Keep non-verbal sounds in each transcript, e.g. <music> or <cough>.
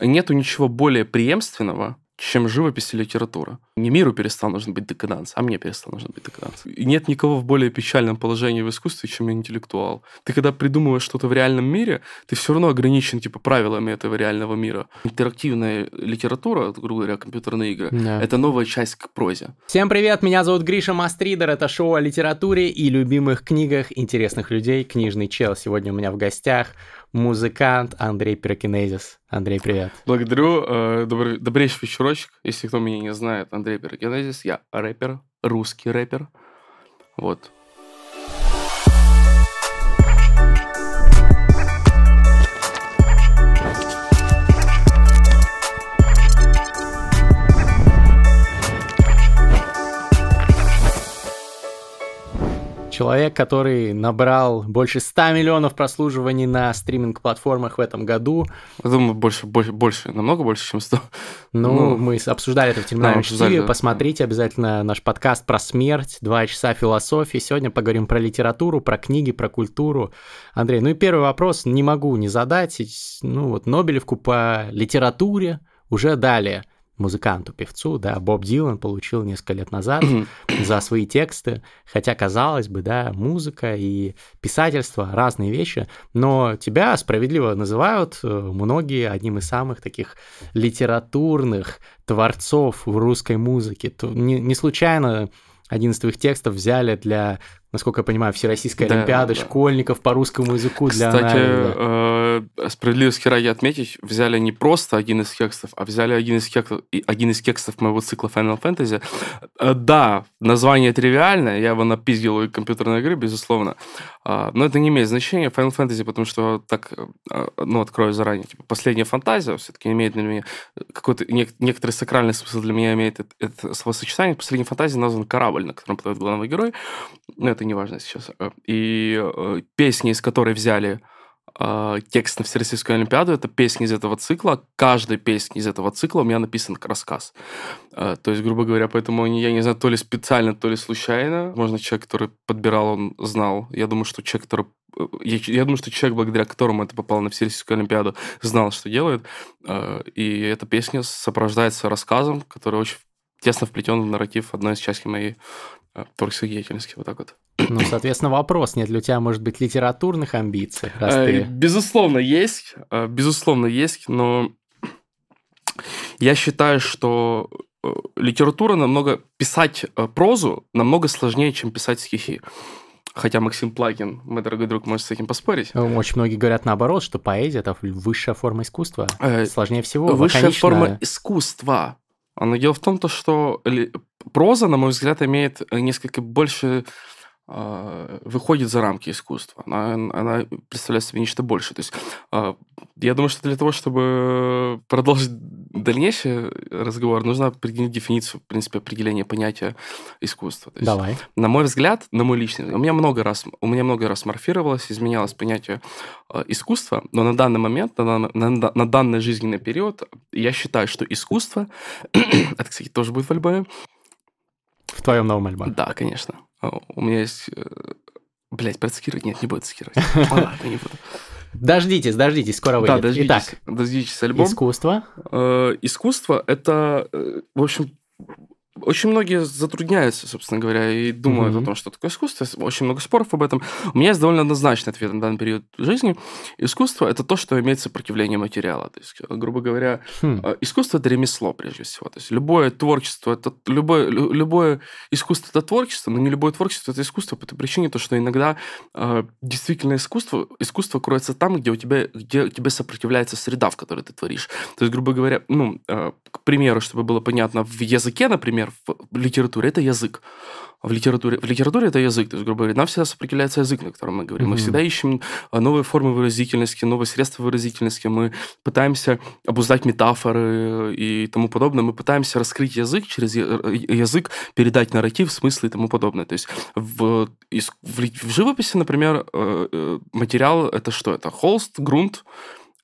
нету ничего более преемственного, чем живопись и литература. Не миру перестал нужен быть декаданс, а мне перестал нужен быть декаданс. И нет никого в более печальном положении в искусстве, чем интеллектуал. Ты когда придумываешь что-то в реальном мире, ты все равно ограничен типа правилами этого реального мира. Интерактивная литература, грубо говоря, компьютерные игры, да. это новая часть к прозе. Всем привет, меня зовут Гриша Мастридер, это шоу о литературе и любимых книгах интересных людей, книжный чел. Сегодня у меня в гостях музыкант Андрей Пирокинезис. Андрей, привет. Благодарю. Э, добрый, добрейший вечерочек. Если кто меня не знает, Андрей Пирокинезис. Я рэпер, русский рэпер. Вот. Человек, который набрал больше 100 миллионов прослушиваний на стриминг-платформах в этом году. Я думаю, больше, больше, больше, намного больше, чем 100. Ну, ну мы обсуждали это в терминальном да, чтиве. Посмотрите обязательно наш подкаст про смерть, два часа философии. Сегодня поговорим про литературу, про книги, про культуру. Андрей, ну и первый вопрос не могу не задать. Ну вот Нобелевку по литературе уже далее – музыканту, певцу, да, Боб Дилан получил несколько лет назад за свои тексты, хотя, казалось бы, да, музыка и писательство — разные вещи, но тебя справедливо называют э, многие одним из самых таких литературных творцов в русской музыке. Не, не случайно один из твоих текстов взяли для насколько я понимаю, Всероссийской да, Олимпиады да. школьников по русскому языку для Кстати, справедливости ради отметить, взяли не просто один из текстов, а взяли один из текстов, один из текстов моего цикла Final Fantasy. Э, да, название тривиальное, я его напиздил у компьютерной игры, безусловно, э, но это не имеет значения. Final Fantasy, потому что так, э, ну, открою заранее, типа, последняя фантазия все-таки имеет для меня какой-то нек- некоторый сакральный смысл для меня имеет это, это словосочетание. Последняя фантазия назван корабль, на котором плывет главный герой это не важно сейчас. Э, и песни, из которой взяли э, текст на Всероссийскую Олимпиаду, это песни из этого цикла. Каждая песня из этого цикла у меня написан рассказ. То есть, грубо говоря, поэтому я не знаю, то ли специально, то ли случайно. Можно человек, который подбирал, он знал. Я думаю, что человек, который я, я думаю, что человек, благодаря которому это попало на Всероссийскую Олимпиаду, знал, что делает. И эта песня сопровождается рассказом, который очень тесно вплетен в нарратив одной из частей моей Э, творческой деятельности, вот так вот. Ну, соответственно, вопрос, нет ли у тебя, может быть, литературных амбиций? Раз э, ты... Безусловно, есть, э, безусловно, есть, но я считаю, что литература намного... Писать прозу намного сложнее, чем писать стихи. Хотя Максим Плагин, мой дорогой друг, может с этим поспорить. Очень многие говорят наоборот, что поэзия — это высшая форма искусства. Э, Сложнее всего. Высшая лаконичная... форма искусства. Но дело в том, то, что проза, на мой взгляд, имеет несколько больше а, выходит за рамки искусства. Она, она представляет себе нечто большее. То есть а, я думаю, что для того, чтобы продолжить дальнейший разговор, нужно определить дефиницию, в принципе, определения понятия искусства. есть, Давай. На мой взгляд, на мой личный, у меня много раз, у меня много раз морфировалось, изменялось понятие э, искусства, но на данный момент, на, на, на, на данный жизненный период, я считаю, что искусство, <clears throat> это, кстати, тоже будет в альбоме, в твоем новом альбоме? Да, конечно. У меня есть... Э, Блять, процитировать? Нет, не буду цитировать. <laughs> Ладно, не буду. Дождитесь, дождитесь, скоро выйдет. Да, дождитесь, Итак, дождитесь альбом. Искусство? Э, искусство – это, э, в общем, очень многие затрудняются, собственно говоря, и думают mm-hmm. о том, что такое искусство. Очень много споров об этом. У меня есть довольно однозначный ответ на данный период жизни. Искусство – это то, что имеет сопротивление материала. То есть, грубо говоря, mm. искусство – это ремесло, прежде всего. То есть, любое творчество – это любое, любое искусство – это творчество, но не любое творчество – это искусство по той причине, то, что иногда э, действительно искусство, искусство кроется там, где у тебя, где тебе сопротивляется среда, в которой ты творишь. То есть, грубо говоря, ну, э, к примеру, чтобы было понятно, в языке, например, в литературе это язык. В литературе, в литературе это язык, то есть, грубо говоря, нам всегда сопротивляется язык, на котором мы говорим. Mm-hmm. Мы всегда ищем а, новые формы выразительности, новые средства выразительности. Мы пытаемся обуздать метафоры и тому подобное. Мы пытаемся раскрыть язык, через язык передать нарратив, смысл и тому подобное. То есть в, в, в живописи, например, э, э, материал это что? Это холст, грунт,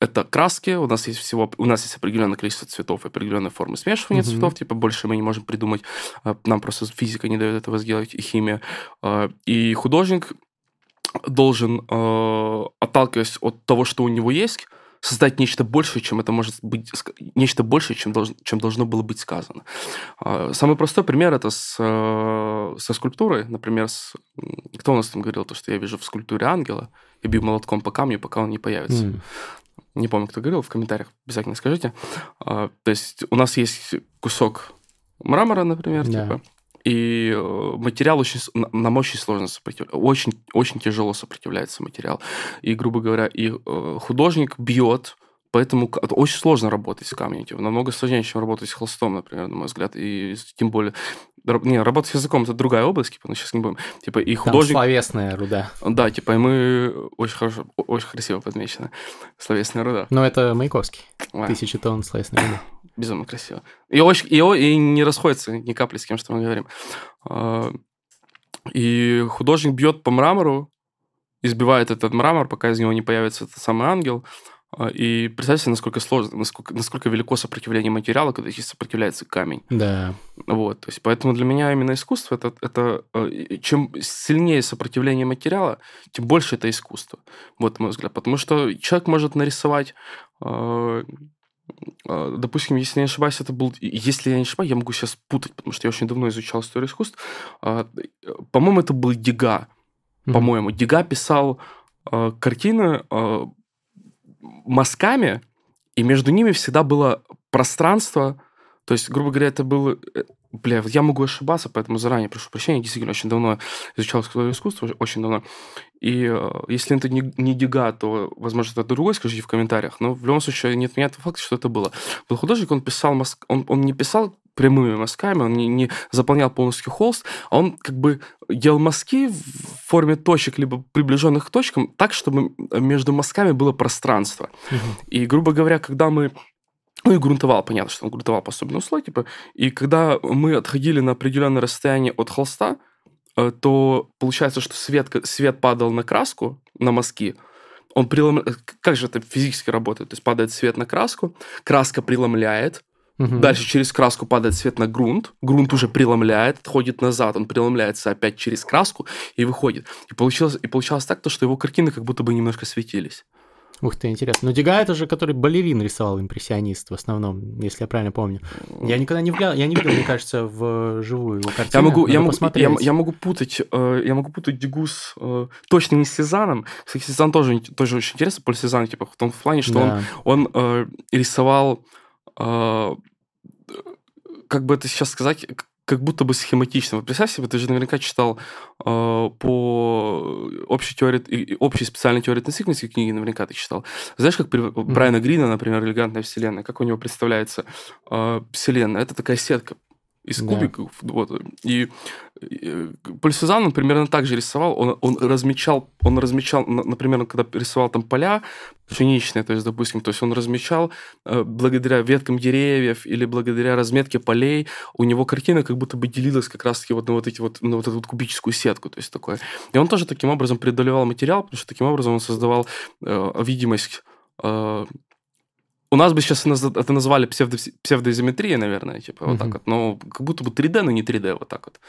это краски, у нас есть всего, у нас есть определенное количество цветов, определенная форма смешивания mm-hmm. цветов, типа больше мы не можем придумать, а, нам просто физика не дает этого сделать, и химия. А, и художник должен, а, отталкиваясь от того, что у него есть, создать нечто большее, чем это может быть, нечто большее, чем, должно, чем должно было быть сказано. Самый простой пример это с, со скульптурой, например, с, кто у нас там говорил, то, что я вижу в скульптуре ангела и бью молотком по камню, пока он не появится. Mm. Не помню, кто говорил, в комментариях обязательно скажите. А, то есть у нас есть кусок мрамора, например, да. типа, и э, материал очень, нам очень сложно сопротивляется, очень, очень тяжело сопротивляется материал. И, грубо говоря, и э, художник бьет, Поэтому очень сложно работать с камнем. Типа, намного сложнее, чем работать с холстом, например, на мой взгляд. И тем более... Не, работать с языком – это другая область, типа, но сейчас не будем. Типа, и художник... Там словесная руда. Да, типа, и мы очень хорошо, очень красиво подмечены. Словесная руда. Но это Маяковский. А. Тысячи тонн словесной руды. <clears throat> Безумно красиво. И, очень, и, и не расходится ни капли с тем, что мы говорим. А, и художник бьет по мрамору, избивает этот мрамор, пока из него не появится этот самый ангел – и представьте, насколько сложно, насколько, насколько велико сопротивление материала, когда здесь сопротивляется камень. Да. Вот, то есть, поэтому для меня именно искусство это, это э, чем сильнее сопротивление материала, тем больше это искусство. Вот мой взгляд. Потому что человек может нарисовать э, э, допустим, если я не ошибаюсь, это был... Если я не ошибаюсь, я могу сейчас путать, потому что я очень давно изучал историю искусств. По-моему, это был Дега. По-моему, Дега писал картины мазками, и между ними всегда было пространство. То есть, грубо говоря, это было... Э, бля, я могу ошибаться, поэтому заранее прошу прощения. Действительно, очень давно изучал искусство, очень давно. И э, если это не, не Дега, то, возможно, это другой, скажите в комментариях. Но в любом случае нет нет факта, что это было. Был художник, он писал... Мазк... Он, он не писал прямыми мазками, он не, не заполнял полностью холст, а он как бы делал мазки в форме точек, либо приближенных к точкам, так, чтобы между мазками было пространство. Угу. И, грубо говоря, когда мы ну и грунтовал, понятно, что он грунтовал по особенному слою, типа, и когда мы отходили на определенное расстояние от холста, э, то получается, что свет, свет падал на краску, на мазки, он преломляет... Как же это физически работает? То есть падает свет на краску, краска преломляет, Угу. Дальше через краску падает свет на грунт, грунт уже преломляет, отходит назад, он преломляется опять через краску и выходит. И получилось, и получалось так, то, что его картины как будто бы немножко светились. Ух ты, интересно. Но Дега это же, который балерин рисовал, импрессионист в основном, если я правильно помню. Я никогда не видел, я не видел, мне кажется, в живую его картину. Я могу, я могу, я, я могу путать, э, я могу путать Дегу с э, точно не с Сезаном. Кстати, Сезан тоже, тоже очень интересно, Поль Сезан, типа, в том плане, что да. он, он э, рисовал как бы это сейчас сказать, как будто бы схематично. Вот представь себе, ты же наверняка читал э, по общей теории, общей специальной теории относительности книги, наверняка ты читал. Знаешь, как при, mm-hmm. Брайана Грина, например, «Элегантная вселенная», как у него представляется э, вселенная? Это такая сетка из кубиков. Да. Вот. И, и Польсезан, он примерно так же рисовал. Он, он размечал, он размечал, например, когда рисовал там поля пшеничные, то есть, допустим, то есть он размечал э, благодаря веткам деревьев или благодаря разметке полей, у него картина как будто бы делилась как раз-таки вот на вот эти вот, на вот эту вот кубическую сетку, то есть такое. И он тоже таким образом преодолевал материал, потому что таким образом он создавал э, видимость э, у нас бы сейчас это назвали псевдо, псевдоизометрия, наверное, типа угу. вот так вот. Но как будто бы 3D, но не 3D, вот так вот.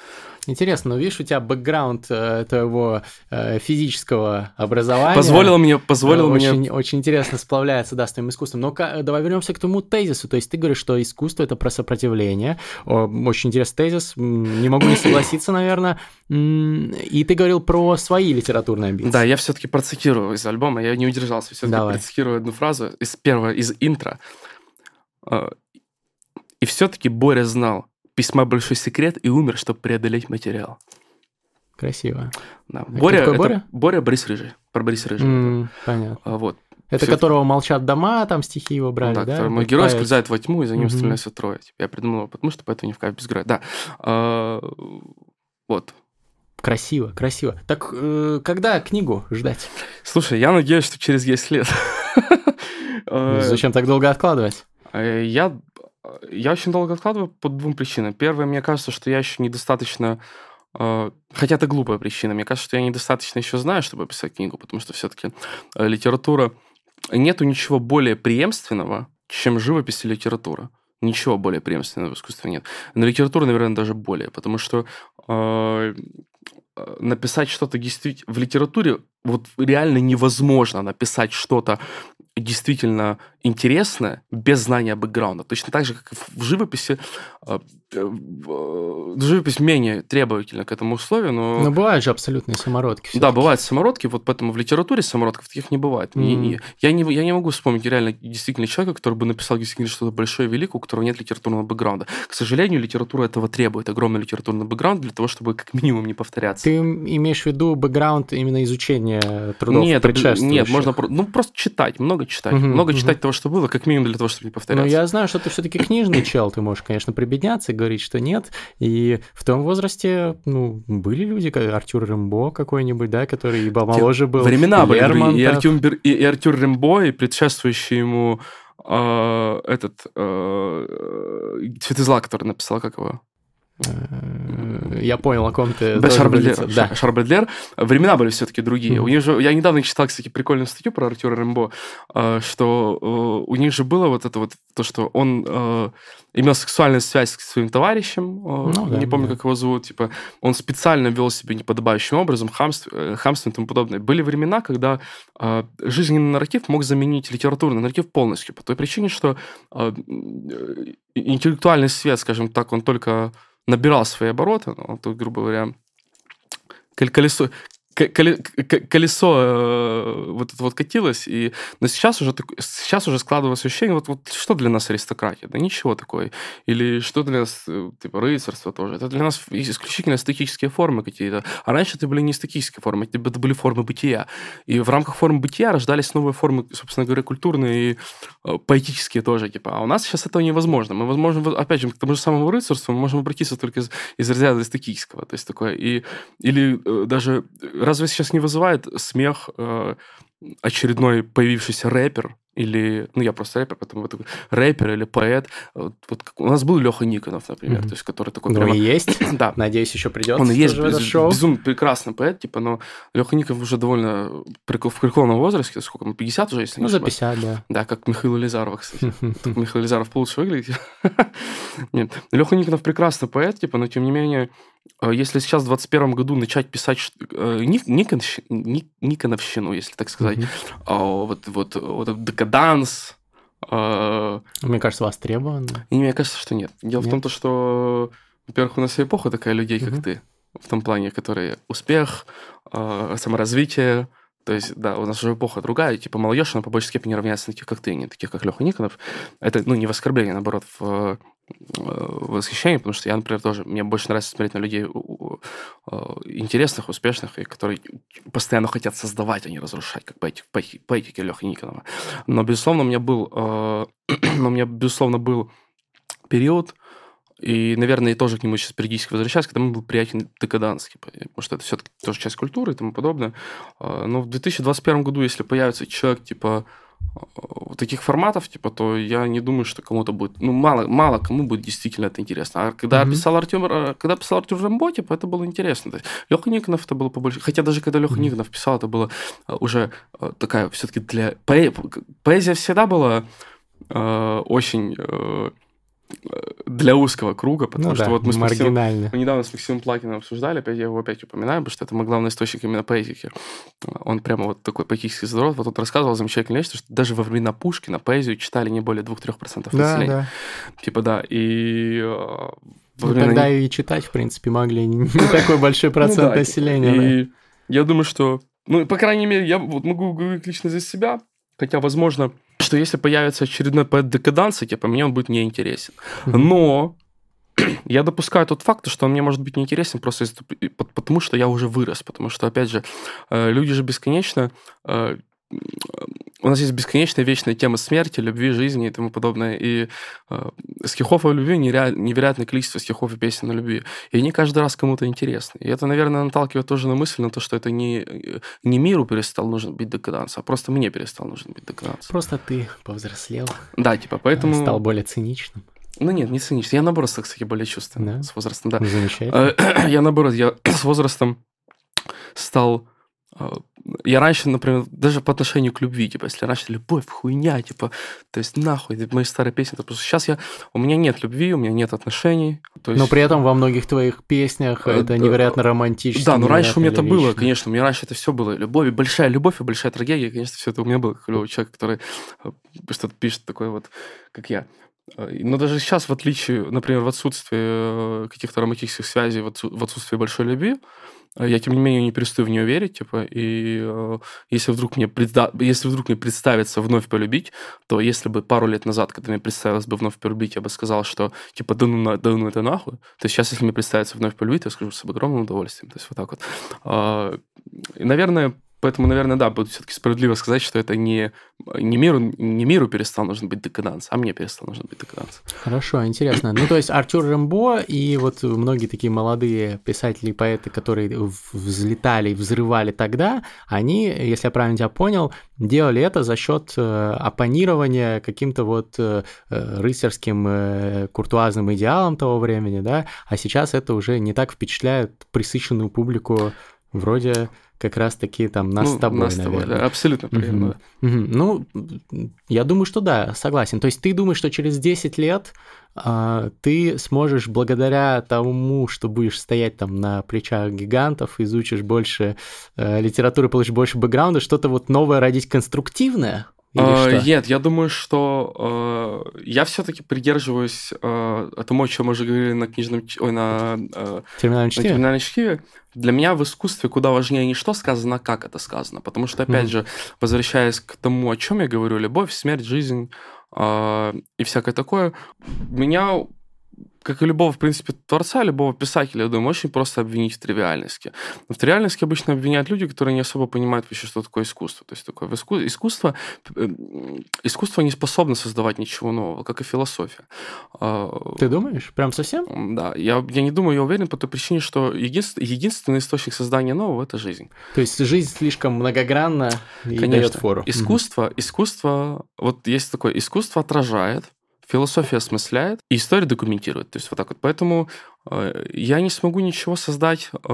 Интересно, но видишь, у тебя бэкграунд э, твоего э, физического образования. Позволил мне, позволил очень, мне... Очень интересно сплавляется, да, с твоим искусством. Но давай вернемся к тому тезису. То есть ты говоришь, что искусство – это про сопротивление. Очень интересный тезис. Не могу не согласиться, наверное. И ты говорил про свои литературные амбиции. Да, я все-таки процитирую из альбома. Я не удержался. Все-таки процитирую одну фразу из первого, из интро. А, и все-таки Боря знал, письма большой секрет и умер, чтобы преодолеть материал. Красиво. Да. А Боря, это Боря? Боря Борис Рыжий. Про Борис Рыжий. Mm, понятно. А, вот. Это Всё... которого молчат дома, там стихи его брали, ну, да? да? Мой герой скользает во тьму, и за ним остальное все трое. Типа, я придумал его, потому что поэтому не в кайф без героя. Да. А, вот. Красиво, красиво. Так э, когда книгу ждать? Слушай, я надеюсь, что через 10 лет. Ну, зачем так долго откладывать? Э, я, я очень долго откладываю по двум причинам. Первое, мне кажется, что я еще недостаточно... Э, хотя это глупая причина. Мне кажется, что я недостаточно еще знаю, чтобы писать книгу, потому что все-таки э, литература... Нету ничего более преемственного, чем живопись и литература. Ничего более преемственного в искусстве нет. Но литература, наверное, даже более, потому что э, написать что-то действительно... В литературе вот реально невозможно написать что-то действительно интересное без знания бэкграунда. Точно так же, как и в живописи. Э, э, живопись менее требовательна к этому условию, но... Но бывают же абсолютные самородки. Да, бывают самородки, вот поэтому в литературе самородков таких не бывает. Mm-hmm. Я, не, я не могу вспомнить реально действительно человека, который бы написал действительно что-то большое и великое, у которого нет литературного бэкграунда. К сожалению, литература этого требует, огромный литературный бэкграунд для того, чтобы как минимум не повторяться. Ты имеешь в виду бэкграунд именно изучения трудов Нет, нет, можно ну, просто читать, много читать. Mm-hmm. Много mm-hmm. читать того, что было, как минимум для того, чтобы не повторяться. Ну, я знаю, что ты все-таки книжный чел, ты можешь, конечно, прибедняться и говорить, что нет. И в том возрасте, ну, были люди, как Артюр Рэмбо какой-нибудь, да, который и моложе был. Времена были, и, Артюр, и, и Артюр Рэмбо, и предшествующий ему э, этот э, Цветы зла, который написал, как его? Э, я понял, о ком ты. Да. Шарбредлер. Времена были все-таки другие. Mm-hmm. У них же, я недавно читал, кстати, прикольную статью про Артюра Рэмбо, э, что э, у них же было вот это вот, то, что он имел сексуальную связь с своим товарищем, ну, не да, помню, да. как его зовут, типа, он специально вел себя неподобающим образом, хамство, хамство и тому подобное. Были времена, когда жизненный нарратив мог заменить литературный нарратив полностью, по той причине, что интеллектуальный свет, скажем так, он только набирал свои обороты, ну, то, грубо говоря, колесо, колесо э, вот это вот катилось, и но сейчас уже сейчас уже складывалось ощущение, вот, вот что для нас аристократия? Да ничего такое. Или что для нас, э, типа, рыцарство тоже. Это для нас исключительно эстетические формы какие-то. А раньше это были не эстетические формы, это были формы бытия. И в рамках форм бытия рождались новые формы, собственно говоря, культурные и э, поэтические тоже, типа. А у нас сейчас этого невозможно. Мы, возможно, опять же, к тому же самому рыцарству мы можем обратиться только из, из разряда эстетического. То есть такое. И, или даже разве сейчас не вызывает смех э, очередной появившийся рэпер, или, ну, я просто рэпер, поэтому вот рэпер или поэт. Вот, вот у нас был Леха Никонов, например, mm-hmm. то есть, который такой ну, прямо... и есть. <coughs> да. Надеюсь, еще придет. Он и есть без, шоу. безумно прекрасный поэт, типа, но Леха Никонов уже довольно прикол, в преклонном возрасте, сколько, 50 уже, если не Ну, за 50, да. Да, как Михаил Лизаров, кстати. <laughs> Михаил Лизаров получше выглядит. <laughs> Нет, Леха Никонов прекрасный поэт, типа, но, тем не менее, если сейчас в 21 году начать писать э, Никоновщину, если так сказать, mm-hmm. вот, вот, вот декаданс. Э, Мне кажется, востребовано. И мне кажется, что нет. Дело нет? в том, что, во-первых, у нас эпоха такая людей, как mm-hmm. ты, в том плане, которые успех, э, саморазвитие, то есть, да, у нас уже эпоха другая, типа молодежь, она по большей степени равняется на таких, как ты, не таких, как Леха Никонов. Это, ну, не в оскорбление, а наоборот, в восхищение, потому что я, например, тоже, мне больше нравится смотреть на людей э, интересных, успешных, и которые постоянно хотят создавать, а не разрушать, как по, по этике Лехи Никонова. Но, безусловно, у меня был, э, <clears throat> но у меня, безусловно, был период, и, наверное, я тоже к нему сейчас периодически возвращаюсь, когда мы был приятен декаданский, потому что это все-таки тоже часть культуры и тому подобное. Э, но в 2021 году, если появится человек, типа, таких форматов, типа, то я не думаю, что кому-то будет, ну, мало, мало кому будет действительно это интересно. А когда mm-hmm. писал Артем, когда писал Артем Рамбо, типа, это было интересно. То есть Леха Никонов это было побольше. Хотя даже когда Леха mm-hmm. Никонов писал, это было э, уже э, такая все-таки для... Поэ... Поэзия всегда была э, очень... Э, для узкого круга, потому ну, что да, вот мы с Максимом, мы недавно с Максимом Плакиным обсуждали, опять я его опять упоминаю, потому что это мой главный источник именно поэтики. Он прямо вот такой поэтический задрот. Вот он рассказывал замечательную вещь, что даже во времена Пушкина поэзию читали не более 2-3% да, населения. Да. Типа да, и... Э, ну, времена... тогда и читать, в принципе, могли не такой большой процент ну населения. И я думаю, что... Ну, по крайней мере, я вот могу говорить лично за себя, хотя, возможно, что если появится очередной поэт декаданса, типа, мне он будет неинтересен. Но <clears throat> я допускаю тот факт, что он мне может быть неинтересен просто потому, что я уже вырос. Потому что, опять же, э, люди же бесконечно э, у нас есть бесконечная вечная тема смерти, любви, жизни и тому подобное. И э, стихов о любви невероятное количество стихов и песен о любви. И они каждый раз кому-то интересны. И это, наверное, наталкивает тоже на мысль на то, что это не, не миру перестал нужен быть декаданс, а просто мне перестал нужен быть декаданс. Просто ты повзрослел. Да, типа, поэтому... Стал более циничным. Ну нет, не циничный. Я наоборот, кстати, более чувственный да? с возрастом, да. Замечательно. <clears throat> Я наоборот, я <clears throat> с возрастом стал а, я раньше, например, даже по отношению к любви, типа, если раньше любовь, хуйня, типа, то есть нахуй, это мои старые песни, то просто сейчас я, у меня нет любви, у меня нет отношений. То есть... Но при этом во многих твоих песнях э, это невероятно романтично. Да, но раньше у меня это было, конечно, у меня раньше это все было, любовь, большая любовь и большая трагедия, конечно, все это у меня было, как любой человек, который э, что-то пишет такое вот, как я. Э, но даже сейчас, в отличие, например, в отсутствии каких-то романтических связей, в отсутствии большой любви, я, тем не менее, не перестаю в нее верить, типа, и э, если, вдруг мне предда... если вдруг мне представится вновь полюбить, то если бы пару лет назад, когда мне представилось бы вновь полюбить, я бы сказал, что, типа, да ну, на... да ну это нахуй, то сейчас, если мне представится вновь полюбить, я скажу с огромным удовольствием, то есть вот так вот. Э, наверное, Поэтому, наверное, да, будет все-таки справедливо сказать, что это не, не, миру, не миру перестал нужен быть декаданс, а мне перестал нужен быть декаданс. Хорошо, интересно. Ну, то есть Артур Рембо и вот многие такие молодые писатели и поэты, которые взлетали, взрывали тогда, они, если я правильно тебя понял, делали это за счет э, оппонирования каким-то вот э, рыцарским э, куртуазным идеалам того времени, да, а сейчас это уже не так впечатляет присыщенную публику вроде как раз-таки там нас ну, с тобой, нас наверное. Тобой, да, абсолютно правильно. Угу. Угу. Ну, я думаю, что да, согласен. То есть ты думаешь, что через 10 лет а, ты сможешь благодаря тому, что будешь стоять там на плечах гигантов, изучишь больше э, литературы, получишь больше бэкграунда, что-то вот новое родить конструктивное? Или Нет, я думаю, что э, я все-таки придерживаюсь э, тому, о чем мы уже говорили на книжном, ой, на, э, терминальном, чтиве. на терминальном чтиве. Для меня в искусстве куда важнее не что сказано, а как это сказано. Потому что, опять mm. же, возвращаясь к тому, о чем я говорю, любовь, смерть, жизнь э, и всякое такое, меня как и любого, в принципе, творца, любого писателя, я думаю, очень просто обвинить в тривиальности. Но в тривиальности обычно обвиняют люди, которые не особо понимают вообще, что такое искусство. То есть такое искусство, э, искусство не способно создавать ничего нового, как и философия. А, Ты думаешь? Прям совсем? Да. Я, я не думаю, я уверен по той причине, что единственный, единственный источник создания нового – это жизнь. То есть жизнь слишком многогранна и Конечно. дает фору. Искусство, искусство, вот есть такое, искусство отражает философия осмысляет, и история документирует. То есть вот так вот. Поэтому э, я не смогу ничего создать э,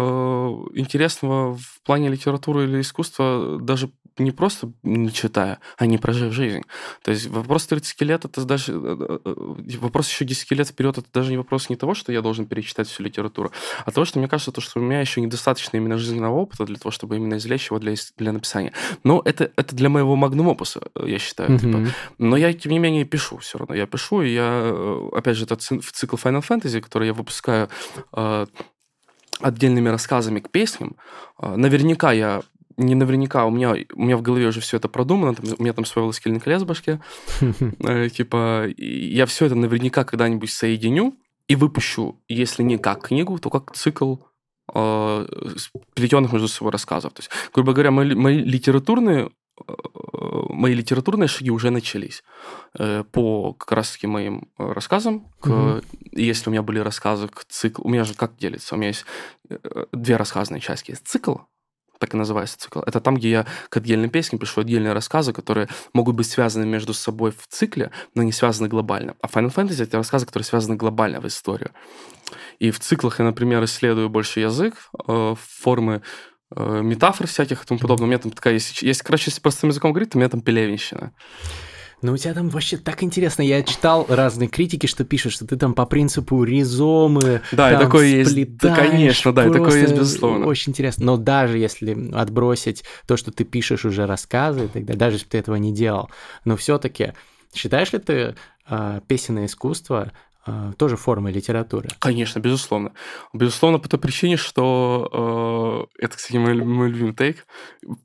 интересного в плане литературы или искусства даже не просто не читая, а не прожив жизнь. То есть вопрос 30 лет, это даже... Э, э, вопрос еще 10 лет вперед, это даже не вопрос не того, что я должен перечитать всю литературу, а того, что мне кажется, то, что у меня еще недостаточно именно жизненного опыта для того, чтобы именно извлечь его для, для написания. Но это, это для моего магнум опуса, я считаю. Mm-hmm. Типа. Но я, тем не менее, пишу все равно. Я пишу, и я, э, опять же, этот цикл Final Fantasy, который я выпускаю отдельными рассказами к песням. Наверняка я не наверняка, у меня, у меня в голове уже все это продумано, там, у меня там свой властелин колес в башке, <laughs> э, типа, я все это наверняка когда-нибудь соединю и выпущу, если не как книгу, то как цикл э, плетенных между собой рассказов. То есть, грубо говоря, мои, мои литературные э, мои литературные шаги уже начались по как раз-таки моим рассказам. К, mm Если у меня были рассказы к циклу, у меня же как делится? У меня есть две рассказные части. Есть цикл, так и называется цикл. Это там, где я к отдельным песням пишу отдельные рассказы, которые могут быть связаны между собой в цикле, но не связаны глобально. А Final Fantasy — это рассказы, которые связаны глобально в историю. И в циклах я, например, исследую больше язык, э, формы э, метафор всяких и тому подобное. У меня там такая есть... есть короче, если простым языком говорить, то у меня там пелевенщина. Ну, у тебя там вообще так интересно. Я читал разные критики, что пишут, что ты там по принципу ризомы. Да, и такое есть. Да, конечно, да, и такое есть, безусловно. Очень интересно. Но даже если отбросить то, что ты пишешь уже рассказы и так далее, даже если ты этого не делал, но все-таки считаешь ли ты э, песенное искусство тоже формой литературы. Конечно, безусловно. Безусловно, по той причине, что э, это, кстати, мой, мой любимый тейк.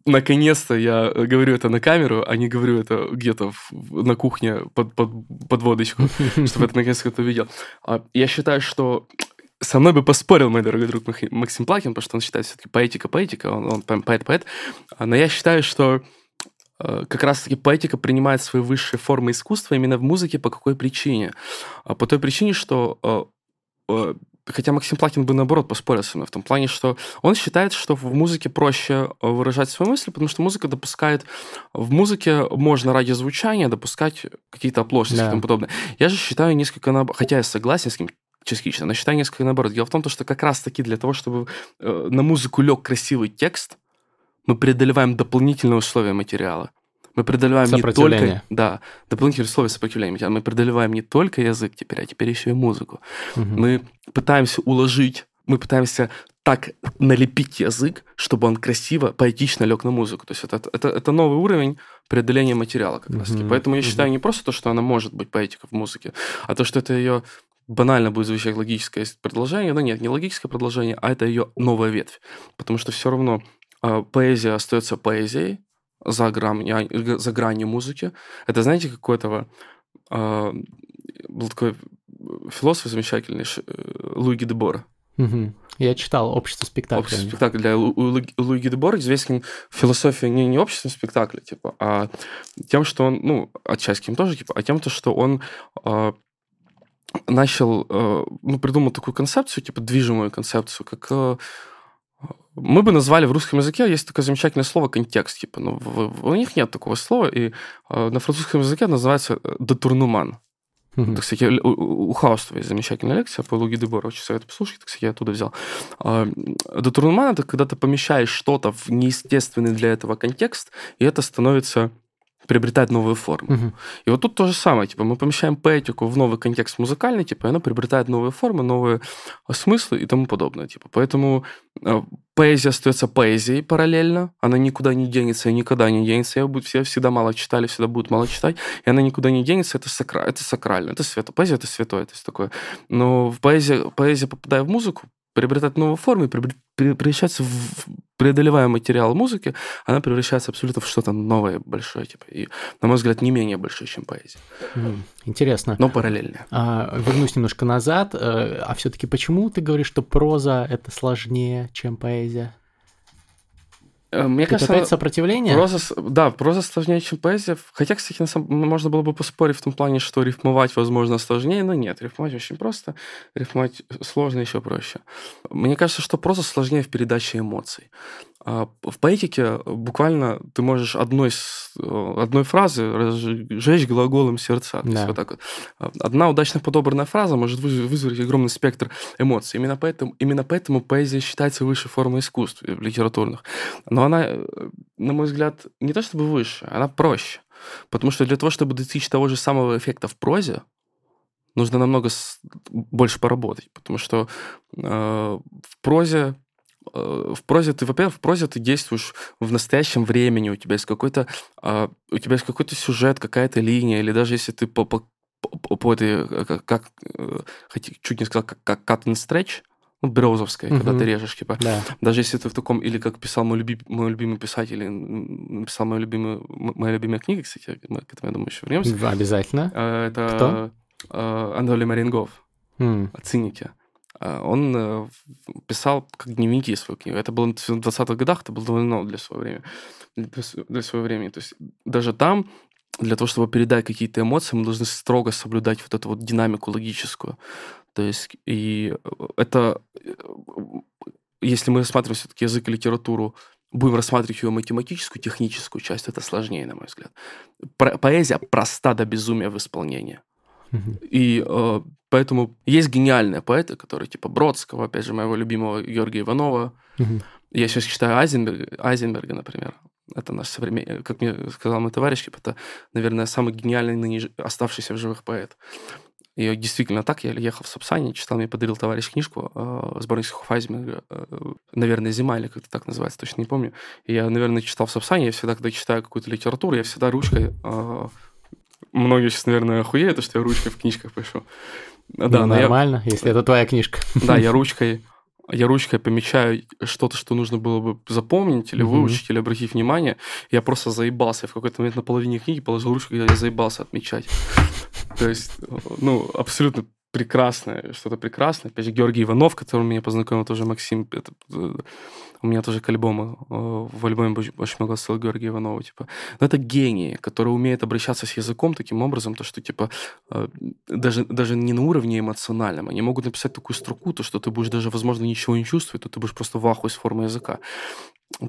Наконец-то я говорю это на камеру, а не говорю это где-то в, на кухне под, под, под водочку, <laughs> чтобы это наконец-то кто увидел. А, я считаю, что со мной бы поспорил мой дорогой друг Максим Плакин, потому что он считает все-таки поэтика-поэтика, он, он поэт-поэт. Но я считаю, что Э, как раз-таки поэтика принимает свои высшие формы искусства именно в музыке по какой причине? А по той причине, что э, э, Хотя Максим Плакин бы, наоборот, поспорил со мной в том плане, что он считает, что в музыке проще выражать свои мысли, потому что музыка допускает... В музыке можно ради звучания допускать какие-то оплошности да. и тому подобное. Я же считаю несколько... Наоборот, хотя я согласен с ним частично, но считаю несколько наоборот. Дело в том, что как раз-таки для того, чтобы на музыку лег красивый текст, мы преодолеваем дополнительные условия материала. Мы преодолеваем не только... Да, дополнительные условия сопротивления материала. Мы преодолеваем не только язык теперь, а теперь еще и музыку. Угу. Мы пытаемся уложить, мы пытаемся так налепить язык, чтобы он красиво, поэтично лег на музыку. То есть это, это, это новый уровень преодоления материала как раз таки. Mm-hmm. Поэтому я считаю не просто то, что она может быть поэтика в музыке, а то, что это ее банально будет звучать логическое продолжение, но нет, не логическое продолжение, а это ее новая ветвь. Потому что все равно поэзия остается поэзией за, грань, за гранью музыки. Это, знаете, какой-то э, был такой философ замечательный, э, Луи Дебора. Угу. Я читал «Общество спектакля». «Общество спектакля». Для Луи Дебора известен философия не, не обществом спектакля, типа, а тем, что он, ну, отчасти тоже, типа, а тем, то, что он э, начал, э, ну, придумал такую концепцию, типа, движимую концепцию, как... Э, мы бы назвали в русском языке, есть такое замечательное слово контекст, типа, но в, у них нет такого слова, и э, на французском языке называется детурнуман. Mm-hmm. Это, кстати, у, у Хаустова есть замечательная лекция по Луги Дебора, очень советую послушать, кстати, я оттуда взял. Детурнуман – это когда ты помещаешь что-то в неестественный для этого контекст, и это становится приобретает новые формы. Угу. И вот тут то же самое, типа мы помещаем поэтику в новый контекст музыкальный, типа, и она приобретает новые формы, новые смыслы и тому подобное, типа. Поэтому э, поэзия остается поэзией параллельно, она никуда не денется и никогда не денется. Я буду, все всегда мало читали, всегда будут мало читать, и она никуда не денется. Это, сакра, это сакрально, это свято. Поэзия это святое, это такое. Но в поэзия, поэзия попадая в музыку, приобретает новые формы, превращается в преодолевая материал музыки, она превращается абсолютно в что-то новое, большое, типа, и, на мой взгляд, не менее большое, чем поэзия. Интересно. Но параллельно. А, вернусь немножко назад. Э, а все-таки почему ты говоришь, что проза это сложнее, чем поэзия? Э, мне кажется, опять сопротивление? Проза, да, проза сложнее, чем поэзия. Хотя, кстати, на самом, можно было бы поспорить в том плане, что рифмовать, возможно, сложнее, но нет, рифмовать очень просто, рифмовать сложно еще проще. Мне кажется, что проза сложнее в передаче эмоций. А в поэтике буквально ты можешь одной, одной фразы разжечь глаголом сердца. Да. вот так вот. Одна удачно подобранная фраза может вызвать огромный спектр эмоций. Именно поэтому, именно поэтому поэзия считается высшей формой искусств литературных. Но она, на мой взгляд, не то чтобы выше, она проще. Потому что для того, чтобы достичь того же самого эффекта в прозе, нужно намного больше поработать. Потому что э, в прозе Э, в прозе ты, во-первых, в прозе ты действуешь в настоящем времени, у тебя есть какой-то, а, у тебя есть какой-то сюжет, какая-то линия, или даже если ты по, по, по, по этой, э, как, э, чуть не сказал, как, как cut and stretch, ну, Березовская, угу. когда ты режешь, типа. Да. Даже если ты в таком, или как писал мой, люби, мой любимый писатель, написал мою любимую, моя любимая книга, кстати, мы к этому, я думаю, еще вернемся. Обязательно. Это Кто? Анатолий Марингов. Mm. О цинике. А, он э, писал как дневники свою книгу. Это было в 20-х годах, это было довольно для своего времени. Для своего времени. То есть даже там для того, чтобы передать какие-то эмоции, мы должны строго соблюдать вот эту вот динамику логическую. То есть и э, это, э, если мы рассматриваем все-таки язык и литературу, будем рассматривать ее математическую, техническую часть, это сложнее, на мой взгляд. Поэзия проста до безумия в исполнении. И э, поэтому есть гениальные поэты, которые типа Бродского, опять же, моего любимого Георгия Иванова. Я сейчас читаю Айзенберг, Айзенберга, например. Это наш современный, как мне сказал мой товарищ, это, наверное, самый гениальный ныне оставшийся в живых поэт. И действительно так, я ехал в Сапсане, читал, мне подарил товарищ книжку э, сборник Хайзмера, э, наверное, «Зима» или как-то так называется, точно не помню. И я, наверное, читал в Сапсане, я всегда, когда читаю какую-то литературу, я всегда ручкой э, Многие сейчас, наверное, охуеют, что я ручкой в книжках пишу. Да, ну, нормально, я... если это твоя книжка. Да, я <laughs> ручкой я ручкой помечаю что-то, что нужно было бы запомнить или выучить, или обратить внимание. Я просто заебался. Я в какой-то момент на половине книги положил ручку, когда я заебался отмечать. То есть, ну, абсолютно прекрасное, что-то прекрасное. Опять же, Георгий Иванов, которым меня познакомил тоже Максим, это, э, у меня тоже к альбому, э, в альбоме очень много ссылок Георгия Иванова, типа. Но это гении, которые умеют обращаться с языком таким образом, то, что, типа, э, даже, даже не на уровне эмоциональном, они могут написать такую строку, то, что ты будешь даже, возможно, ничего не чувствовать, то ты будешь просто в ахуе с формы языка.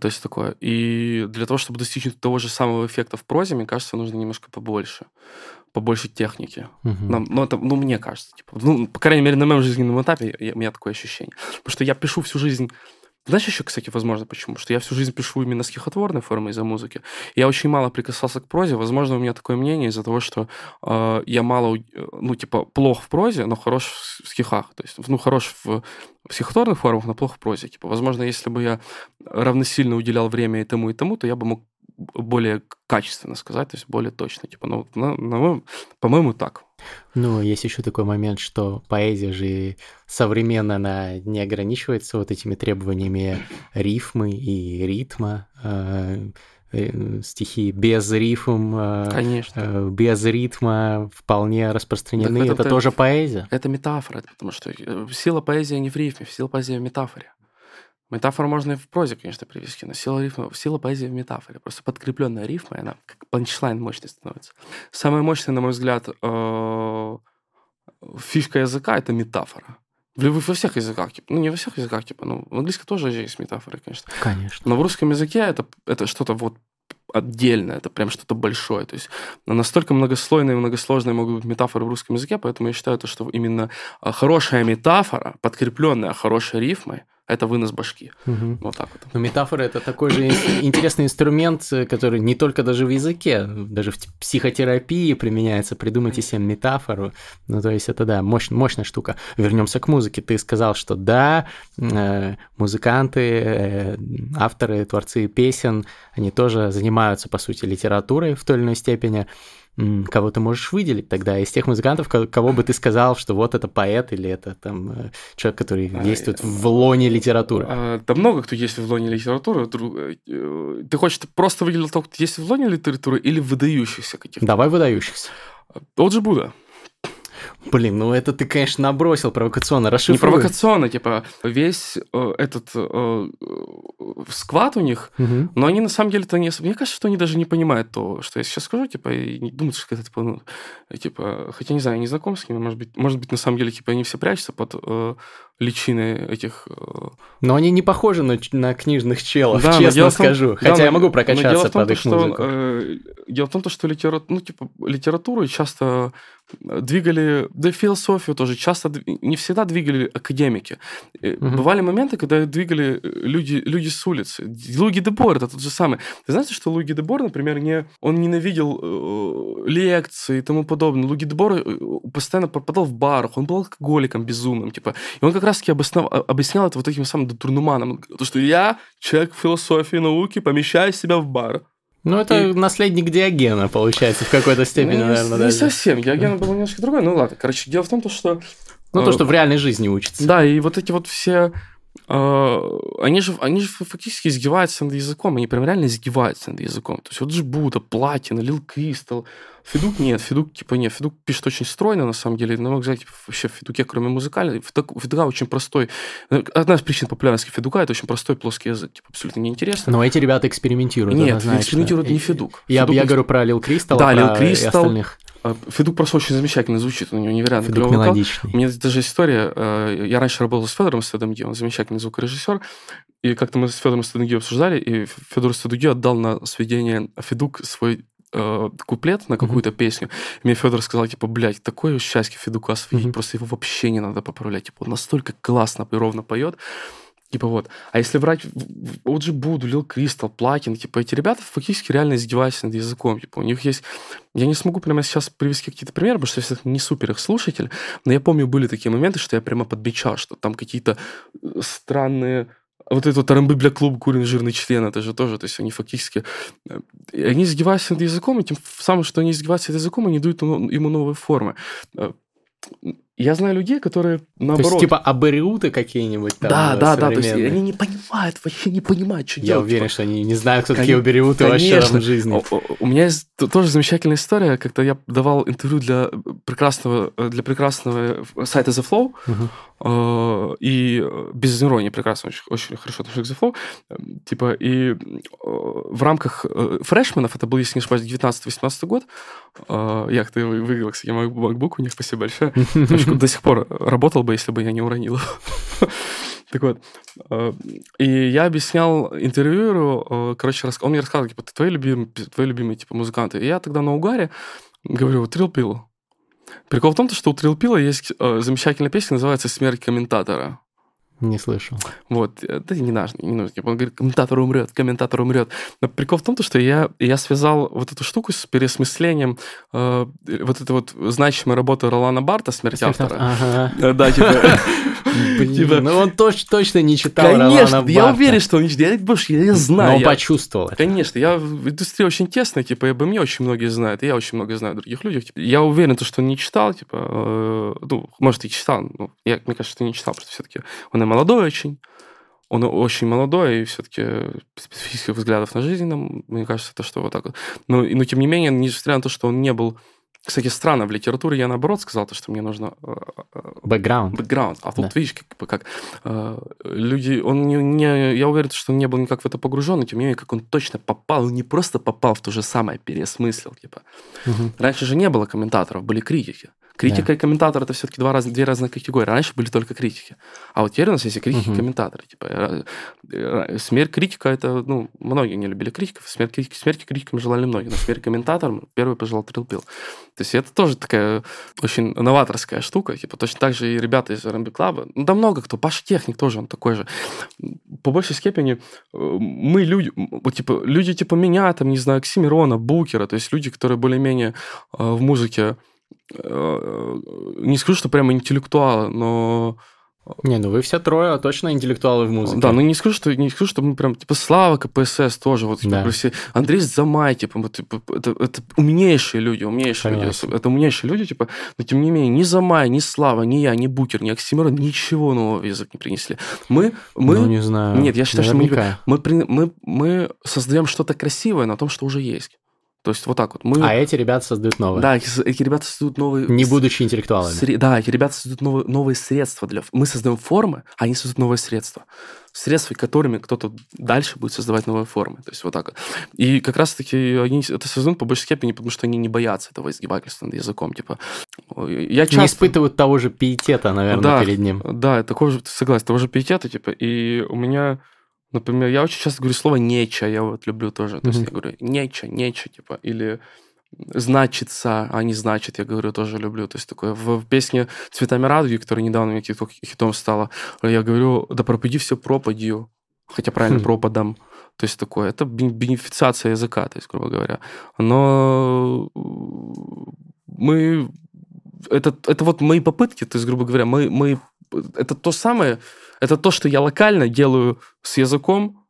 То есть такое. И для того, чтобы достичь того же самого эффекта в прозе, мне кажется, нужно немножко побольше побольше техники. Угу. Нам, ну, это, ну, мне кажется. Типа, ну, по крайней мере, на моем жизненном этапе я, у меня такое ощущение. Потому что я пишу всю жизнь Знаешь еще, кстати, возможно, почему? Что я всю жизнь пишу именно стихотворной формой из-за музыки. Я очень мало прикасался к прозе. Возможно, у меня такое мнение из-за того, что э, я мало, ну, типа, плох в прозе, но хорош в стихах. То есть, ну, хорош в стихотворных формах, но плох в прозе. Типа, возможно, если бы я равносильно уделял время и тому, и тому, то я бы мог более качественно сказать, то есть более точно. Типа, ну, ну, ну по-моему, так. Ну, есть еще такой момент, что поэзия же современно она не ограничивается вот этими требованиями рифмы и ритма. А, э, стихи без рифм, а, Конечно. Э, без ритма вполне распространены. это, тоже поэзия. Это метафора, потому что э, сила поэзии не в рифме, сила поэзии в метафоре. Метафору можно и в прозе, конечно, привести, но сила, рифма, сила поэзии в метафоре. Просто подкрепленная рифма, она как панчлайн мощной становится. Самая мощная, на мой взгляд, э, фишка языка — это метафора. Во всех языках, типа, ну не во всех языках, типа, ну в английском тоже есть метафоры, конечно. Конечно. Но в русском языке это, это что-то вот отдельное, это прям что-то большое. То есть настолько многослойные и многосложные могут быть метафоры в русском языке, поэтому я считаю, что именно а, хорошая метафора, подкрепленная хорошей рифмой, это вынос башки. Угу. Вот так вот. Но метафора это такой же интересный инструмент, который не только даже в языке, даже в психотерапии применяется. Придумайте себе метафору. Ну, то есть это, да, мощь, мощная штука. Вернемся к музыке. Ты сказал, что да, э, музыканты, э, авторы, творцы песен, они тоже занимаются, по сути, литературой в той или иной степени кого ты можешь выделить тогда из тех музыкантов, кого бы ты сказал, что вот это поэт или это там э, человек, который а, действует в лоне литературы? А, да много кто есть в лоне литературы. Э, ты хочешь просто выделить того, кто есть в лоне литературы или выдающихся каких-то? Давай выдающихся. Тот же Будда. Блин, ну это ты, конечно, набросил провокационно, расшифруй. Не провокационно, типа, весь э, этот э, сквад у них, угу. но они на самом деле-то не... Мне кажется, что они даже не понимают то, что я сейчас скажу, типа, и не думают, что это, типа, ну, типа, хотя, не знаю, я не знаком с ними, может быть, может быть, на самом деле, типа, они все прячутся под э, личины этих... Э... Но они не похожи на, на книжных челов, да, честно скажу. Том, хотя да, я могу прокачаться в том, под их что, э, дело в том, что литера... ну, типа, литературу часто двигали, да и философию тоже часто, не всегда двигали академики. Угу. Бывали моменты, когда двигали э, люди, люди с улицы. Луги де Бор это тот же самый. Ты знаешь, что Луги де Бор, например, не, он ненавидел э, лекции и тому подобное. Луги де Бор постоянно пропадал в барах, он был алкоголиком безумным, типа. И он как раз-таки обоснов... А, объяснял это вот таким самым дурнуманом. То, что я, человек философии, науки, помещаю себя в бар. Ну, это и... наследник Диогена, получается, в какой-то степени, ну, наверное, не, даже. Совсем. Диоген был немножко другой. Ну, ладно. Короче, дело в том, что... Ну, то, э, что в реальной жизни учится. Да, и вот эти вот все... Э, они же, они же фактически издеваются над языком, они прям реально издеваются над языком. То есть вот же Будда, Платина, Лил Кристал, Федук нет, Федук типа нет, Федук пишет очень стройно на самом деле, мой взгляд, типа, вообще в Федуке, кроме музыкальной, Федука очень простой. Одна из причин популярности Федука это очень простой плоский язык, типа абсолютно неинтересно. Но эти ребята экспериментируют. Нет, экспериментируют не Федук. Я, Федук я говорю про Лил Кристал, да, Лил Кристал, остальных. А, Федук просто очень замечательно звучит, у него невероятно Федук мелодичный. У меня даже история, э, я раньше работал с Федором Стедомги, он замечательный звукорежиссер, и как-то мы с Федором Стедомги обсуждали, и Федор Стедомги отдал на сведение Федук свой э, куплет на какую-то mm-hmm. песню. И мне Федор сказал, типа, блядь, такое счастье Федука свидеть, mm-hmm. просто его вообще не надо поправлять. Типа, он настолько классно и ровно поет. Типа вот. А если брать вот же Буду, Лил Кристал, Платин, типа эти ребята фактически реально издеваются над языком. Типа у них есть... Я не смогу прямо сейчас привести какие-то примеры, потому что я не супер их слушатель, но я помню, были такие моменты, что я прямо подмечал, что там какие-то э, странные вот этот Тарамбыбля клуб Курин жирный член, это же тоже, то есть они фактически, э, они издеваются над языком, и тем самым, что они издеваются над языком, они дают ему новые формы. Э, я знаю людей, которые наоборот... То есть, типа абориуты какие-нибудь там Да, да, да, то есть они не понимают, вообще не понимают, что Я делать. Я уверен, типа... что они не знают, кто такие абориуты вообще в жизни. У меня есть тоже замечательная история, когда я давал интервью для прекрасного, для прекрасного сайта The Flow, uh-huh. и без иронии прекрасно, очень, очень хорошо отношусь к The Flow, типа, и в рамках фрешменов, это был, если не ошибаюсь, 19-18 год, я как-то выиграл, кстати, MacBook у них, спасибо большое, <laughs> до сих пор работал бы, если бы я не уронил. <laughs> Так вот, э, и я объяснял интервьюеру, э, короче, он мне рассказывал, типа, твои любимые, твои любимые, типа, музыканты. И я тогда на угаре говорю, Трил Прикол в том, что у Трил есть э, замечательная песня, называется «Смерть комментатора». Не слышал. Вот, это не нужно, не нужно. Он говорит, комментатор умрет, комментатор умрет. Но прикол в том, что я, я связал вот эту штуку с переосмыслением э, вот этой вот значимой работы Ролана Барта «Смерть автора». Ага. Э, да, типа... Блин, типа, ну он точно, точно не читал Конечно, я уверен, что он не читал. Я, я, я знаю. Но он я, почувствовал это. Конечно, я в индустрии очень тесно, типа, обо мне очень многие знают, и я очень много знаю других людей. Типа, я уверен, то, что он не читал, типа, э, ну, может, и читал, но я, мне кажется, что не читал, потому что все-таки он и молодой очень, он очень молодой, и все-таки специфических взглядов на жизнь, нам, мне кажется, то, что вот так вот. Но, но тем не менее, несмотря на то, что он не был кстати, странно, в литературе я наоборот сказал, то, что мне нужно... Э, э, бэкграунд. Бэкграунд. А тут, да. видишь, как как э, люди... Он не, не... Я уверен, что он не был никак в это погружен, но тем не менее, как он точно попал, не просто попал в то же самое, переосмыслил, типа. Угу. Раньше же не было комментаторов, были критики. Критика да. и комментатор это все-таки два раз, две разные категории. Раньше были только критики. А вот теперь у нас есть и критики, и комментаторы. Типа, смерть критика это, ну, многие не любили критиков. Смерть, критики, смерти критикам желали многие. Но смерть комментаторам первый пожелал Трилпил. То есть это тоже такая очень новаторская штука. Типа, точно так же и ребята из R&B Club. Ну, да много кто. Паша Техник тоже, он такой же. По большей степени э, мы люди, типа, люди типа меня, там, не знаю, Оксимирона, Букера, то есть люди, которые более-менее э, в музыке Э, не скажу, что прямо интеллектуалы, но... Не, ну вы все трое точно интеллектуалы в музыке. Да, ну не скажу, что не скажу, что мы прям типа Слава КПСС тоже, вот типа, да. все, Андрей Замай, типа, вот, типа это, это умнейшие люди, умнейшие Конечно. люди, это умнейшие люди, типа, но тем не менее ни Замай, ни Слава, ни я, ни Букер, ни Оксимирон ничего нового в язык не принесли. Мы, мы, ну не знаю. Нет, я считаю, Наверняка. что мы, мы, мы, мы создаем что-то красивое на том, что уже есть. То есть вот так вот. Мы... А эти ребята создают новые. Да, эти, эти ребята создают новые... Не будучи интеллектуалами. Сре... Да, эти ребята создают новые, новые средства. для. Мы создаем формы, а они создают новые средства. Средства, которыми кто-то дальше будет создавать новые формы. То есть вот так вот. И как раз-таки они это создают по большей степени, потому что они не боятся этого издевательства над языком. Типа, я часто... Не испытывают того же пиетета, наверное, да, перед ним. Да, такого же, согласен, того же пиетета, типа. И у меня Например, я очень часто говорю слово «неча», я вот люблю тоже. То есть я говорю «неча», «неча», типа, или значится, а не значит, я говорю, тоже люблю. То есть такое в, в песне «Цветами радуги», которая недавно мне хитом стала, я говорю «да пропади все пропадью», хотя правильно хм. пропадом. То есть такое, это бенефициация языка, то есть, грубо говоря. Но мы... Это, это вот мои попытки, то есть, грубо говоря, мы, мы это то самое, это то, что я локально делаю с языком,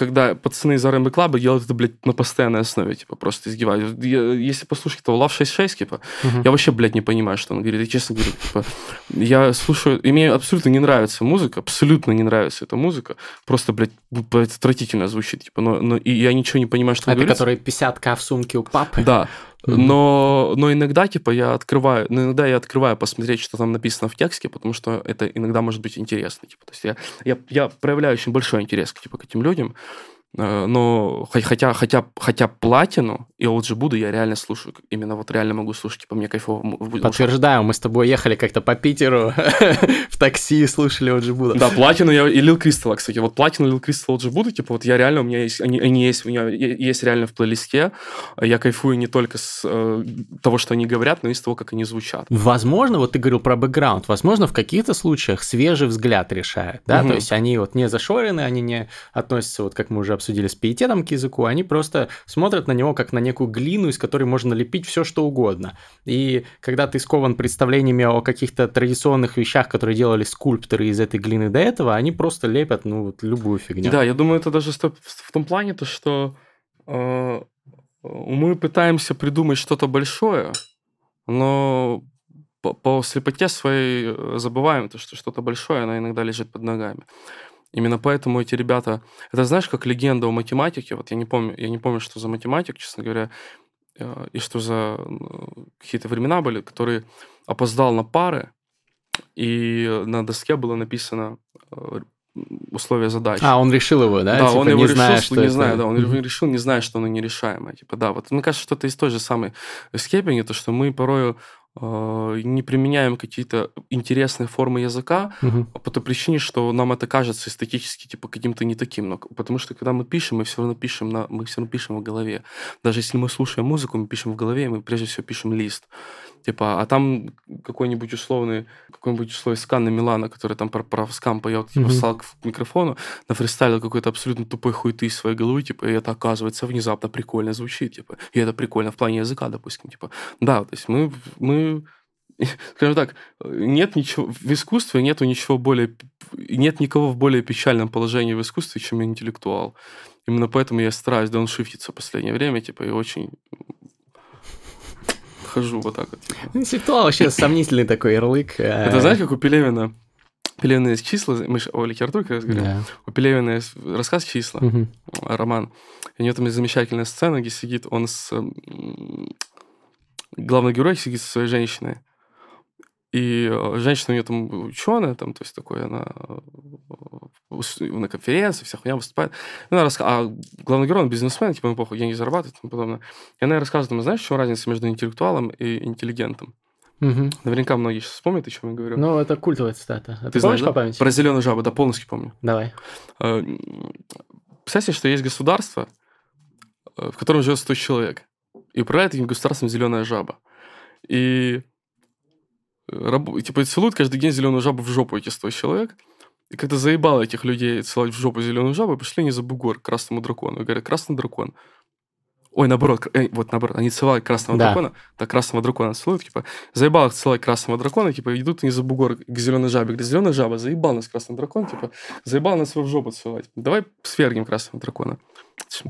когда пацаны из R&B Club делают это, блядь, на постоянной основе, типа, просто издевают. Я, если послушать этого Love 66, типа, uh-huh. я вообще, блядь, не понимаю, что он говорит. Я честно говорю, типа, я слушаю, и мне абсолютно не нравится музыка, абсолютно не нравится эта музыка, просто, блядь, отвратительно звучит, типа, но, но и я ничего не понимаю, что он Это который 50к в сумке у папы? Да, но, но иногда, типа, я открываю, ну, иногда я открываю посмотреть, что там написано в тексте, потому что это иногда может быть интересно. Типа. То есть я, я, я проявляю очень большой интерес типа, к этим людям. Э, но хотя, хотя, хотя платину и LG буду я реально слушаю. Именно вот реально могу слушать, типа мне кайфово. Подтверждаю, мы с тобой ехали как-то по Питеру <laughs> в такси и слушали LG буду. Да, платину я и Lil Crystal, кстати. Вот платину Lil Crystal LG буду, типа вот я реально, у меня есть, они, они есть, у меня есть реально в плейлисте. Я кайфую не только с э, того, что они говорят, но и с того, как они звучат. Возможно, вот ты говорил про бэкграунд, возможно, в каких-то случаях свежий взгляд решает, да, угу. то есть они вот не зашорены, они не относятся, вот как мы уже обсудили с пиететом к языку, они просто смотрят на него как на некую глину, из которой можно лепить все что угодно. И когда ты скован представлениями о каких-то традиционных вещах, которые делали скульпторы из этой глины до этого, они просто лепят, ну, вот любую фигню. Да, я думаю, это даже в том плане, то, что э, мы пытаемся придумать что-то большое, но по, по слепоте своей э, забываем то, что что-то большое, оно иногда лежит под ногами. Именно поэтому эти ребята... Это знаешь, как легенда о математике. Вот я не помню, я не помню, что за математик, честно говоря, э, и что за какие-то времена были, который опоздал на пары, и на доске было написано э, условия задачи. А, он решил его, да? Да, типа, он его не решил, зная, что не это... знаю, да, он mm-hmm. решил, не зная, что оно нерешаемое. Типа, да, вот мне кажется, что это из той же самой степени, то, что мы порою э, не применяем какие-то интересные формы языка угу. по той причине, что нам это кажется эстетически типа каким-то не таким. Но, потому что когда мы пишем, мы все равно пишем на, мы все равно пишем в голове. Даже если мы слушаем музыку, мы пишем в голове, мы прежде всего пишем лист. Типа, а там какой-нибудь условный, какой-нибудь условный скан на Милана, который там про, про скам поет, типа, mm-hmm. стал к микрофону, нафристайлил какой-то абсолютно тупой хуйты из своей головы, типа, и это, оказывается, внезапно прикольно звучит, типа, и это прикольно в плане языка, допустим, типа. Да, то есть мы, мы <laughs> скажем так, нет ничего в искусстве нету ничего более нет никого в более печальном положении в искусстве, чем интеллектуал. Именно поэтому я стараюсь дауншифтиться в последнее время, типа, и очень хожу вот так вот. Типа. Интеллектуал вообще сомнительный такой ярлык. Э. Это знаешь, как у Пелевина? Пелевина есть числа, мы же о литературе как раз говорим. Yeah. У Пелевина есть рассказ «Числа», uh-huh. роман. И у него там есть замечательная сцена, где сидит он с... Главный герой сидит со своей женщиной. И э, женщина у нее там ученая, там, то есть такой, она э, на конференции, вся хуйня выступает. Она рассказ... А главный герой, он бизнесмен, типа, ему похуй, деньги зарабатывает и тому подобное. И она рассказывает, ему, знаешь, в чем разница между интеллектуалом и интеллигентом? Угу. Наверняка многие сейчас вспомнят, о чем я говорю. Ну, это культовая цитата. А ты, ты знаешь, да? по памяти? Про зеленую жабу, да, полностью помню. Давай. Э, представьте, что есть государство, в котором живет 100 человек, и управляет этим государством зеленая жаба. И раб... типа целуют каждый день зеленую жабу в жопу эти 100 человек. И когда заебало этих людей целовать в жопу зеленую жабу, пошли они за бугор к красному дракону. И говорят, красный дракон. Ой, наоборот, э, вот наоборот, они целовали красного да. дракона, так красного дракона целуют, типа, заебал их целовать красного дракона, типа, идут они за бугор к зеленой жабе, говорят, зеленая жаба, заебал нас красный дракон, типа, заебал нас в жопу целовать. Давай свергнем красного дракона.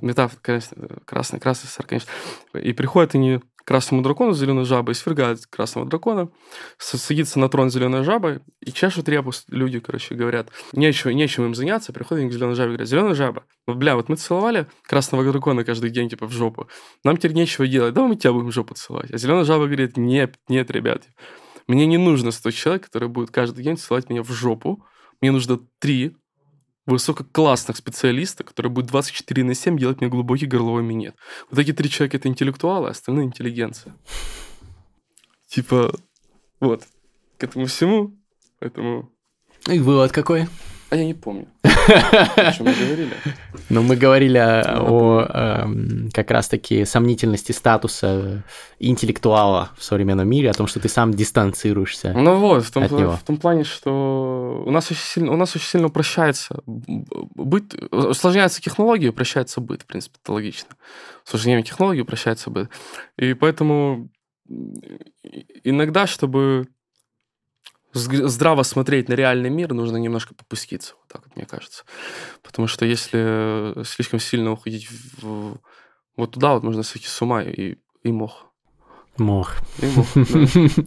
Метафора, конечно, красный, красный сэр, конечно. И приходят они красному дракону зеленой жабой, свергает красного дракона, садится на трон зеленой жабы и чешут репу люди, короче, говорят, нечего, нечем им заняться, приходят к зеленой жабе и говорят, зеленая жаба, ну, бля, вот мы целовали красного дракона каждый день, типа, в жопу, нам теперь нечего делать, давай мы тебя будем в жопу целовать. А зеленая жаба говорит, нет, нет, ребят, мне не нужно 100 человек, которые будут каждый день целовать меня в жопу, мне нужно три высококлассных специалистов, которые будут 24 на 7 делать мне глубокий горловой минет. Вот эти три человека — это интеллектуалы, а остальные — интеллигенция. Типа, вот, к этому всему, поэтому... И вывод какой? А я не помню. <laughs> О чем мы говорили? Ну, мы говорили о, эм, как раз-таки сомнительности статуса интеллектуала в современном мире, о том, что ты сам дистанцируешься Ну вот, в том, в том плане, что у нас очень сильно, у нас очень сильно упрощается быт, усложняются технологии, упрощается быт, в принципе, это логично. Усложнением технологий упрощается быт. И поэтому иногда, чтобы здраво смотреть на реальный мир, нужно немножко попуститься, вот так вот, мне кажется. Потому что если слишком сильно уходить в, вот туда, вот можно сойти с ума и, и мох. Мох. И мох да. <laughs>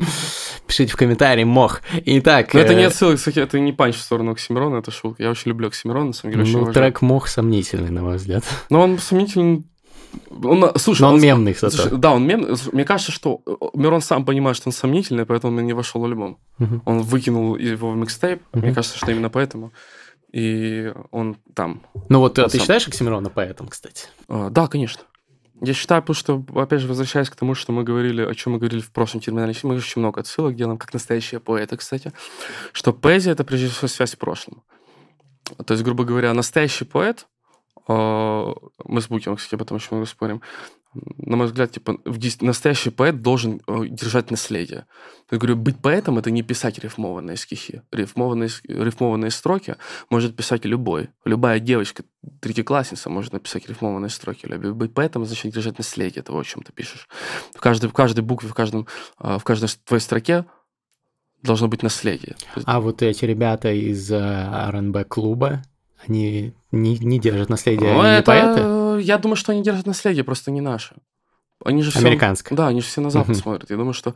Пишите в комментарии мох. Итак... Но это не э, отсылка, кстати, это не панч в сторону Оксимирона, это шутка. Я очень люблю Оксимирона, на самом деле, Ну, трек мох сомнительный, на мой взгляд. Но он сомнительный он, слушай, Но он, он мемный, кстати. Слушай, да, он мемный. Мне кажется, что э, Мирон сам понимает, что он сомнительный, поэтому он не вошел в альбом. Uh-huh. Он выкинул его в микстейп. Uh-huh. Мне кажется, что именно поэтому. И он там. Ну вот а ты сам... считаешь Оксимирона поэтом, кстати? А, да, конечно. Я считаю, потому что, опять же, возвращаясь к тому, что мы говорили, о чем мы говорили в прошлом терминале, мы очень много отсылок делаем, как настоящие поэты, кстати, что поэзия — это прежде всего связь с прошлым. То есть, грубо говоря, настоящий поэт а, мы с Букиным, кстати, об этом очень много спорим. На мой взгляд, типа, настоящий поэт должен э, держать наследие. Я говорю, быть поэтом — это не писать рифмованные стихи. Рифмованные, рифмованные строки может писать любой. Любая девочка, третьеклассница может написать рифмованные строки. Быть поэтом — значит держать наследие того, о чем ты пишешь. В каждой, в каждой букве, в, каждом, а, в каждой твоей строке должно быть наследие. А вот эти ребята из э, R&B-клуба, они не, не держат наследие, ну, они это... поэты? Я думаю, что они держат наследие, просто не наше. Они же Американское. Все, да, они же все на Запад uh-huh. смотрят. Я думаю, что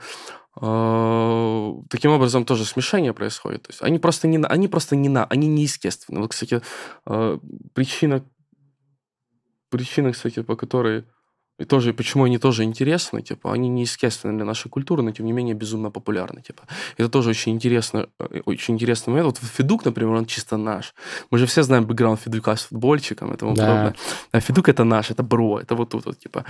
э, таким образом тоже смешение происходит. То есть они просто не, они просто не на, они неестественны. Вот, кстати, э, причина, причина, кстати, по которой и тоже, почему они тоже интересны, типа, они не естественны для нашей культуры, но тем не менее безумно популярны, типа. Это тоже очень интересно, э, очень интересный момент. Вот Федук, например, он чисто наш. Мы же все знаем бэкграунд Федука с футбольчиком и тому да. подобное. А Федук это наш, это бро, это вот тут вот, типа.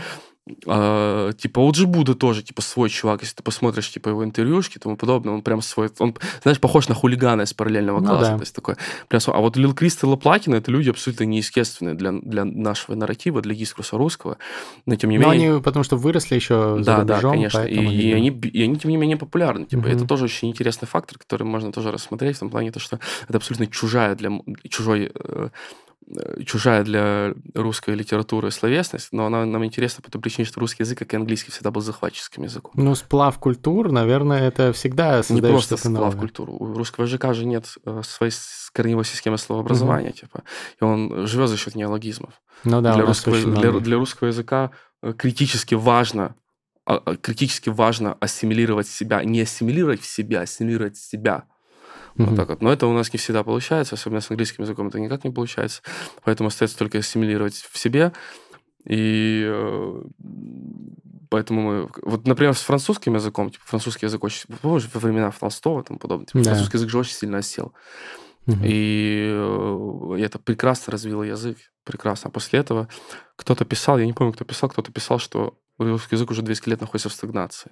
Uh, типа у Джибуда тоже, типа, свой чувак, если ты посмотришь, типа, его интервьюшки и тому подобное, он прям свой, он, знаешь, похож на хулигана из параллельного ну, класса, да. то есть такой, прям, а вот Лил Кристал и Плакина это люди абсолютно неестественные для, для нашего нарратива, для дискурса русского, но тем не менее... Но они потому что выросли еще да, за рубежом, Да, конечно, и, и, они, и они, тем не менее, популярны, типа, угу. это тоже очень интересный фактор, который можно тоже рассмотреть в том плане, то, что это абсолютно чужая для, чужой э, Э, чужая для русской литературы словесность, но она нам интересна по той причине, что русский язык, как и английский, всегда был захватческим языком. Ну, сплав культур, наверное, это всегда Не просто сплав новое. культур. У русского языка же нет э, своей корневой системы словообразования, угу. типа, и он живет за счет неологизмов. Ну да, для, русского, для, для русского языка э, критически важно а, а, критически важно ассимилировать себя, не ассимилировать в себя, а ассимилировать себя. Вот так вот. Но это у нас не всегда получается, особенно с английским языком это никак не получается. Поэтому остается только ассимилировать в себе. И э, поэтому мы... Вот, например, с французским языком, типа, французский язык очень... Помнишь, во времена Толстого и тому подобное, типа, да. французский язык же очень сильно осел. Угу. И это прекрасно развило язык, прекрасно. А после этого кто-то писал, я не помню, кто писал, кто-то писал, что русский язык уже 200 лет находится в стагнации.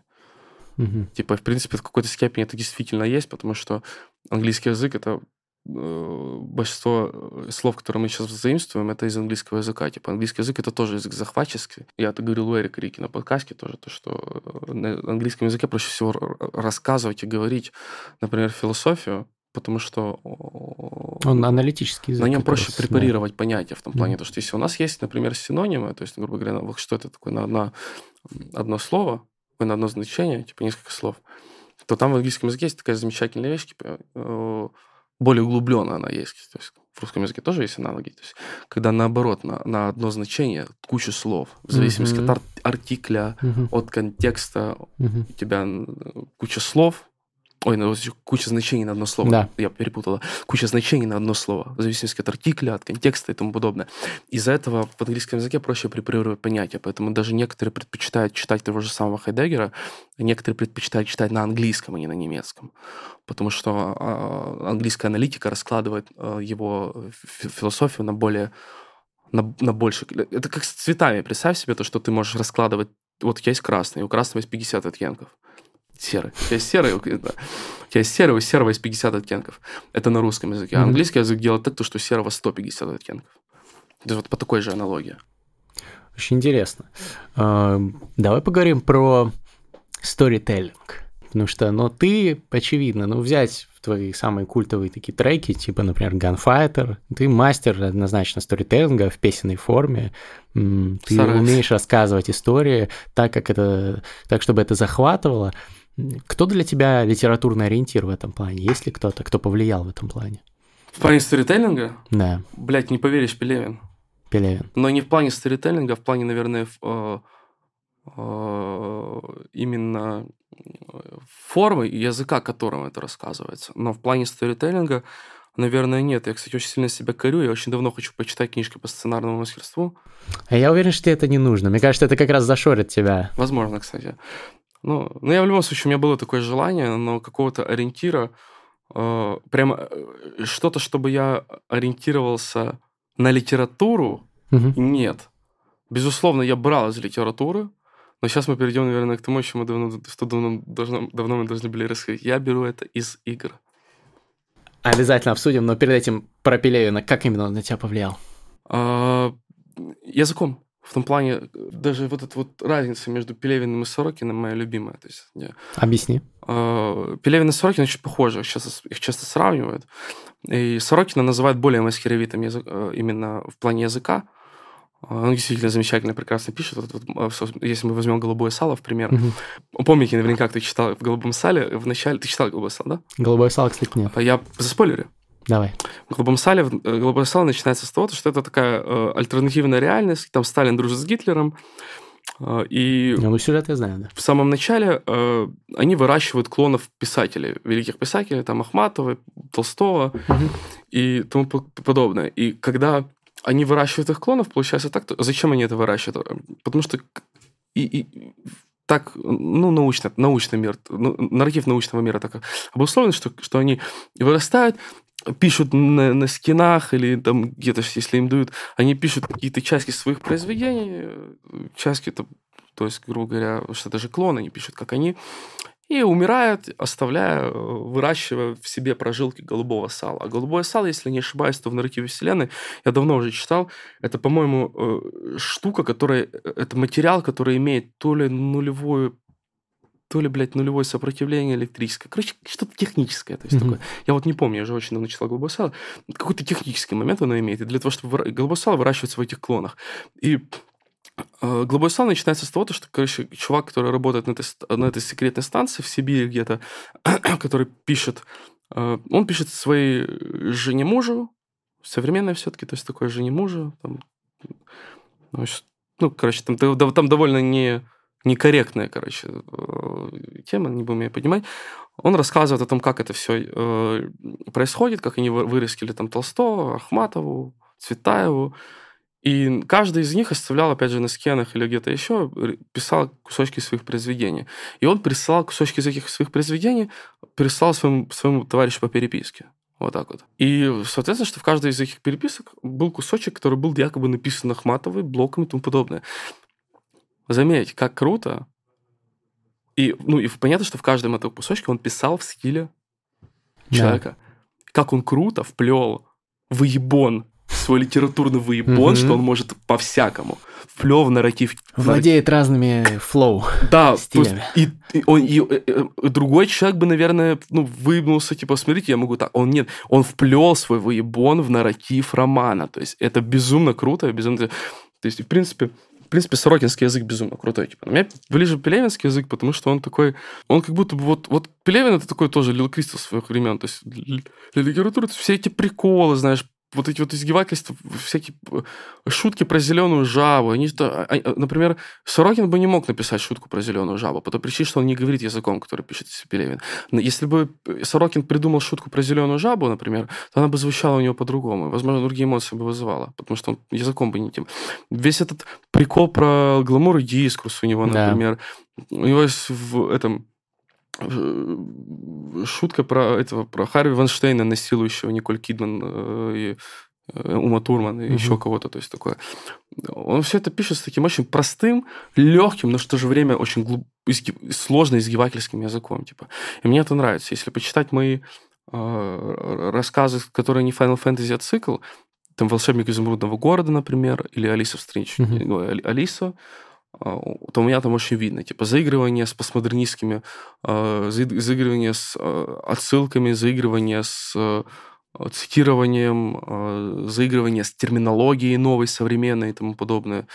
Угу. Типа, в принципе, в какой-то степени это действительно есть, потому что английский язык это э, большинство э, слов, которые мы сейчас заимствуем, это из английского языка. Типа английский язык это тоже язык захватческий. Я это говорил у Эрика Рики на подкасте тоже, то, что э, на английском языке проще всего рассказывать и говорить, например, философию, потому что он аналитический язык. На нем проще раз, препарировать да. понятия в том плане, mm-hmm. то, что если у нас есть, например, синонимы, то есть, грубо говоря, что это такое на, на одно слово, на одно значение, типа несколько слов, то там в английском языке есть такая замечательная вещь, типа, э, более углубленно она есть. То есть в русском языке тоже есть аналоги. То есть, когда наоборот, на, на одно значение куча слов, в зависимости mm-hmm. от артикля, mm-hmm. от контекста, mm-hmm. у тебя куча слов, Ой, ну, куча значений на одно слово. Да. Я перепутала. Куча значений на одно слово, в зависимости от артикля, от контекста и тому подобное. Из-за этого в английском языке проще препарировать понятия, поэтому даже некоторые предпочитают читать того же самого Хайдеггера, а некоторые предпочитают читать на английском, а не на немецком. Потому что а, английская аналитика раскладывает а, его философию на более на, на больше... Это как с цветами. Представь себе то, что ты можешь раскладывать... Вот есть красный, у красного есть 50 оттенков. Серый. У тебя есть серый, у тебя есть серый, у серого есть 50 оттенков. Это на русском языке. А английский язык делает так, что у серого 150 оттенков. Это вот по такой же аналогии. Очень интересно. А, давай поговорим про сторителлинг. Потому что, ну, ты, очевидно, ну, взять твои самые культовые такие треки, типа, например, Gunfighter, ты мастер однозначно сторителлинга в песенной форме, ты Стараюсь. умеешь рассказывать истории так, как это, так, чтобы это захватывало. Кто для тебя литературный ориентир в этом плане? Есть ли кто-то, кто повлиял в этом плане? В плане сторителлинга? Да. Блять, не поверишь, Пелевин. Пелевин. Но не в плане сторителлинга, а в плане, наверное, в, э, э, именно формы и языка, которым это рассказывается. Но в плане сторителлинга, наверное, нет. Я, кстати, очень сильно себя корю. Я очень давно хочу почитать книжки по сценарному мастерству. А я уверен, что тебе это не нужно. Мне кажется, это как раз зашорит тебя. Возможно, кстати. Ну, ну, я в любом случае, у меня было такое желание, но какого-то ориентира, э, прямо э, что-то, чтобы я ориентировался на литературу, угу. нет. Безусловно, я брал из литературы, но сейчас мы перейдем, наверное, к тому, что мы давно, что давно, должно, давно мы должны были рассказать. Я беру это из игр. Обязательно обсудим, но перед этим про Пелевина. Как именно он на тебя повлиял? А, языком. В том плане, даже вот эта вот разница между Пелевиным и Сорокиным моя любимая. То есть, я, Объясни. Э, Пелевин и Сорокин очень похожи, их часто, их часто сравнивают. И Сорокина называют более мастеровитым язык, э, именно в плане языка. Он действительно замечательно, прекрасно пишет. Вот, вот, если мы возьмем «Голубое сало» в пример. Угу. Помните, наверняка, ты читал в «Голубом сале» в начале... Ты читал «Голубое сало», да? «Голубое сало», кстати, нет. Я заспойлерю. Давай. «Голубом сале», э, «Голубое сало» начинается с того, что это такая э, альтернативная реальность. Там Сталин дружит с Гитлером. Э, и ну, сюжет я знаю, да. В самом начале э, они выращивают клонов писателей, великих писателей, там Ахматова, Толстого угу. и тому подобное. И когда они выращивают их клонов, получается так. Зачем они это выращивают? Потому что и, и так, ну, научно, научный мир, ну, нарратив научного мира так обусловлен, что, что они вырастают, пишут на, на скинах или там где-то, если им дают, они пишут какие-то части своих произведений, части это то есть, грубо говоря, что даже клоны не пишут, как они, и умирает, оставляя, выращивая в себе прожилки голубого сала. А голубое сало, если не ошибаюсь, то в нарративе Вселенной, я давно уже читал, это, по-моему, э, штука, которая, э, это материал, который имеет то ли нулевую то ли, блядь, нулевое сопротивление электрическое. Короче, что-то техническое. То есть mm-hmm. такое. Я вот не помню, я же очень давно читал голубое сало. Какой-то технический момент оно имеет. И для того, чтобы голубое сало выращивается в этих клонах. И э, Голубой сал начинается с того, что, короче, чувак, который работает на этой, на этой секретной станции в Сибири где-то, <clears throat> который пишет, э, он пишет своей жене мужу, современной все-таки, то есть такой жене мужу, там, ну, ну короче, там, там довольно не некорректная, короче, э, тема, не будем ее поднимать. Он рассказывает о том, как это все э, происходит, как они вырастили там Толстого, Ахматову, Цветаеву. И каждый из них оставлял, опять же, на скенах или где-то еще, писал кусочки своих произведений. И он присылал кусочки из этих своих произведений, прислал своему, своему товарищу по переписке. Вот так вот. И, соответственно, что в каждой из этих переписок был кусочек, который был якобы написан Ахматовой, блоками и тому подобное. Заметь, как круто. И, ну, и понятно, что в каждом этом кусочке он писал в стиле человека. Да. Как он круто вплел выебон, свой литературный выебон, что он может по-всякому. Вплел в нарратив. Владеет разными флоу Да, стилями. и, и, он, и, и, э, э, другой человек бы, наверное, ну, выебнулся, типа, смотрите, я могу так. Он нет, он вплел свой выебон в нарратив романа. То есть это безумно круто, безумно... То есть, в принципе, принципе, сорокинский язык безумно крутой. Типа. Но мне ближе пелевинский язык, потому что он такой... Он как будто бы... Вот, вот Пелевин это такой тоже Лил Кристал своих времен. То есть для литературы все эти приколы, знаешь, вот эти вот издевательства, всякие э, шутки про зеленую жабу. Они, а, а, например, Сорокин бы не мог написать шутку про зеленую жабу, по той причине, что он не говорит языком, который пишет Пелевин. Если бы Сорокин придумал шутку про зеленую жабу, например, то она бы звучала у него по-другому. Возможно, другие эмоции бы вызывала, потому что он языком бы не тем. Весь этот прикол про гламур и дискурс у него, например. Да. У него есть в этом Э, шутка про этого про Харви Ванштейна, насилующего Николь Кидман э, и э, Ума Турман и угу. еще кого-то, то есть такое. Он все это пишет с таким очень простым, легким, но в то же время очень глуб... изги... сложно изгибательским языком, типа. И мне это нравится. Если почитать мои э, рассказы, которые не Final Fantasy, а цикл, там «Волшебник изумрудного города», например, или «Алиса в стране угу. Алиса», то у меня там очень видно, типа, заигрывание с постмодернистскими, а, заигрывание с а, отсылками, заигрывание с цитированием, заигрывание с терминологией новой, современной и тому подобное.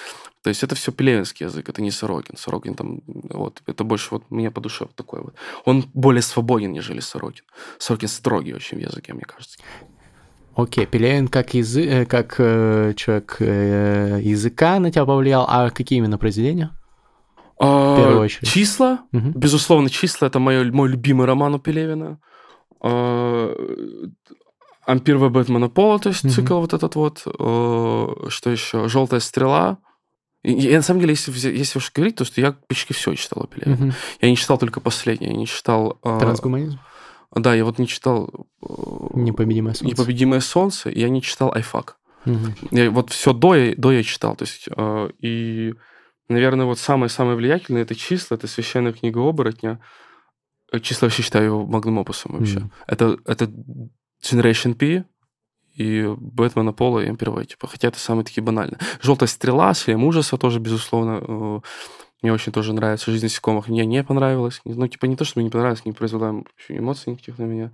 То есть это все пелевинский язык, это не Сорокин. Сорокин там, вот, это больше вот мне по душе вот такой вот. Он более свободен, нежели Сорокин. Сорокин строгий очень в языке, мне кажется. Окей, Пелевин как, язы... Э, как э, человек э, языка на тебя повлиял, а какие именно произведения? А, в первую очередь. Числа, угу. безусловно, числа это мой, мой любимый роман у Пелевина. А, Ампир в Бэтмена Пола, то есть угу. цикл вот этот вот. А, что еще? Желтая стрела. И, и на самом деле, если, если уж говорить, то что я почти все читал у Пелевина. Угу. Я не читал только последнее, я не читал... А, Трансгуманизм? Да, я вот не читал... Непобедимое солнце. Непобедимое солнце, я не читал айфак. Угу. Я, вот все до, я, до я читал. То есть, э, и, наверное, вот самое-самое влиятельное это числа, это священная книга оборотня. Числа вообще считаю его магнум опусом вообще. Mm. Это, это Generation P и Бэтмена Пола и Эмпер типа, хотя это самые такие банальные. Желтая стрела, Шлем ужаса тоже, безусловно, э, мне очень тоже нравится «Жизнь насекомых». Мне не понравилось. Ну, типа, не то, что мне не понравилось, не произвела эмоций никаких на меня.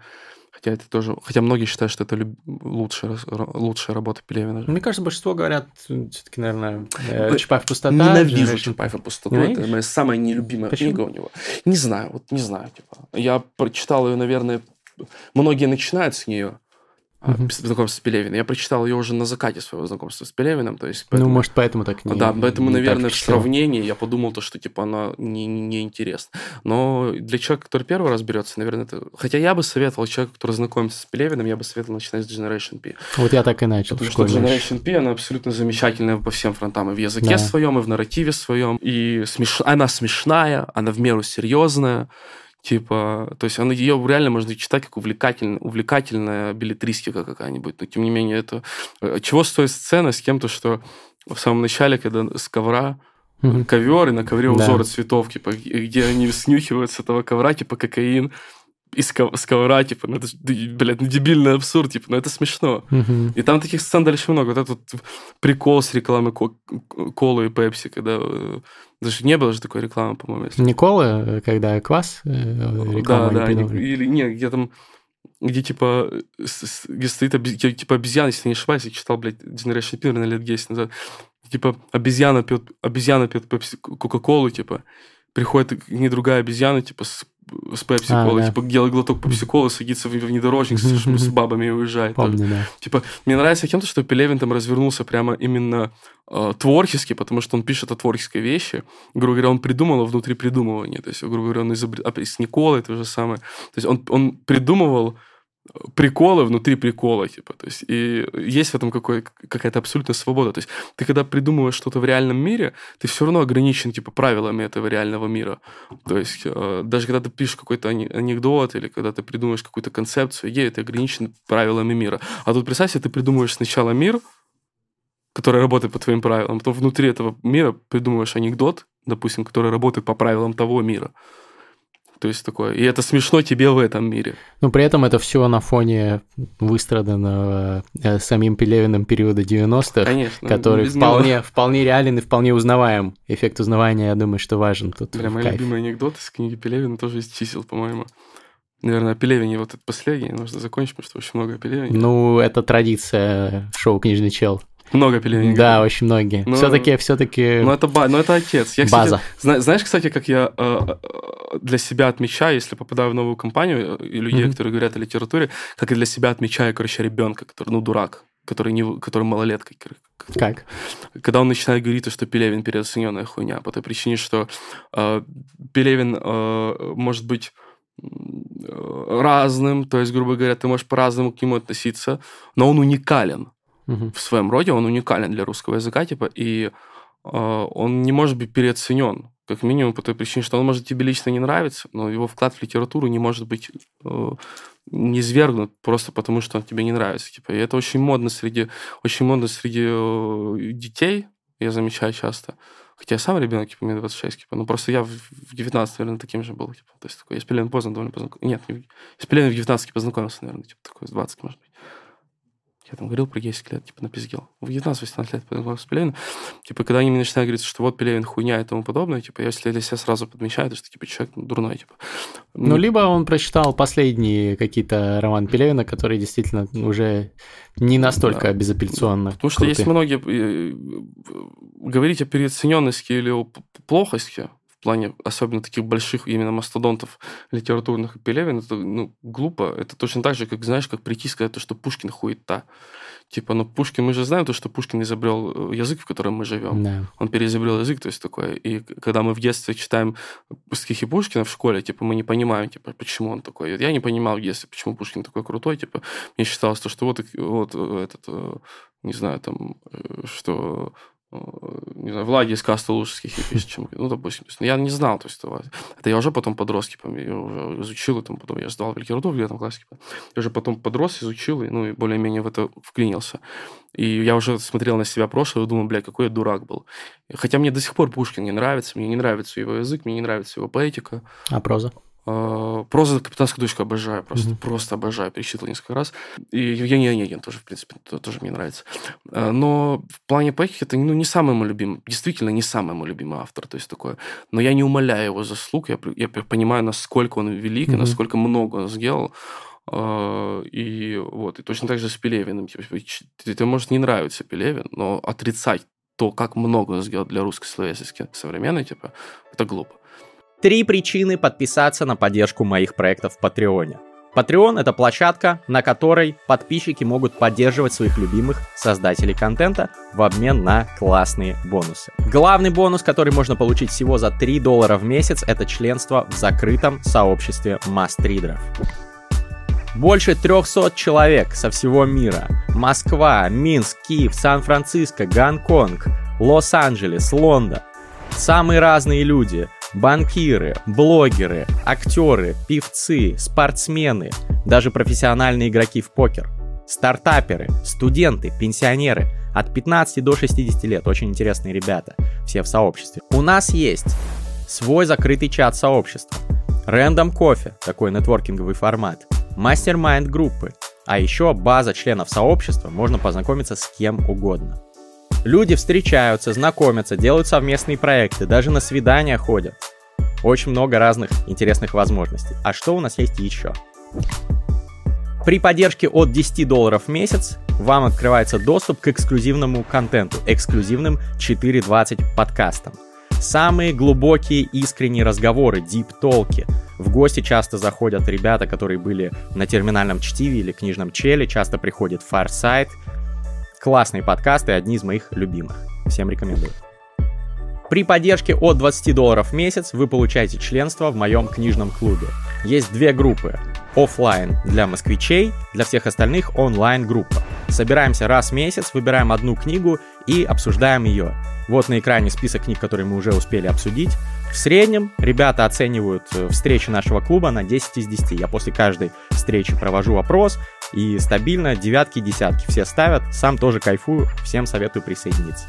Хотя это тоже... Хотя многие считают, что это лучшая, лучшая работа Пелевина. Мне кажется, большинство говорят, все-таки, наверное, э, Чапаев пустота. Ненавижу Чапаев и пустоту. Ненавидишь? Это моя самая нелюбимая Почему? книга у него. Не знаю, вот не знаю. Типа. Я прочитал ее, наверное... Многие начинают с нее, угу. знакомство с Пелевиным. Я прочитал ее уже на закате своего знакомства с Пелевиным. То есть, ну, поэтому... Ну, может, поэтому так не Да, поэтому, не наверное, в сравнении я подумал, то, что типа она не, не интересна. Но для человека, который первый раз берется, наверное, это... Хотя я бы советовал человеку, который знакомится с Пелевиным, я бы советовал начинать с Generation P. Вот я так и начал. Потому что Generation P, она абсолютно замечательная по всем фронтам. И в языке да. своем, и в нарративе своем. И смеш... она смешная, она в меру серьезная. Типа, то есть она, ее реально можно читать как увлекательная, увлекательная билетристика какая-нибудь. Но тем не менее, это... Э, чего стоит сцена с кем-то, что в самом начале, когда с ковра ковер, и на ковре узоры да. цветов, типа, где они снюхивают с этого ковра, типа, кокаин из ковра, типа, ну это, блядь, ну дебильный абсурд, типа, ну это смешно. Uh-huh. И там таких сцен дальше много. Вот этот прикол с рекламой колы и пепси, когда э, даже не было же такой рекламы, по-моему. Если... Не колы, э, когда квас э, реклама Да, да, или нет, где там где типа где стоит где, типа обезьяна, если не ошибаюсь, я читал, блядь, Generation P, наверное, лет 10 назад. Типа обезьяна пьет, обезьяна пьет Кока-Колу, типа, приходит не другая обезьяна, типа, с с пепси колы, а, да. типа делает глоток пепси колы, садится в внедорожник с, <laughs> с бабами и уезжает. Помню, да. Типа, мне нравится тем, что Пелевин там развернулся прямо именно э, творчески, потому что он пишет о творческой вещи. Грубо говоря, он придумал внутри придумывания. То есть, грубо говоря, он изобрел... А, с Николой то же самое. То есть, он, он придумывал приколы внутри прикола, типа, то есть, и есть в этом какой, какая-то абсолютная свобода, то есть, ты когда придумываешь что-то в реальном мире, ты все равно ограничен, типа, правилами этого реального мира, то есть, э, даже когда ты пишешь какой-то анекдот или когда ты придумываешь какую-то концепцию, идею, ты ограничен правилами мира, а тут, представь себе, ты придумываешь сначала мир, который работает по твоим правилам, потом внутри этого мира придумываешь анекдот, допустим, который работает по правилам того мира, то есть такое. И это смешно тебе в этом мире. Но при этом это все на фоне выстраданного э, самим Пелевиным периода 90-х, Конечно, который вполне, вполне реален и вполне узнаваем. Эффект узнавания, я думаю, что важен тут. Прям мой любимый анекдот из книги Пелевина тоже из чисел, по-моему. Наверное, о Пелевине вот этот последний нужно закончить, потому что очень много о Пелевине. Ну, это традиция шоу «Книжный чел». Много пельменей. Да, очень многие. Ну, все-таки, все-таки. Ну это, ба... ну это отец. Я, База. Кстати, знаешь, кстати, как я э, э, для себя отмечаю, если попадаю в новую компанию э, и людей, mm-hmm. которые говорят о литературе, как я для себя отмечаю, короче, ребенка, который, ну, дурак, который не, который малолетка. Как? Когда он начинает говорить, что Пелевин переоцененная хуйня, по той причине, что э, Пелевин э, может быть разным, то есть, грубо говоря, ты можешь по-разному к нему относиться, но он уникален угу. в своем роде, он уникален для русского языка, типа, и э, он не может быть переоценен, как минимум по той причине, что он может тебе лично не нравиться, но его вклад в литературу не может быть э, не свергнут просто потому, что он тебе не нравится. Типа, и это очень модно среди, очень модно среди э, детей, я замечаю часто. Хотя я сам ребенок, типа, мне 26, типа, ну просто я в 19, наверное, таким же был, типа, то есть такой, я с Пеленом поздно довольно познакомился. Нет, не, с Пеленом в 19 познакомился, наверное, типа, такой, с 20, может быть. Я там говорил про 10 лет, типа, напиздел. В 19-18 лет познакомился с Пелевиным. Типа, когда они мне начинают говорить, что вот Пелевин хуйня и тому подобное, типа, я если для себя сразу подмечаю, то что, типа, человек дурной, типа. Ну, либо он прочитал последние какие-то романы Пелевина, которые действительно уже не настолько да. безапелляционно. Потому что есть многие... Э, говорить о переоцененности или о плохости плане особенно таких больших именно мастодонтов литературных и Пелевин, это ну, глупо. Это точно так же, как, знаешь, как прийти и сказать, то, что Пушкин хуета. Типа, ну, Пушкин, мы же знаем то, что Пушкин изобрел э, язык, в котором мы живем. Да. Он переизобрел язык, то есть такое. И когда мы в детстве читаем стихи Пушкина в школе, типа, мы не понимаем, типа, почему он такой. Я не понимал в детстве, почему Пушкин такой крутой, типа, мне считалось, то, что вот, вот э, этот, э, не знаю, там, что не знаю, Влади из каста лучше пишет, чем, ну, допустим. То есть, я не знал, то есть, это я уже потом подрос, типа, я уже изучил, и там, потом я сдал в литературу в девятом классе, типа, я уже потом подрос, изучил, и, ну, и более-менее в это вклинился. И я уже смотрел на себя прошлое и думал, бля, какой я дурак был. Хотя мне до сих пор Пушкин не нравится, мне не нравится его язык, мне не нравится его поэтика. А проза? А, проза «Капитанскую дочку» обожаю, просто, mm-hmm. просто обожаю, перечитывал несколько раз. И Евгений Онегин тоже, в принципе, тоже мне нравится. А, но в плане поэтики это ну, не самый мой любимый, действительно не самый мой любимый автор, то есть такое. Но я не умоляю его заслуг, я, я понимаю, насколько он велик mm-hmm. и насколько много он сделал. А, и вот, и точно так же с Пелевиным. Типа, тебе может не нравиться Пелевин, но отрицать то, как много он сделал для русской словесности современной, типа, это глупо. Три причины подписаться на поддержку моих проектов в Патреоне. Patreon — это площадка, на которой подписчики могут поддерживать своих любимых создателей контента в обмен на классные бонусы. Главный бонус, который можно получить всего за 3 доллара в месяц, это членство в закрытом сообществе мастридеров. Больше 300 человек со всего мира. Москва, Минск, Киев, Сан-Франциско, Гонконг, Лос-Анджелес, Лондон. Самые разные люди, банкиры, блогеры, актеры, певцы, спортсмены, даже профессиональные игроки в покер, стартаперы, студенты, пенсионеры, от 15 до 60 лет. Очень интересные ребята, все в сообществе. У нас есть свой закрытый чат сообщества, Random кофе, такой нетворкинговый формат, мастер-майнд группы, а еще база членов сообщества, можно познакомиться с кем угодно. Люди встречаются, знакомятся, делают совместные проекты, даже на свидания ходят. Очень много разных интересных возможностей. А что у нас есть еще? При поддержке от 10 долларов в месяц вам открывается доступ к эксклюзивному контенту, эксклюзивным 4.20 подкастам. Самые глубокие искренние разговоры, дип-толки. В гости часто заходят ребята, которые были на терминальном чтиве или книжном челе, часто приходит Farsight. Классные подкасты, одни из моих любимых. Всем рекомендую. При поддержке от 20 долларов в месяц вы получаете членство в моем книжном клубе. Есть две группы. Оффлайн для москвичей, для всех остальных онлайн группа. Собираемся раз в месяц, выбираем одну книгу и обсуждаем ее. Вот на экране список книг, которые мы уже успели обсудить. В среднем ребята оценивают э, встречи нашего клуба на 10 из 10. Я после каждой встречи провожу опрос, и стабильно девятки, десятки все ставят. Сам тоже кайфую, всем советую присоединиться.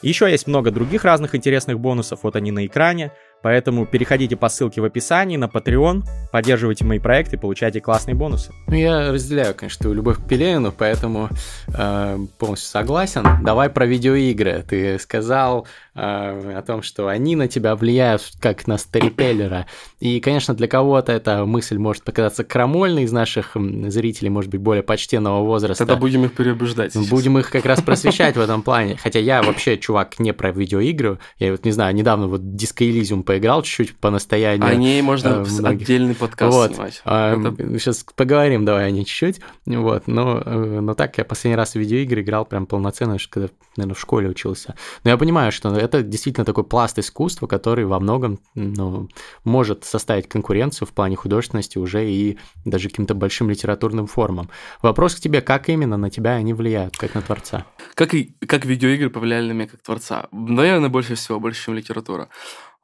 Еще есть много других разных интересных бонусов, вот они на экране. Поэтому переходите по ссылке в описании на Patreon, поддерживайте мои проекты, получайте классные бонусы. Ну, я разделяю, конечно, твою любовь к Пеленину, поэтому э, полностью согласен. Давай про видеоигры. Ты сказал э, о том, что они на тебя влияют как на старипеллера. И, конечно, для кого-то эта мысль может показаться крамольной из наших зрителей, может быть, более почтенного возраста. Тогда будем их переубеждать. Сейчас. Будем их как раз просвещать в этом плане. Хотя я вообще, чувак, не про видеоигры. Я вот не знаю, недавно вот Disco Elysium поиграл чуть-чуть по настоянию. О ней можно э, отдельный подкаст вот. снимать. А, Это... Сейчас поговорим давай о ней чуть-чуть. Вот, но, э, но так я последний раз в видеоигры играл прям полноценно, когда, наверное, в школе учился. Но я понимаю, что это действительно такой пласт искусства, который во многом ну, может составить конкуренцию в плане художественности уже и даже каким-то большим литературным формам. Вопрос к тебе, как именно на тебя они влияют, как на творца? Как, и, как видеоигры повлияли на меня как творца? Наверное, больше всего, больше, чем литература.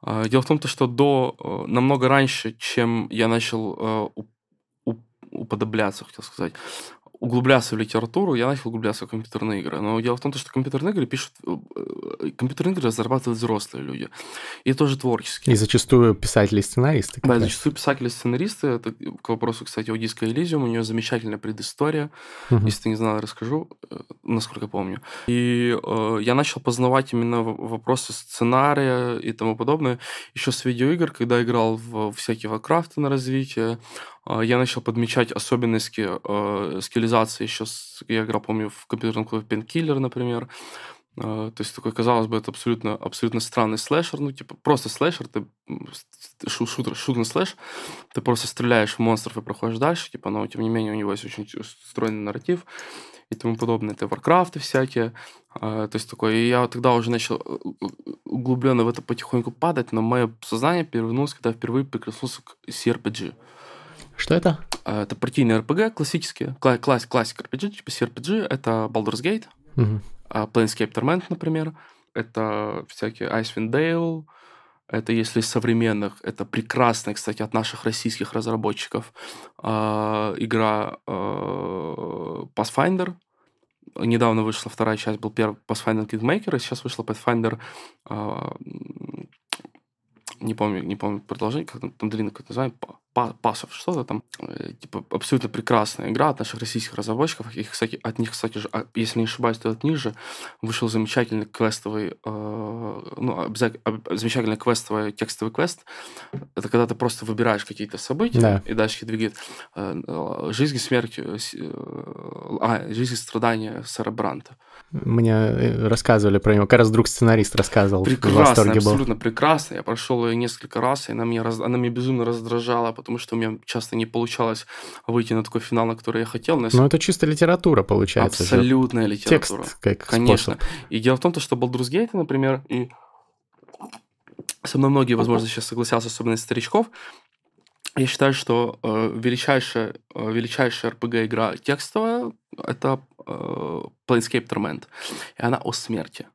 А, дело в том, что до э, намного раньше, чем я начал э, уподобляться, хотел сказать, углубляться в литературу, я начал углубляться в компьютерные игры. Но дело в том, что компьютерные игры пишут... Э, э, компьютерные игры разрабатывают взрослые люди. И тоже творческие. И зачастую писатели-сценаристы. Да, зачастую писатели-сценаристы. Это к вопросу, кстати, о Disco Elysium. У нее замечательная предыстория. Угу. Если ты не знал, расскажу, э, насколько помню. И э, я начал познавать именно вопросы сценария и тому подобное еще с видеоигр, когда играл в всякие Warcraft на развитие, я начал подмечать особенности э, скиллизации еще, с, я играл, помню, в компьютерном клубе Painkiller, например. Э, то есть такой, казалось бы, это абсолютно, абсолютно странный слэшер, ну, типа, просто слэшер, ты шутер, шутер слэш, ты просто стреляешь в монстров и проходишь дальше, типа, но, тем не менее, у него есть очень стройный нарратив и тому подобное. Это варкрафты всякие. Э, то есть такой, и я тогда уже начал э, углубленно в это потихоньку падать, но мое сознание перевернулось, когда я впервые прикоснулся к CRPG. Что это? А, это партийные RPG, классические. Кла- класс, классик RPG, типа CRPG. Это Baldur's Gate, угу. Planescape Torment, например. Это всякие Icewind Dale. Это, если из современных, это прекрасная, кстати, от наших российских разработчиков э, игра Pathfinder. Недавно вышла вторая часть, был первый Pathfinder Kingmaker, и сейчас вышла Pathfinder не помню, не помню продолжение, как там, длинное какое-то название, пасов, что-то там. Э, типа, абсолютно прекрасная игра от наших российских разработчиков. Их, кстати, от них, кстати же, а, если не ошибаюсь, то от них же вышел замечательный квестовый, э, ну, обязательно, замечательный квестовый, текстовый квест. Это когда ты просто выбираешь какие-то события, да. и дальше двигает э, жизнь и смерть, э, э, а, жизнь и страдания Сара Бранта. Мне э, рассказывали про него, как раз друг сценарист рассказывал. Прекрасно, абсолютно прекрасно. Я прошел ее несколько раз, и она меня, раз... она меня безумно раздражала, потому что у меня часто не получалось выйти на такой финал, на который я хотел. Но ну, это чисто литература, получается. Абсолютная литература. Текст, как Конечно. Способ. И дело в том, что Gate, например, и со мной многие, возможно, сейчас согласятся, особенно из старичков, я считаю, что э, величайшая, э, величайшая RPG-игра текстовая — это э, Planescape Torment. И она о смерти.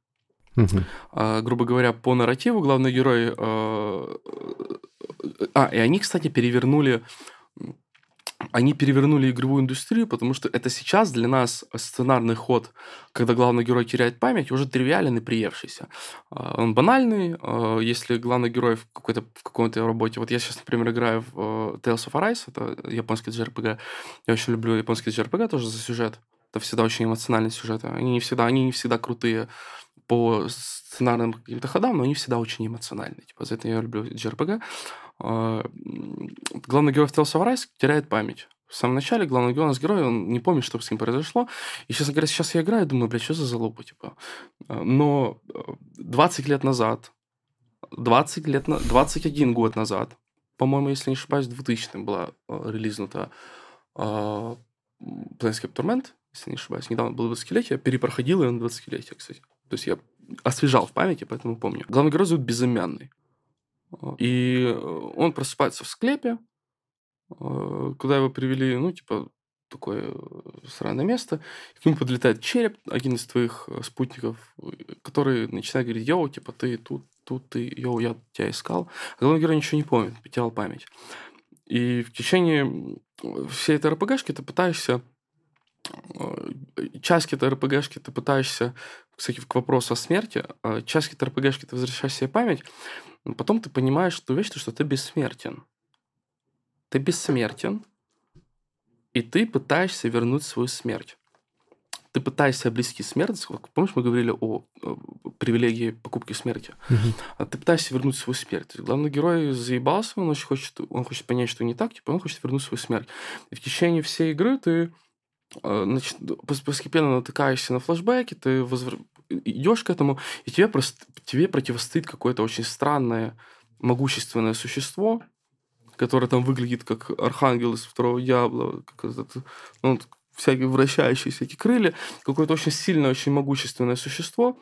Uh-huh. Э, грубо говоря, по нарративу главный герой... Э, а, и они, кстати, перевернули они перевернули игровую индустрию, потому что это сейчас для нас сценарный ход, когда главный герой теряет память, уже тривиален и приевшийся. А, он банальный, а, если главный герой в, какой-то, в какой-то работе... Вот я сейчас, например, играю в э, Tales of Arise, это японский JRPG. Я очень люблю японский JRPG тоже за сюжет. Это всегда очень эмоциональные сюжеты. Они не всегда, они не всегда крутые по сценарным каким-то ходам, но они всегда очень эмоциональные. Типа, за это я люблю JRPG. А, главный герой в Tales of Rise теряет память. В самом начале главный герой, у нас герой, он не помнит, что с ним произошло. И, честно говоря, сейчас я играю, думаю, блядь, что за залупа, типа. А, но 20 лет назад, 20 лет, на... 21 год назад, по-моему, если не ошибаюсь, в 2000 была а, релизнута Planescape Torment, если не ошибаюсь. Недавно было 20-летие, перепроходил его на 20-летие, кстати. То есть я освежал в памяти, поэтому помню. Главный герой зовут Безымянный. И э, он просыпается в склепе, э, куда его привели, ну, типа, такое э, странное место. К нему подлетает череп, один из твоих спутников, который начинает говорить, йоу, типа, ты тут, тут ты, йоу, я тебя искал. А главный герой ничего не помнит, потерял память. И в течение всей этой РПГшки ты пытаешься часть этой РПГшки ты пытаешься, кстати, к вопросу о смерти, часть этой РПГшки ты возвращаешь себе память, но потом ты понимаешь ту вещь, что ты бессмертен. Ты бессмертен, и ты пытаешься вернуть свою смерть. Ты пытаешься обрести смерть. Помнишь, мы говорили о, привилегии покупки смерти? Угу. ты пытаешься вернуть свою смерть. Главный герой заебался, он очень хочет, он хочет понять, что не так, типа он хочет вернуть свою смерть. И в течение всей игры ты значит, постепенно натыкаешься на флешбеки, ты возвр идешь к этому, и тебе, просто, тебе противостоит какое-то очень странное, могущественное существо, которое там выглядит как архангел из второго дьявола, как этот, ну, всякие вращающиеся эти крылья, какое-то очень сильное, очень могущественное существо,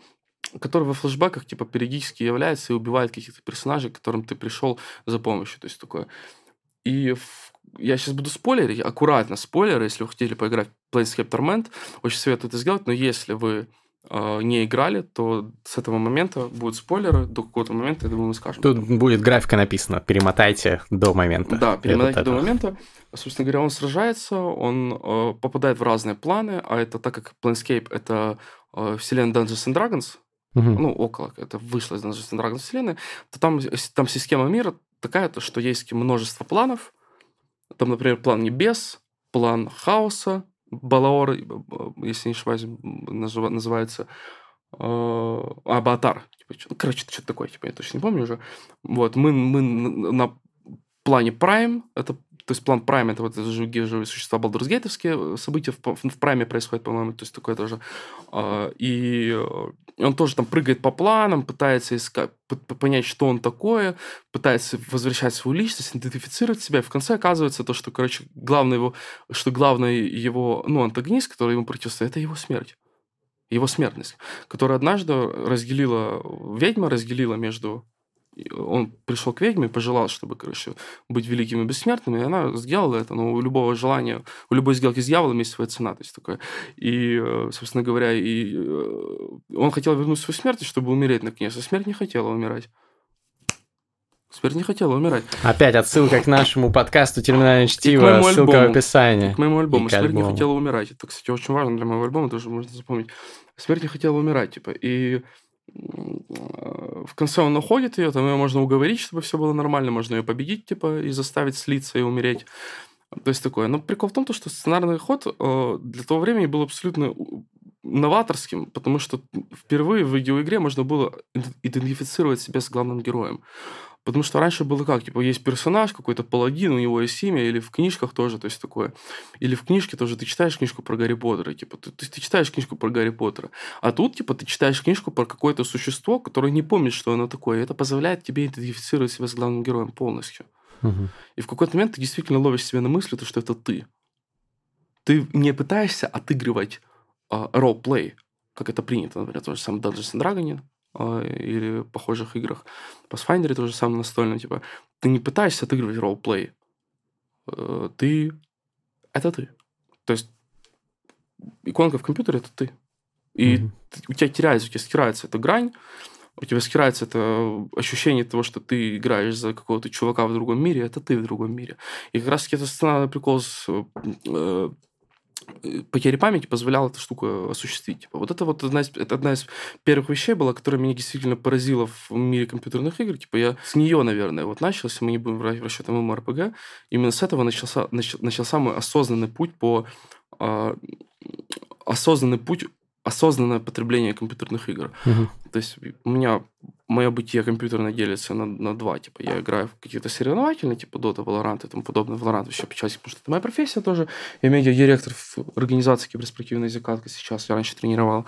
которое во флешбеках типа периодически является и убивает каких-то персонажей, к которым ты пришел за помощью. То есть такое. И. я сейчас буду спойлерить, аккуратно спойлеры, если вы хотели поиграть в Planescape Torment, очень советую это сделать, но если вы а, не играли, то с этого момента будут спойлеры, до какого-то момента, я думаю, мы скажем. Тут будет графика написана, перемотайте до момента. Да, перемотайте до момента. Собственно говоря, он сражается, он э, попадает в разные планы, а это так как Planescape — это э, вселенная Dungeons and Dragons, угу. ну, около, это вышло из Dungeons and Dragons вселенной, то там, там система мира такая, то, что есть множество планов, там, например, план небес, план хаоса, Балаор, если не ошибаюсь, называется э, Абатар. Типа, ну, короче, что-то такое, типа, я точно не помню уже. Вот, мы, мы на плане Prime, это то есть план Prime это вот живые, живые существа балдурсгейтовские события в, в Prime происходят, по-моему, то есть такое тоже. А, и он тоже там прыгает по планам, пытается искать, понять, что он такое, пытается возвращать свою личность, идентифицировать себя. И в конце оказывается то, что, короче, главный его, что главный его, ну, антагонист, который ему противостоит, это его смерть его смертность, которая однажды разделила, ведьма разделила между он пришел к ведьме и пожелал, чтобы, короче, быть великим и бессмертным, и она сделала это, но у любого желания, у любой сделки с дьяволом есть своя цена, то есть такое. И, э, собственно говоря, и э, он хотел вернуть свою смерть, чтобы умереть наконец, а смерть не хотела умирать. Смерть не хотела умирать. Опять отсылка к нашему подкасту «Терминальное чтиво», ссылка альбому. в описании. И к моему альбому. И Смерть альбому. не хотела умирать. Это, кстати, очень важно для моего альбома, тоже можно запомнить. Смерть не хотела умирать, типа. И в конце он находит ее, там ее можно уговорить, чтобы все было нормально, можно ее победить, типа, и заставить слиться и умереть. То есть такое. Но прикол в том, что сценарный ход э, для того времени был абсолютно новаторским, потому что впервые в видеоигре можно было идентифицировать себя с главным героем. Потому что раньше было как, типа, есть персонаж, какой-то паладин, у него есть имя, или в книжках тоже, то есть такое. Или в книжке тоже ты читаешь книжку про Гарри Поттера, типа, ты, ты, ты читаешь книжку про Гарри Поттера. А тут, типа, ты читаешь книжку про какое-то существо, которое не помнит, что оно такое. И это позволяет тебе идентифицировать себя с главным героем полностью. Угу. И в какой-то момент ты действительно ловишь себя на мысли, то, что это ты. Ты не пытаешься отыгрывать uh, role-play, как это принято, например, тоже самое Dungeons and Dragons, а, или похожих играх. Pathfinder тоже самое настольное, типа, ты не пытаешься отыгрывать ролл-плей, э, ты... Это ты. То есть иконка в компьютере — это ты. И mm-hmm. у тебя теряется, у тебя стирается эта грань, у тебя стирается это ощущение того, что ты играешь за какого-то чувака в другом мире, это ты в другом мире. И как раз таки это основной прикол с э, потери памяти позволяла эту штуку осуществить. Типа, вот это вот одна из, это одна из первых вещей была, которая меня действительно поразила в мире компьютерных игр. Типа я с нее, наверное, вот начал, если мы не будем брать в расчет ММОРПГ, именно с этого начался, начался мой осознанный путь по э, осознанный путь осознанное потребление компьютерных игр. Угу. То есть у меня мое бытие компьютерное делится на, на два. Типа я играю в какие-то соревновательные, типа Dota, Valorant и тому подобное. Valorant вообще печатик, потому что это моя профессия тоже. Я медиа-директор в организации киберспортивной закатка сейчас. Я раньше тренировал.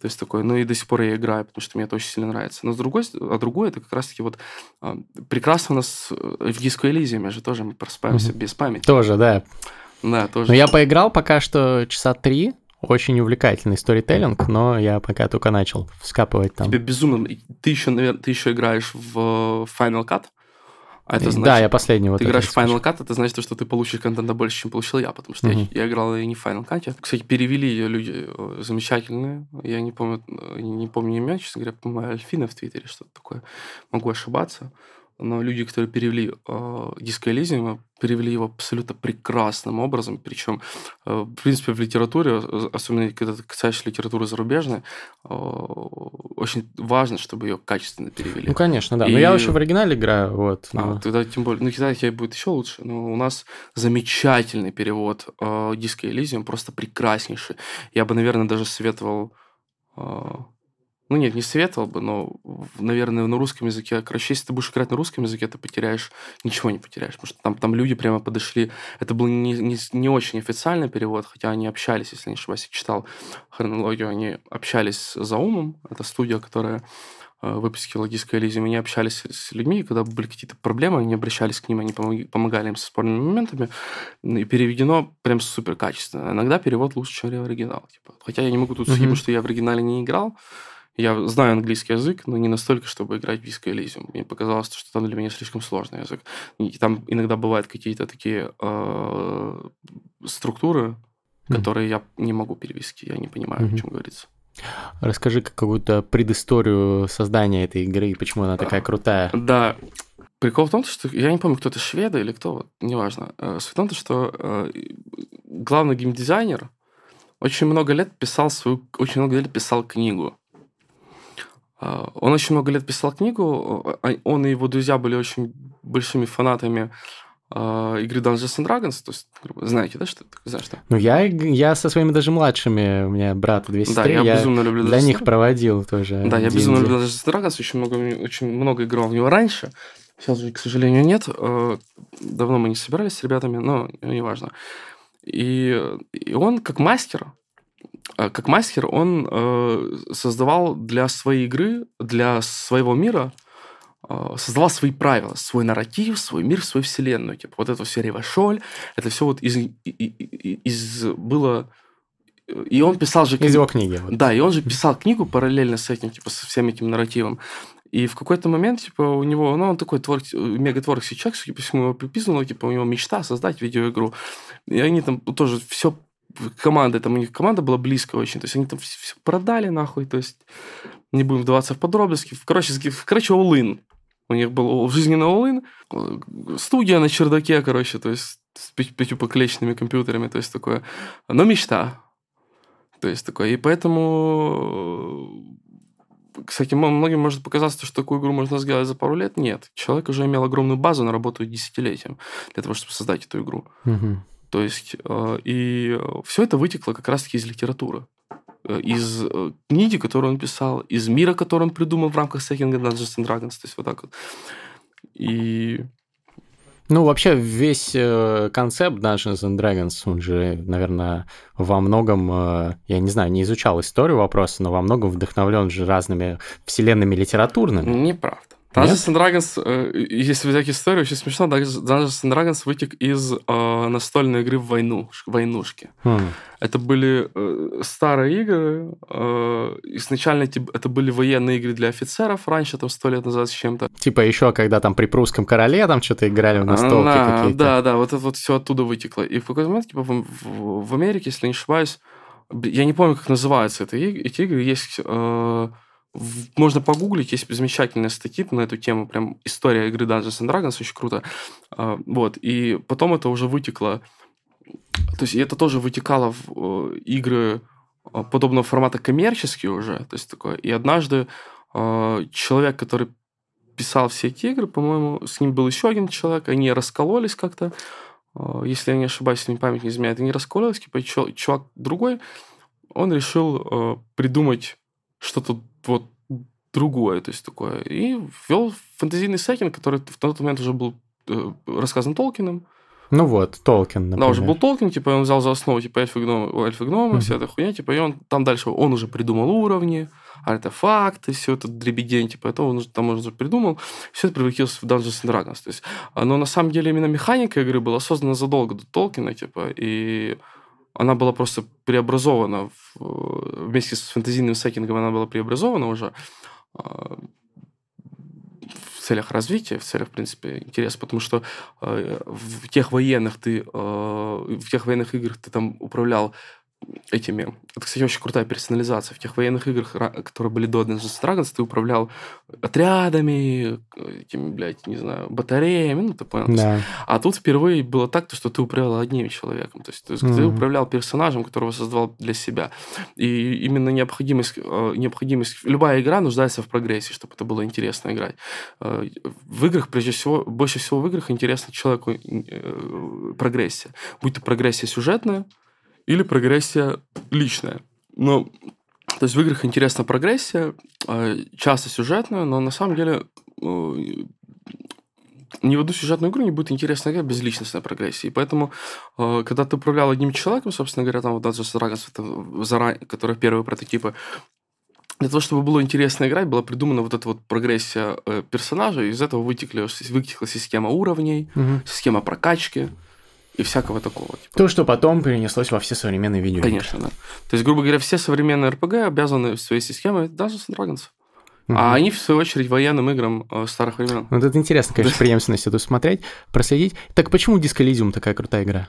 То есть такое, ну и до сих пор я играю, потому что мне это очень сильно нравится. Но с другой, а другое, это как раз-таки вот а, прекрасно у нас э, в Elysium, мы же тоже мы просыпаемся угу. без памяти. Тоже, да. Да, тоже. Но я поиграл пока что часа три, очень увлекательный сторителлинг, но я пока только начал скапывать там. Тебе безумно... Ты еще, наверное, ты еще играешь в Final Cut? А это значит, да, я последний вот Ты играешь в Final Cut, это значит, что ты получишь контента больше, чем получил я, потому что uh-huh. я, я играл и не в Final Cut. Кстати, перевели ее люди э, замечательные. Я не помню, э, не помню имя, честно говоря, по-моему, Альфина в Твиттере, что-то такое. Могу ошибаться но люди, которые перевели э, диско Элизиума, перевели его абсолютно прекрасным образом, причем, э, в принципе, в литературе, особенно когда ты касаешься литературы зарубежной, э, очень важно, чтобы ее качественно перевели. Ну, конечно, да. И... Но я вообще в оригинале играю, вот. А, но... тогда тем более, ну, тебе будет еще лучше. Но у нас замечательный перевод э, диска Элизиум, просто прекраснейший. Я бы, наверное, даже советовал э, ну нет, не советовал бы, но, наверное, на русском языке, короче, если ты будешь играть на русском языке, ты потеряешь, ничего не потеряешь, потому что там, там люди прямо подошли, это был не, не, не очень официальный перевод, хотя они общались, если не ошибаюсь, я читал хронологию, они общались за умом, это студия, которая э, выпустила диско Elysium, они общались с людьми, когда были какие-то проблемы, они обращались к ним, они помогали им со спорными моментами, и переведено прям супер качественно. Иногда перевод лучше, чем оригинал. Типа. Хотя я не могу тут mm-hmm. судить, потому что я в оригинале не играл, я знаю английский язык, но не настолько, чтобы играть в Disco Elysium. Мне показалось, что там для меня слишком сложный язык. И там иногда бывают какие-то такие э, структуры, которые я не могу перевести. Я не понимаю, mm-hmm. о чем говорится. Расскажи какую-то предысторию создания этой игры и почему она такая крутая. Да, Прикол в том, что я не помню, кто это шведа или кто, неважно. Э, суть в том, что э, главный геймдизайнер очень много лет писал свою, очень много лет писал книгу. А, он очень много лет писал книгу, а, он и его друзья были очень большими фанатами игры Dungeons and Dragons, то есть, знаете, да, что? Знаешь, что? Ну, я, я со своими даже младшими, у меня брат две сестры, да, я, я безумно люблю для них проводил тоже. Да, я безумно люблю Dungeons and Dragons, очень много, очень много играл в него раньше, сейчас уже, к сожалению, нет, давно мы не собирались с ребятами, но неважно. И, и он как мастер, как мастер он э, создавал для своей игры, для своего мира, э, создавал свои правила, свой нарратив, свой мир, свою вселенную. Типа вот это все Ревашоль, это все вот из, из было... И он писал же... Из его книги. Вот. Да, и он же писал книгу параллельно с этим, типа, со всем этим нарративом. И в какой-то момент, типа, у него, ну, он такой твор, мега-творческий человек, судя по всему, его приписано, типа, у него мечта создать видеоигру. И они там тоже все команда, там у них команда была близкая очень, то есть они там все, продали нахуй, то есть не будем вдаваться в подробности. Короче, короче, all У них был жизненный all э, студия на чердаке, короче, то есть с пятью поклечными компьютерами, то есть такое, но мечта. То есть такое, и поэтому кстати, многим может показаться, что такую игру можно сделать за пару лет. Нет. Человек уже имел огромную базу, наработанную десятилетием для того, чтобы создать эту игру. Угу. То есть, э, и все это вытекло как раз-таки из литературы э, из э, книги, которую он писал, из мира, который он придумал в рамках Second Dungeons and Dragons, то есть вот так вот. И... Ну, вообще, весь концепт Dungeons and Dragons, он же, наверное, во многом, я не знаю, не изучал историю вопроса, но во многом вдохновлен же разными вселенными литературными. Неправда. Dungeons and Dragons, э, если взять историю, очень смешно, Dungeons and Dragons вытек из э, настольной игры в войну, войнушки. Hmm. Это были э, старые игры. Э, изначально это были военные игры для офицеров, раньше, там, сто лет назад с чем-то. Типа еще, когда там при прусском короле там что-то играли в настолки да, какие-то. Да, да, вот это вот все оттуда вытекло. И в какой-то момент, типа, в, в, в Америке, если не ошибаюсь, я не помню, как называются это, эти игры, есть... Э, можно погуглить, есть замечательные статьи на эту тему, прям история игры Dungeons and Dragons, очень круто. А, вот, и потом это уже вытекло, то есть это тоже вытекало в э, игры а, подобного формата коммерческие уже, то есть такое. И однажды а, человек, который писал все эти игры, по-моему, с ним был еще один человек, они раскололись как-то, если я не ошибаюсь, если мне память не изменяет, они раскололись, типа чувак другой, он решил придумать что-то вот другое, то есть такое. И ввел фэнтезийный сеттинг, который в тот момент уже был э, рассказан Толкином. Ну вот, Толкин, например. Да, уже был Толкин, типа, он взял за основу, типа, эльфы гномы, эльфы mm-hmm. вся эта хуйня, типа, и он там дальше, он уже придумал уровни, артефакты, все это дребедень, типа, это он уже там уже придумал, все это превратилось в Dungeons and Dragons, то есть, но на самом деле именно механика игры была создана задолго до Толкина, типа, и она была просто преобразована в, вместе с фэнтезийным сеттингом, она была преобразована уже а, в целях развития, в целях, в принципе, интереса, потому что э, в тех военных ты, э, в тех военных играх ты там управлял этими... Это, кстати, очень крутая персонализация. В тех военных играх, которые были до Dungeons Dragons, ты управлял отрядами, этими, блядь, не знаю, батареями, ну, ты понял. Да. А тут впервые было так, то, что ты управлял одним человеком. То есть, то есть mm-hmm. ты управлял персонажем, которого создавал для себя. И именно необходимость, э, необходимость... Любая игра нуждается в прогрессе, чтобы это было интересно играть. Э, в играх, прежде всего, больше всего в играх интересно человеку э, прогрессия. Будь то прогрессия сюжетная, или прогрессия личная. Ну, то есть в играх интересна прогрессия, а, часто сюжетная, но на самом деле ни в одну сюжетную игру не будет интересна игра без личностной прогрессии. Поэтому, э, когда ты управлял одним человеком, собственно говоря, там вот Dungeons Dragons, это заранее, которые первые прототипы, для того, чтобы было интересно играть, была придумана вот эта вот прогрессия э, персонажа, из этого вытекли, вытекла система уровней, угу. система прокачки, и всякого такого. Типа. То, что потом перенеслось во все современные видеоигры. Конечно, да. То есть, грубо говоря, все современные RPG обязаны своей системой Dungeons and Dragons. Угу. А они, в свою очередь, военным играм э, старых времен. Вот это интересно, конечно, преемственность эту смотреть, проследить. Так почему Elysium такая крутая игра?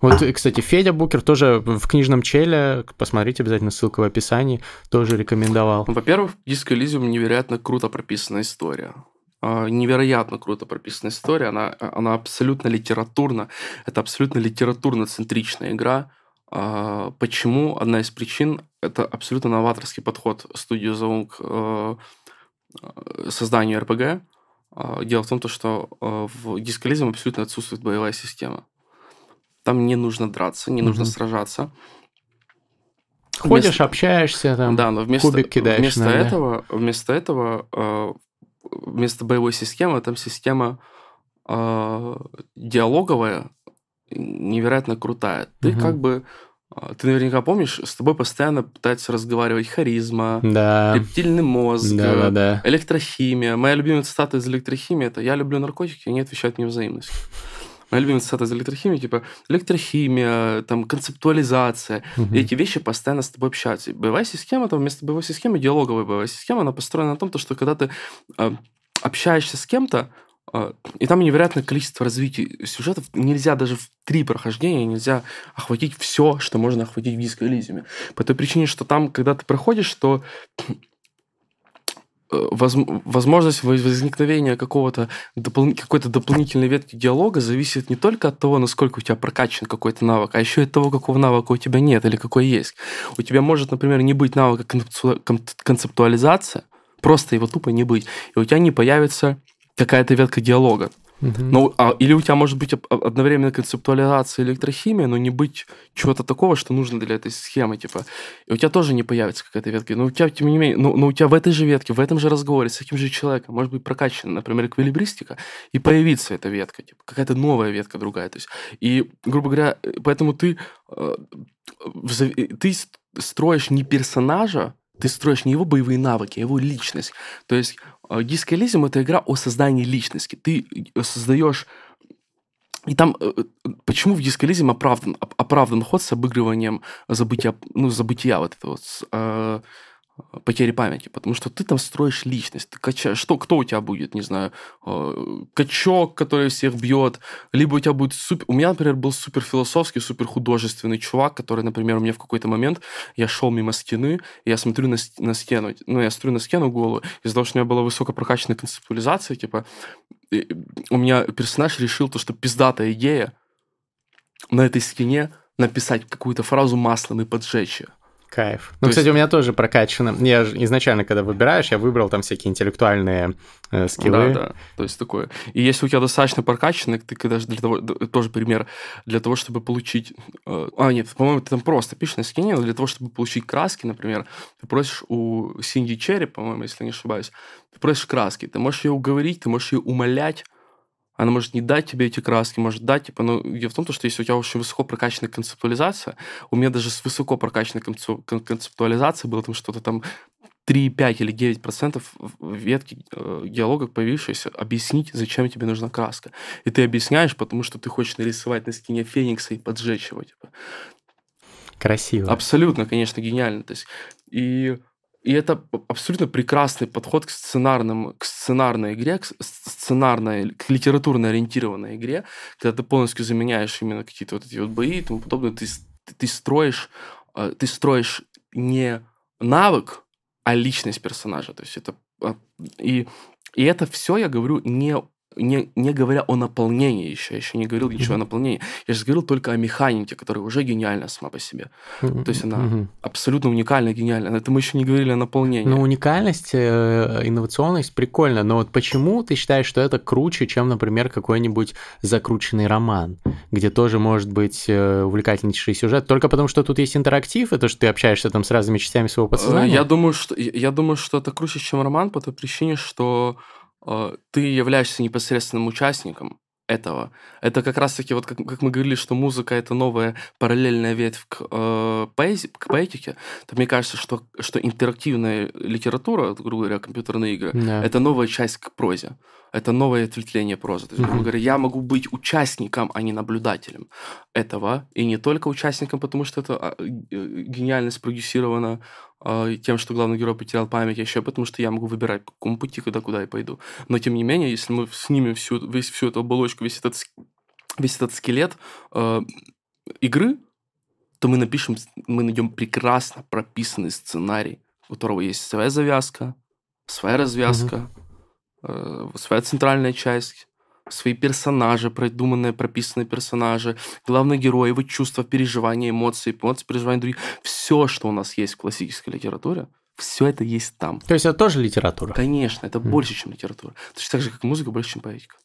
Вот, кстати, Федя Букер тоже в книжном челе, посмотрите обязательно, ссылка в описании, тоже рекомендовал. Во-первых, Disco Elysium невероятно круто прописанная история. А, невероятно круто прописанная история, она, она абсолютно литературна, это абсолютно литературно-центричная игра. А, почему? Одна из причин – это абсолютно новаторский подход студии Zoom к э, созданию RPG. А, дело в том, что э, в дискализме абсолютно отсутствует боевая система. Там не нужно драться, не нужно mm-hmm. сражаться. Ходишь, вместо... общаешься, там, да, но вместо, кубик кидаешь. Вместо наверное. этого, вместо этого э, вместо боевой системы там система э, диалоговая, невероятно крутая. Ты угу. как бы а, ты наверняка помнишь, с тобой постоянно пытается разговаривать харизма, да. рептильный мозг, да, да, да. электрохимия. Моя любимая цитата из электрохимии это «Я люблю наркотики, они отвечают мне взаимностью». Моя любимая цитата из электрохимии, типа, электрохимия, там, концептуализация. Угу. И эти вещи постоянно с тобой общаются. боевая система, там, вместо боевой системы, диалоговая боевая система, она построена на том, что когда ты э, общаешься с кем-то, э, и там невероятное количество развития сюжетов. Нельзя даже в три прохождения нельзя охватить все, что можно охватить в диско Элизиуме. По той причине, что там, когда ты проходишь, то возможность возникновения какого-то допол... какой-то дополнительной ветки диалога зависит не только от того, насколько у тебя прокачан какой-то навык, а еще и от того, какого навыка у тебя нет или какой есть. У тебя может, например, не быть навыка концептуализация, просто его тупо не быть, и у тебя не появится какая-то ветка диалога. Угу. Ну, а, или у тебя может быть одновременно концептуализация электрохимия, но не быть чего-то такого, что нужно для этой схемы, типа. И у тебя тоже не появится какая-то ветка. Но у тебя, тем не менее, ну, но у тебя в этой же ветке, в этом же разговоре с таким же человеком может быть прокачана, например, эквилибристика, и появится эта ветка, типа, какая-то новая ветка другая. То есть, и, грубо говоря, поэтому ты, э, ты строишь не персонажа, ты строишь не его боевые навыки, а его личность. То есть Disco Elysium это игра о создании личности. Ты э, создаешь и там, э, э, почему в Elysium оправдан, оправдан ход с обыгрыванием забытия, ну, забытия вот этого, с, потери памяти, потому что ты там строишь личность, ты качаешь, что, кто у тебя будет, не знаю, э, качок, который всех бьет, либо у тебя будет супер... У меня, например, был супер философский, супер художественный чувак, который, например, у меня в какой-то момент, я шел мимо стены, я смотрю на, на стену, ну, я смотрю на стену голову, из-за того, что у меня была высокопрокачанная концептуализация, типа, у меня персонаж решил то, что пиздатая идея на этой стене написать какую-то фразу маслом и поджечь ее. Кайф. Ну, То кстати, есть... у меня тоже прокачано. Я же изначально, когда выбираешь, я выбрал там всякие интеллектуальные э, скиллы. Да, да. То есть такое. И если у тебя достаточно прокачано, ты когда для того, тоже пример, для того, чтобы получить... Э, а, нет, по-моему, ты там просто пишешь на скине, но для того, чтобы получить краски, например, ты просишь у Синди Черри, по-моему, если не ошибаюсь, ты просишь краски, ты можешь ее уговорить, ты можешь ее умолять, она может не дать тебе эти краски, может дать, типа, но идея в том, что если у тебя очень высоко прокачанная концептуализация, у меня даже с высоко прокачанной концептуализацией было там что-то там 3, 5 или 9 процентов ветки э, диалога появившиеся, объяснить, зачем тебе нужна краска. И ты объясняешь, потому что ты хочешь нарисовать на стене феникса и поджечь его. Типа. Красиво. Абсолютно, конечно, гениально. То есть, и и это абсолютно прекрасный подход к сценарным, к сценарной игре, к сценарной, к литературно ориентированной игре, когда ты полностью заменяешь именно какие-то вот эти вот бои и тому подобное, ты, ты строишь, э, ты строишь не навык, а личность персонажа. То есть это а, и, и это все я говорю не не, не говоря о наполнении еще, я еще не говорил ничего mm-hmm. о наполнении, я же говорил только о механике, которая уже гениальна сама по себе. Mm-hmm. То есть она mm-hmm. абсолютно уникальна, гениальна. Это мы еще не говорили о наполнении. Ну, уникальность, э, инновационность прикольно, но вот почему ты считаешь, что это круче, чем, например, какой-нибудь закрученный роман, где тоже может быть э, увлекательнейший сюжет, только потому что тут есть интерактив, и то, что ты общаешься там с разными частями своего подсознания? Я думаю, что, я думаю, что это круче, чем роман, по той причине, что Э, ты являешься непосредственным участником этого. Это как раз-таки, вот как, как мы говорили, что музыка это новая параллельная ветвь к, э, поэзи, к поэтике, то мне кажется, что, что интерактивная литература, грубо говоря, компьютерные игры, да. это новая часть к прозе. Это новое ответвление прозы. То есть, грубо говоря, я могу быть участником, а не наблюдателем этого. И не только участником, потому что это а, э, гениально спродюсировано тем, что главный герой потерял память, а еще потому, что я могу выбирать, по какому пути, куда, куда я пойду. Но, тем не менее, если мы снимем всю, весь, всю эту оболочку, весь этот, весь этот скелет э, игры, то мы напишем, мы найдем прекрасно прописанный сценарий, у которого есть своя завязка, своя развязка, mm-hmm. э, своя центральная часть, свои персонажи, продуманные, прописанные персонажи, главный герой, его чувства, переживания, эмоции, эмоции, переживания других. Все, что у нас есть в классической литературе, все это есть там. То есть это тоже литература? Конечно, это mm. больше, чем литература. Точно так же, как музыка, больше, чем поэтика.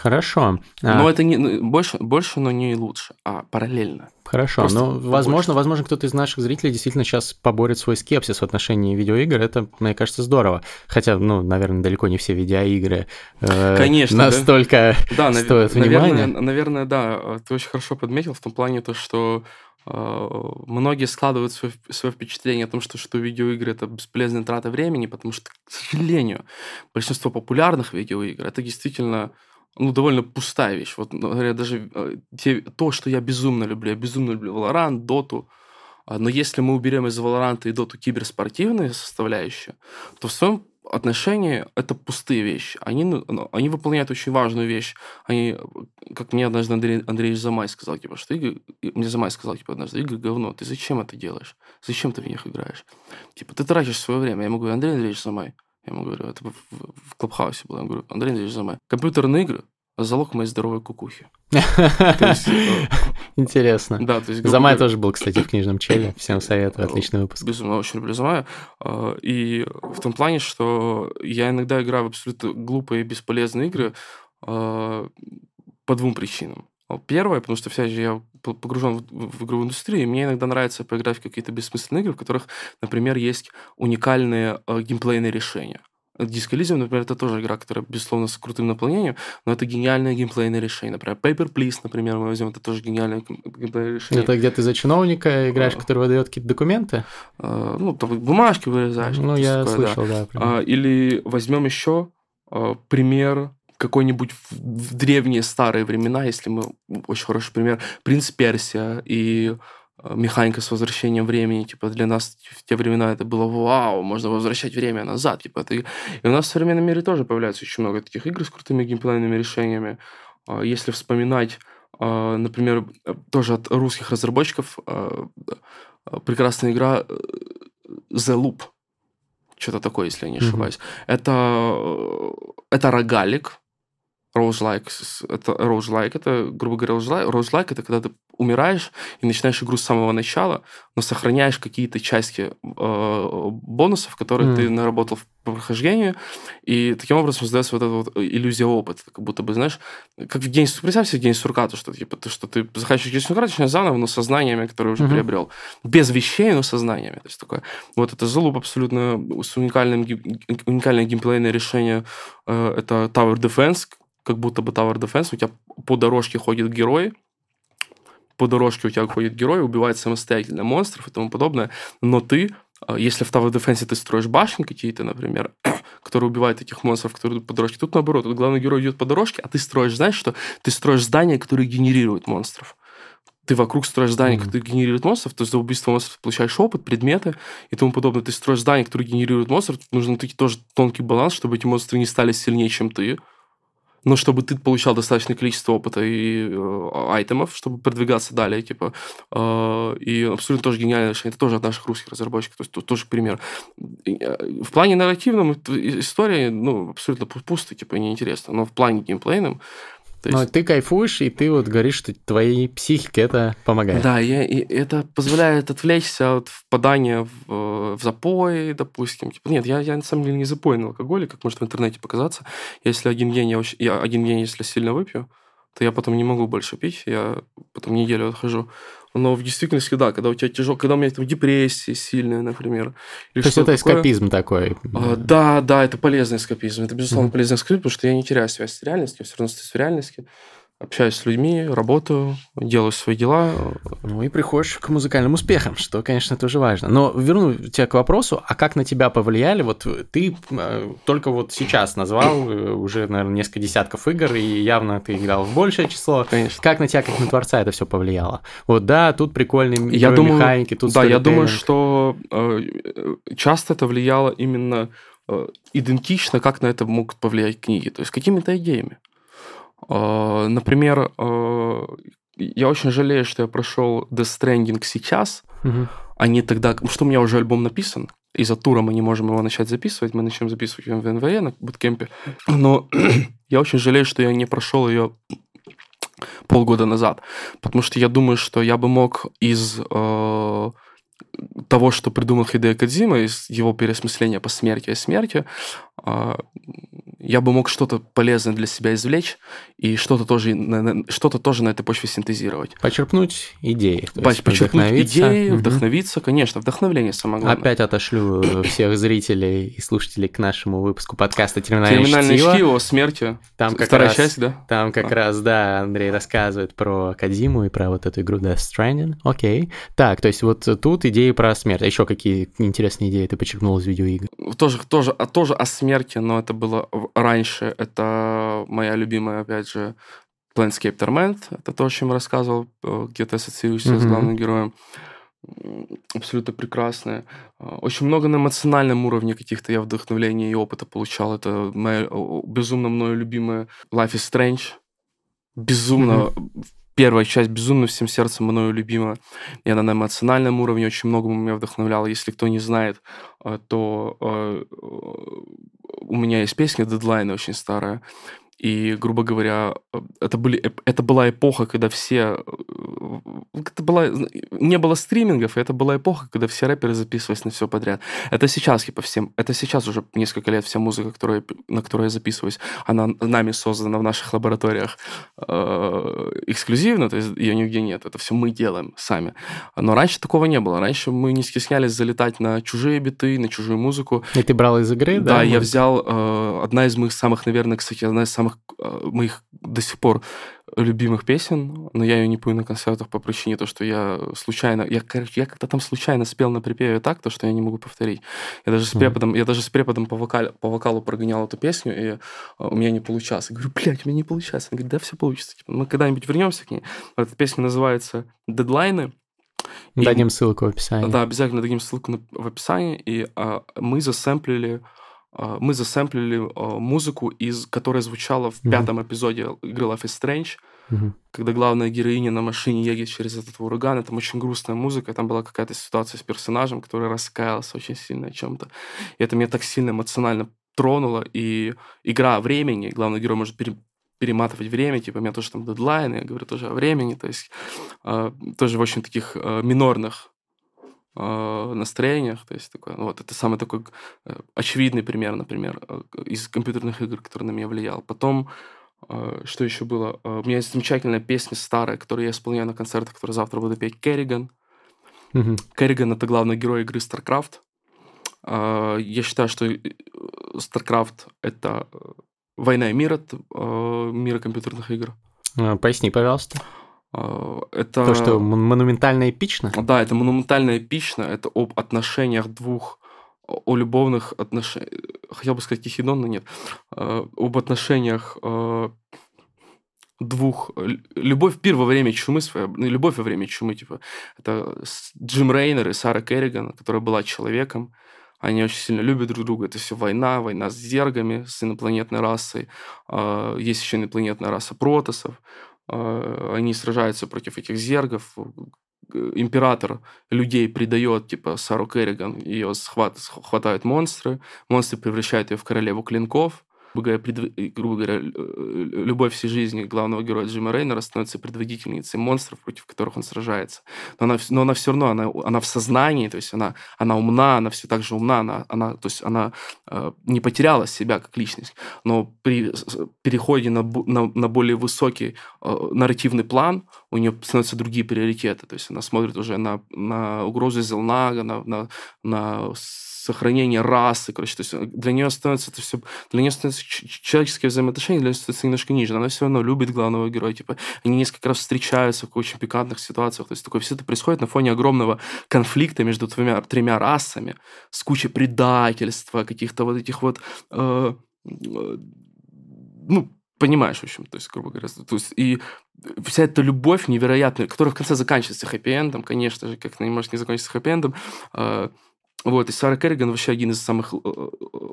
Хорошо. Но а... это не ну, больше, больше, но не лучше, а параллельно. Хорошо, Просто но возможно, возможно, кто-то из наших зрителей действительно сейчас поборет свой скепсис в отношении видеоигр. Это, мне кажется, здорово. Хотя, ну, наверное, далеко не все видеоигры э, Конечно, настолько да. Да, стоят наверное, внимания. Наверное, да. Ты очень хорошо подметил в том плане то, что э, многие складывают свое, свое впечатление о том, что, что видеоигры это бесполезная трата времени, потому что, к сожалению, большинство популярных видеоигр это действительно ну, довольно пустая вещь. Вот, говоря, даже э, те, то, что я безумно люблю, я безумно люблю Valorant, Доту, а, но если мы уберем из Valorant и Доту киберспортивные составляющие, то в своем отношении это пустые вещи. Они, ну, ну, они выполняют очень важную вещь. Они, как мне однажды Андрей, Андрей Замай сказал, типа, что игры... Мне Замай сказал, типа, однажды, игры говно, ты зачем это делаешь? Зачем ты в них играешь? Типа, ты тратишь свое время. Я ему говорю, Андрей Андреевич Замай, я ему говорю, это в, в, в Клабхаусе было. Я говорю, Андрей Андреевич Замай, компьютерные игры – залог моей здоровой кукухи. Э, Интересно. Да, то есть... Замай тоже был, кстати, в книжном челе. Всем советую, отличный выпуск. Безумно, очень люблю Замая. А, и в том плане, что я иногда играю в абсолютно глупые и бесполезные игры а, по двум причинам. Первое, потому что вся я погружен в, в игровую индустрию, и мне иногда нравится поиграть в какие-то бессмысленные игры, в которых, например, есть уникальные э, геймплейные решения. Disco Elysium, например, это тоже игра, которая, безусловно, с крутым наполнением, но это гениальное геймплейное решение. Например, Paper Please, например, мы возьмем, это тоже гениальное геймплейное решение. Это где ты за чиновника играешь, а, который выдает какие-то документы? А, ну, там бумажки вырезаешь. Ну, я такое, слышал, да. да или возьмем еще а, пример какой-нибудь в, древние старые времена, если мы очень хороший пример, принц Персия и э, механика с возвращением времени, типа для нас в те времена это было вау, можно возвращать время назад, типа это... И у нас в современном мире тоже появляется очень много таких игр с крутыми геймплейными решениями. А, если вспоминать, а, например, тоже от русских разработчиков а, прекрасная игра The Loop, что-то такое, если я не ошибаюсь. Mm-hmm. Это, это рогалик, роуз-лайк, это роуз-лайк, это, грубо говоря, роуз-лайк, это когда ты умираешь и начинаешь игру с самого начала, но сохраняешь какие-то части э, бонусов, которые mm. ты наработал в прохождении, и таким образом создается вот эта вот иллюзия опыта, как будто бы, знаешь, как в день, представь себе день сурка, то, что, типа, то, что ты захочешь день сурка, начинаешь заново, но со знаниями, которые уже mm-hmm. приобрел. Без вещей, но со знаниями. То есть такое. Вот это залуп абсолютно с уникальным, уникальное геймплейное решение. Э, это Tower Defense, как будто бы Tower Defense, у тебя по дорожке ходит герой, по дорожке у тебя ходит герой, убивает самостоятельно монстров и тому подобное, но ты, а, если в Tower Defense ты строишь башни какие-то, например, <coughs> которые убивают этих монстров, которые идут по дорожке, тут наоборот, тут главный герой идет по дорожке, а ты строишь, знаешь что? Ты строишь здания, которые генерируют монстров ты вокруг строишь здания, mm-hmm. которые генерируют монстров, то есть за убийство монстров получаешь опыт, предметы и тому подобное. Ты строишь здания, которые генерируют монстров, нужно таки тоже тонкий баланс, чтобы эти монстры не стали сильнее, чем ты но чтобы ты получал достаточное количество опыта и э, айтемов, чтобы продвигаться далее, типа, э, и абсолютно тоже гениальное решение. Это тоже от наших русских разработчиков, то есть тут тоже пример. Э, в плане нарративном истории, ну, абсолютно пусто, типа, неинтересно, но в плане геймплейном то есть... Но ты кайфуешь, и ты вот говоришь, что твоей психике это помогает. Да, и, и это позволяет отвлечься от впадания в, в запой, допустим. Типа, нет, я, я на самом деле не запойный алкоголик, как может в интернете показаться. Если один день я, я один день, если сильно выпью, то я потом не могу больше пить, я потом неделю отхожу. Но в действительности, да, когда у тебя тяжело, когда у меня там депрессия сильная, например. То есть это эскапизм такой? А, да, да, это полезный эскапизм. Это, безусловно, mm-hmm. полезный эскапизм, потому что я не теряю связь с реальностью, я все равно остаюсь в реальности общаюсь с людьми, работаю, делаю свои дела. Ну и приходишь к музыкальным успехам, что, конечно, тоже важно. Но верну тебя к вопросу, а как на тебя повлияли? Вот ты э, только вот сейчас назвал э, уже, наверное, несколько десятков игр, и явно ты играл в большее число. Конечно. Как на тебя, как на творца это все повлияло? Вот да, тут прикольные я думаю, механики, тут Да, я думаю, что э, часто это влияло именно идентично, как на это могут повлиять книги, то есть какими-то идеями. А, например, а, я очень жалею, что я прошел Death Stranding сейчас, угу. а не тогда, что у меня уже альбом написан. Из-за тура мы не можем его начать записывать, мы начнем записывать в НВЕ на буткемпе. Но <clears throat> я очень жалею, что я не прошел ее полгода назад, потому что я думаю, что я бы мог из э, того, что придумал Хидео Кадзима, из его переосмысления по смерти и смерти, э, я бы мог что-то полезное для себя извлечь и что-то тоже, что-то тоже на этой почве синтезировать. Почерпнуть идеи. Почерпнуть идеи, угу. вдохновиться, конечно, вдохновление самое главное. Опять отошлю всех зрителей и слушателей к нашему выпуску подкаста «Терминальное, Терминальное чтиво». чтиво» о смерти. Там как Вторая раз, часть, да? Там как а. раз, да, Андрей рассказывает про Кадзиму и про вот эту игру Death Stranding. Окей. Так, то есть вот тут про смерть. А еще какие интересные идеи ты почерпнул из видеоигр? Тоже, тоже, тоже о смерти, но это было раньше. Это моя любимая, опять же, Planescape Torment. Это то, о чем рассказывал, э, где-то ассоциируешься mm-hmm. с главным героем. Абсолютно прекрасное. Э, очень много на эмоциональном уровне каких-то я вдохновения и опыта получал. Это моя безумно мною любимая Life is Strange. Безумно mm-hmm первая часть безумно всем сердцем мною любима. И она на эмоциональном уровне очень многому меня вдохновляла. Если кто не знает, э, то у меня есть песня «Дедлайн» очень старая. И, грубо говоря, это, были, это была эпоха, когда все... Это была, не было стримингов, и это была эпоха, когда все рэперы записывались на все подряд. Это сейчас, типа, всем... Это сейчас уже несколько лет вся музыка, которая, на которой я записываюсь, она нами создана в наших лабораториях э, эксклюзивно, то есть ее нигде нет. Это все мы делаем сами. Но раньше такого не было. Раньше мы не стеснялись залетать на чужие биты, на чужую музыку. И ты брал из игры, да? Да, я взял... Э, одна из моих самых, наверное, кстати, одна из самых самых э, моих до сих пор любимых песен, но я ее не пою на концертах по причине того, что я случайно, я, короче, я как-то там случайно спел на припеве так, то, что я не могу повторить. Я даже с преподом, я даже с преподом по, вокале, по вокалу прогонял эту песню, и э, у меня не получалось. Я говорю, блядь, у меня не получается. Он говорит, да, все получится. Типа, мы когда-нибудь вернемся к ней. Эта песня называется «Дедлайны», Дадим ссылку в описании. Да, обязательно дадим ссылку на, в описании. И а, мы засэмплили мы засэмплили а, музыку, из, которая звучала в mm-hmm. пятом эпизоде игры Life is Strange, mm-hmm. когда главная героиня на машине едет через этот ураган. Там очень грустная музыка, там была какая-то ситуация с персонажем, который раскаялся очень сильно о чем-то. И это меня так сильно эмоционально тронуло. И игра времени, главный герой может пере, перематывать время, типа, у меня тоже там дедлайны, я говорю тоже о времени, то есть э, тоже в очень таких э, минорных настроениях, то есть такое, вот, это самый такой э, очевидный пример, например, э, из компьютерных игр, который на меня влиял. Потом, э, что еще было? Э, у меня есть замечательная песня старая, которую я исполняю на концертах, которую завтра буду петь, Керриган. Mm-hmm. Керриган — это главный герой игры StarCraft. Э, я считаю, что StarCraft — это Война и мир от э, мира компьютерных игр. А, поясни, пожалуйста. Э, это... То, что монументально эпично? Да, это монументально эпично. Это об отношениях двух, о любовных отношениях. Хотел бы сказать Тихидон, но нет. Э, об отношениях э, двух... Любовь пир во время чумы, ну, любовь во время чумы, типа. Это Джим Рейнер и Сара Керриган, которая была человеком, они очень сильно любят друг друга. Это все война, война с зергами, с инопланетной расой. Есть еще инопланетная раса протосов. А, они сражаются против этих зергов. Император людей предает, типа Сару Керриган, ее схват, хватают монстры. Монстры превращают ее в королеву клинков грубо говоря, пред... грубо говоря, э, любовь всей жизни главного героя Джима Рейнера становится предводительницей монстров, против которых он сражается. Но она, но она все равно, она, она в сознании, то есть она, она умна, она все так же умна, она, она, то есть она э, не потеряла себя как личность, но при переходе на, на, на более высокий э, нарративный план у нее становятся другие приоритеты, то есть она смотрит уже на, на угрозы Зелнага, на, на, на сохранение расы, короче, то есть э, для нее становится это все, для нее становится человеческие взаимоотношения для нее становится немножко ниже, но она все равно любит главного героя, типа, они несколько раз встречаются в очень пикантных ситуациях, то есть такое все это происходит на фоне огромного конфликта между двумя, тремя расами, с кучей предательства, каких-то вот этих вот, э, э, ну, понимаешь, в общем, то есть, грубо говоря, то есть, и вся эта любовь невероятная, которая в конце заканчивается хэппи-эндом, конечно же, как не может не закончиться хэппи-эндом, э, вот, и Сара Керриган вообще один из самых э, э,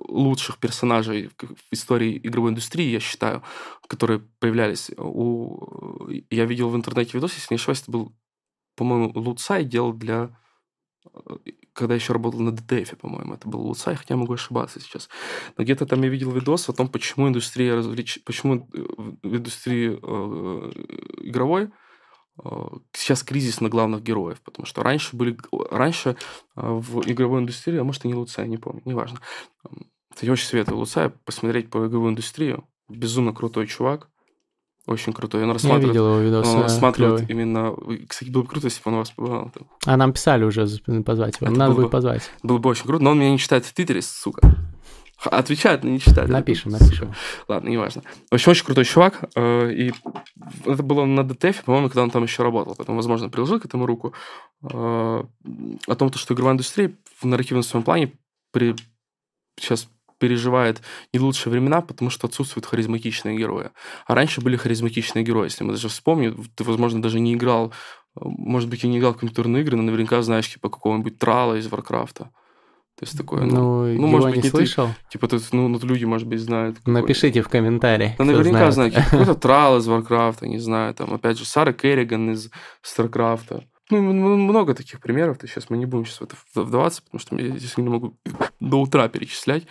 лучших персонажей в истории игровой индустрии, я считаю, которые появлялись. У... Я видел в интернете видос, если не ошибаюсь, это был, по-моему, Луцай делал для... Э, когда еще работал на DTF, по-моему, это был Луцай, хотя я могу ошибаться сейчас. Но где-то там я видел видос о том, почему индустрия развлеч... почему в индустрии игровой сейчас кризис на главных героев, потому что раньше были раньше э, в игровой индустрии, а может и не Луцай, не помню, неважно. Я очень советую Луцая посмотреть по игровой индустрию. Безумно крутой чувак. Очень крутой. Он рассматривает, Я видел его видос, он рассматривает именно... Кстати, было бы круто, если бы он вас побывал. А нам писали уже позвать его. Это Надо будет позвать. Было бы очень круто, но он меня не читает в Твиттере, сука. Отвечает, но не читает. Напишем, напишем. Ладно, неважно. В общем, очень крутой чувак. Э, и это было на DTF, по-моему, когда он там еще работал. Потом, возможно, приложил к этому руку. Э, о том, что игровая индустрия в нарративном своем плане при... сейчас переживает не лучшие времена, потому что отсутствуют харизматичные герои. А раньше были харизматичные герои. Если мы даже вспомним, ты, возможно, даже не играл, э, может быть, и не играл в компьютерные игры, но наверняка знаешь, типа, какого-нибудь Трала из Варкрафта. То есть такое, ну, ну, ну может быть, не слышал. Ты, типа, тут, ну, ну, люди, может быть, знают. Какой. Напишите в комментарии. Ну, наверняка знают. Какой-то <laughs> Трал из Варкрафта, не знаю, там, опять же, Сара Керриган из Старкрафта. Ну, много таких примеров, то сейчас мы не будем сейчас в это вдаваться, потому что я не могу <laughs> до утра перечислять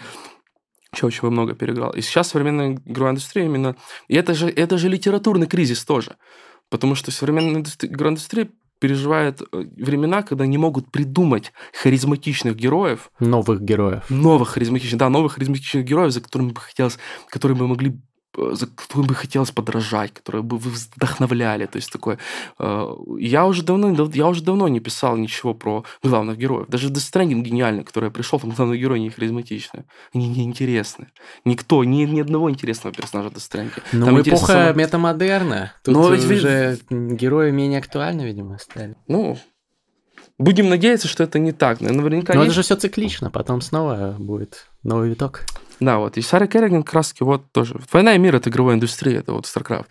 чего очень много переиграл. И сейчас современная игровая индустрия именно... И это же, это же литературный кризис тоже. Потому что современная игровая индустрия переживает э, времена, когда не могут придумать харизматичных героев. Новых героев. Новых харизматичных, да, новых харизматичных героев, за которыми бы хотелось, которые бы могли за которым бы хотелось подражать, которые бы вы вдохновляли. То есть такое... Э, я уже давно, я уже давно не писал ничего про главных героев. Даже Death Stranding гениальный, который я пришел, там главные герои не харизматичные. Они не интересны. Никто, ни, ни одного интересного персонажа Death Stranding. Ну, там эпоха сама... метамодерна. Тут Но ведь уже вы... герои менее актуальны, видимо, стали. Ну, Будем надеяться, что это не так. Наверняка Но есть... это же все циклично, потом снова будет новый виток. Да, вот. И Сара Керриган как раз вот тоже. «Война и мир» — это игровая индустрия, это вот StarCraft.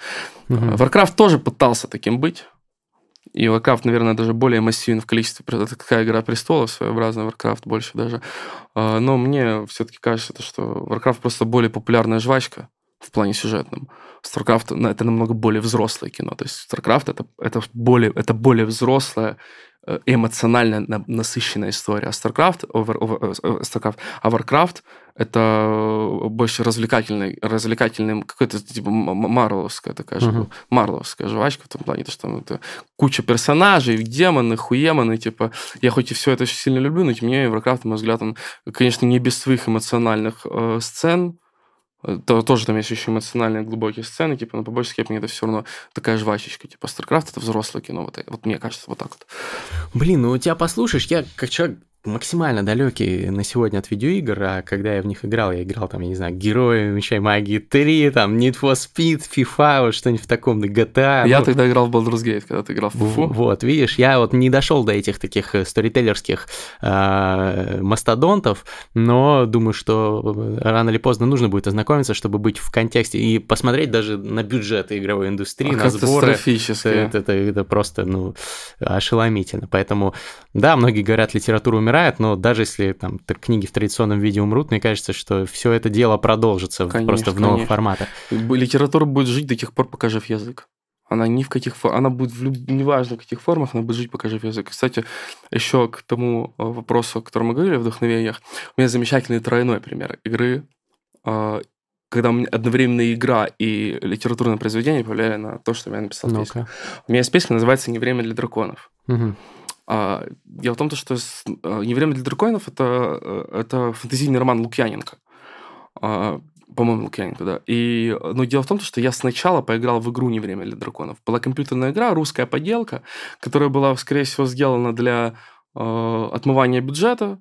Угу. Warcraft тоже пытался таким быть. И Warcraft, наверное, даже более массивен в количестве. Это такая игра престолов, своеобразная Warcraft больше даже. А, но мне все-таки кажется, что Warcraft просто более популярная жвачка в плане сюжетном. StarCraft это намного более взрослое кино. То есть StarCraft это, это, более, это более взрослая, э, эмоционально насыщенная история. А StarCraft, over, over, э, StarCraft, а Warcraft это больше развлекательный, развлекательный какой-то типа марловская такая же, uh-huh. марловская жвачка в том плане, то, что ну, это куча персонажей, демоны, хуемоны, типа, я хоть и все это очень сильно люблю, но тем не менее Warcraft, на мой взгляд, он, конечно, не без своих эмоциональных э, сцен, то, тоже там есть еще эмоциональные глубокие сцены, типа, но по большей степени это все равно такая жвачечка. Типа, StarCraft это взрослое кино, вот, вот мне кажется, вот так вот. Блин, ну у тебя послушаешь, я как человек максимально далекий на сегодня от видеоигр, а когда я в них играл, я играл там, я не знаю, Герои Меча Магии 3, там, Need for Speed, FIFA, вот что-нибудь в таком, GTA. Я ну, тогда играл в Baldur's Gate, когда ты играл в FIFA. Вот, видишь, я вот не дошел до этих таких э, сторителлерских э, мастодонтов, но думаю, что рано или поздно нужно будет ознакомиться, чтобы быть в контексте и посмотреть даже на бюджеты игровой индустрии, а на сборы. Это, это, это, это просто, ну, ошеломительно. Поэтому, да, многие говорят, литература умирает, умирает, но даже если там книги в традиционном виде умрут, мне кажется, что все это дело продолжится конечно, просто в новых конечно. форматах. Литература будет жить до тех пор, пока жив язык. Она ни в каких она будет в люб... неважно в каких формах, она будет жить, пока жив язык. Кстати, еще к тому э, вопросу, о котором мы говорили, о вдохновениях, у меня замечательный тройной пример игры, э, когда у меня одновременно игра и литературное произведение повлияли на то, что я написал ну песню. У меня есть песня, называется «Не время для драконов». Угу. А, дело в том, что а, «Не время для драконов» это, э, это фэнтезийный роман Лукьяненко. А, по-моему, Лукьяненко, да. И, но дело в том, что я сначала поиграл в игру «Не время для драконов». Была компьютерная игра, русская поделка, которая была, скорее всего, сделана для э, отмывания бюджета,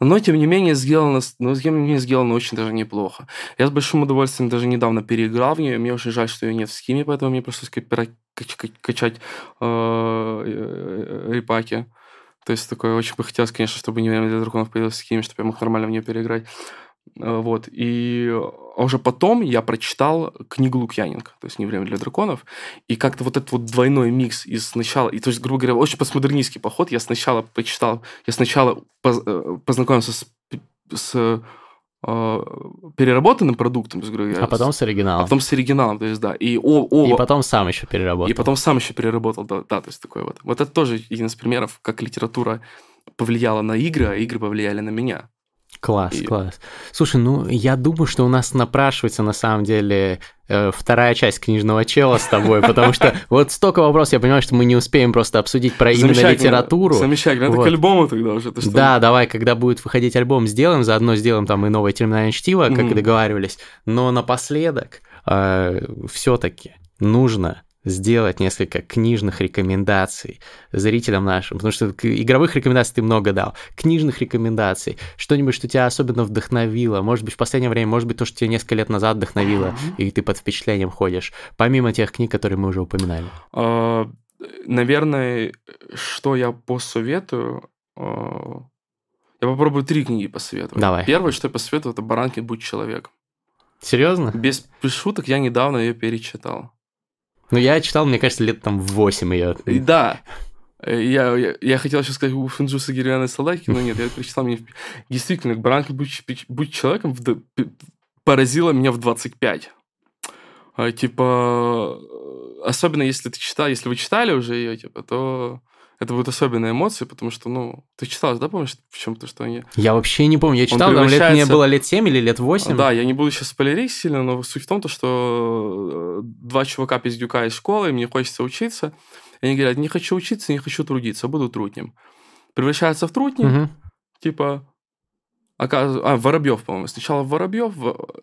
но, тем не менее, сделано, но, тем не менее, сделано очень даже неплохо. Я с большим удовольствием даже недавно переиграл в нее. Мне очень жаль, что ее нет в скиме, поэтому мне пришлось качать э, э, репаки. То есть такое очень бы хотелось, конечно, чтобы не время для драконов появилось в скиме, чтобы я мог нормально в нее переиграть. Э, вот. И уже потом я прочитал книгу Лукьяненко, то есть «Не время для драконов», и как-то вот этот вот двойной микс из сначала, и то есть, грубо говоря, очень постмодернистский поход, я сначала прочитал, я сначала познакомился с, с э, переработанным продуктом, грубо говоря. А потом с оригиналом. А потом с оригиналом, то есть, да. И, о, о, и потом сам еще переработал. И потом сам еще переработал, да, да, то есть такой вот. Вот это тоже один из примеров, как литература повлияла на игры, а игры повлияли на меня. Класс, и... класс. Слушай, ну я думаю, что у нас напрашивается на самом деле э, вторая часть книжного чела с тобой, потому что <laughs> вот столько вопросов, я понимаю, что мы не успеем просто обсудить про именно литературу. Замечательно, это к альбому тогда уже. Да, давай, когда будет выходить альбом, сделаем, заодно сделаем там и новое терминальное чтиво, как и договаривались. Но напоследок э, все-таки нужно сделать несколько книжных рекомендаций зрителям нашим, потому что игровых рекомендаций ты много дал, книжных рекомендаций, что-нибудь, что тебя особенно вдохновило, может быть, в последнее время, может быть, то, что тебя несколько лет назад вдохновило, и ты под впечатлением ходишь, помимо тех книг, которые мы уже упоминали. А, наверное, что я посоветую, а, я попробую три книги посоветовать. Давай. Первое, что я посоветую, это «Баранки, будь человеком». Серьезно? Без шуток, я недавно ее перечитал. Ну, я читал, мне кажется, лет там в 8 ее. Да. Я, я, я хотел сейчас сказать у Финджуса Гирианы Салаки, но нет, я прочитал мне... Действительно, Баранка «Будь, будь человеком» в, поразила меня в 25. А, типа, особенно если ты читал, если вы читали уже ее, типа, то это будут особенные эмоции, потому что, ну, ты читал, да, помнишь, в чем-то, что они... Я вообще не помню, я читал, там лет, мне было лет 7 или лет 8. Да, я не буду сейчас спойлерить сильно, но суть в том, то, что э, два чувака пиздюка из школы, мне хочется учиться, и они говорят, не хочу учиться, не хочу трудиться, буду трутнем. Превращаются в трутни, угу. типа, Оказывается, а, Воробьев, по-моему. Сначала Воробьев,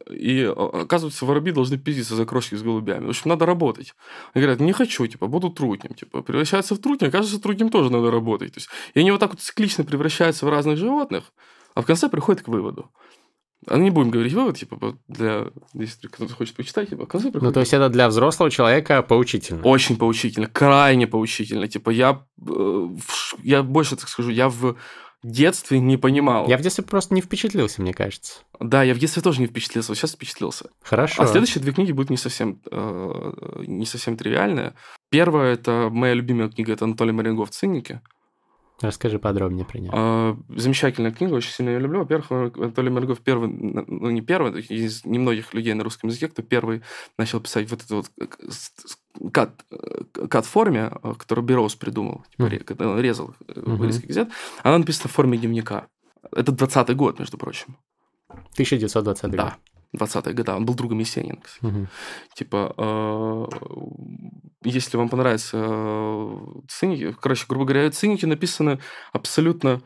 и оказывается, воробьи должны пиздиться за крошки с голубями. В общем, надо работать. Они говорят, не хочу, типа, буду трутнем. Типа, превращаются в трутня, оказывается, трутнем тоже надо работать. То есть, и они вот так вот циклично превращаются в разных животных, а в конце приходят к выводу. А не будем говорить вывод, типа, для, если кто-то хочет почитать, типа, в конце приходит. Ну, то есть, это для взрослого человека поучительно. Очень поучительно, крайне поучительно. Типа, я, э, я больше так скажу, я в детстве не понимал. Я в детстве просто не впечатлился, мне кажется. Да, я в детстве тоже не впечатлился, вот сейчас впечатлился. Хорошо. А следующие две книги будут не совсем, э, не совсем тривиальные. Первое, это моя любимая книга, это Анатолий Марингов «Циники». Расскажи подробнее про нее. А, замечательная книга, очень сильно ее люблю. Во-первых, Анатолий Маргов первый, ну не первый, из немногих людей на русском языке, кто первый начал писать вот это вот кат, кат-форме, которую Бероуз придумал, типа, когда он резал mm-hmm. вырезки газет, она написана в форме дневника. Это 20-й год, между прочим. 1920 да. год. 20-е годы. Он был другом Есенина, кстати. Угу. Типа, э, если вам понравится э, циники, короче, грубо говоря, циники написаны абсолютно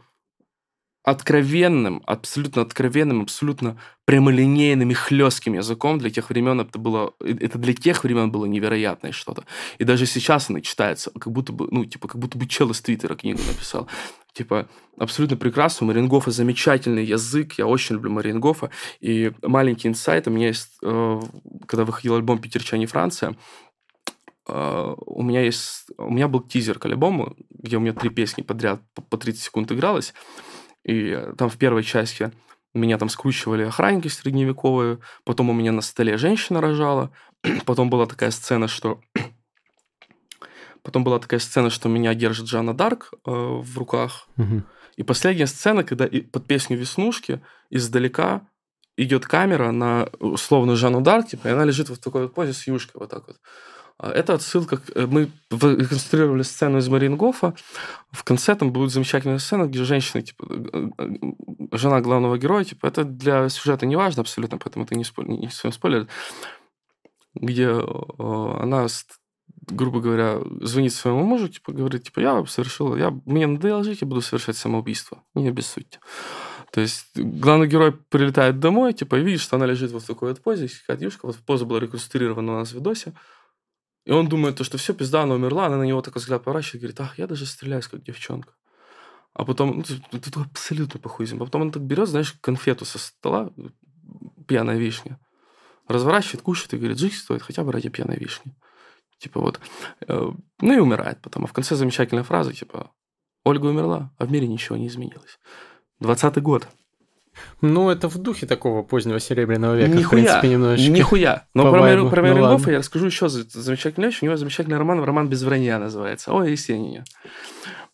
откровенным, абсолютно откровенным, абсолютно прямолинейным и хлестким языком для тех времен это было, это для тех времен было невероятное что-то. И даже сейчас она читается, как будто бы, ну, типа, как будто бы чел из Твиттера книгу написал. Типа, абсолютно прекрасно. У Марингофа замечательный язык, я очень люблю Марингофа. И маленький инсайт, у меня есть, э, когда выходил альбом «Питерчане Франция», Uh, у меня есть, у меня был тизер к альбому, где у меня три песни подряд по, по 30 секунд игралось. И там в первой части меня там скручивали охранники средневековые, потом у меня на столе женщина рожала, <clears throat> потом была такая сцена, что <clears throat> потом была такая сцена, что меня держит Жанна Дарк э, в руках, угу. и последняя сцена, когда и под песню Веснушки издалека идет камера на условную Жанну Дарк, типа, и она лежит вот в такой вот позе с юшкой вот так вот. А, это отсылка... Э, мы реконструировали сцену из Марингофа. В конце там будет замечательная сцена, где женщина, типа, э, э, жена главного героя, типа, это для сюжета не важно абсолютно, поэтому это не, спойлер, не спойлер, где она грубо говоря, звонит своему мужу, типа, говорит, типа, я совершил, я, мне надоело жить, я буду совершать самоубийство. Не обессудьте. То есть главный герой прилетает домой, типа, и видит, что она лежит вот в такой вот позе, кадюшка, вот поза была реконструирована у нас в видосе, и он думает, то, что все, пизда, она умерла, она на него такой взгляд поворачивает говорит, ах, я даже стреляюсь, как девчонка. А потом, ну, ты абсолютно похуизм. А потом он так берет, знаешь, конфету со стола, пьяная вишня, разворачивает, кушает и говорит, жить стоит хотя бы ради пьяной вишни. Типа вот. Э, ну и умирает потом. А в конце замечательная фраза, типа, Ольга умерла, а в мире ничего не изменилось. Двадцатый год. Ну, это в духе такого позднего Серебряного века, нихуя, в принципе, немножечко. Нихуя. Но про, вайбу. про Мерингофа ну, я расскажу еще замечательную вещь. У него замечательный роман, роман «Без вранья» называется. Ой, Есенине.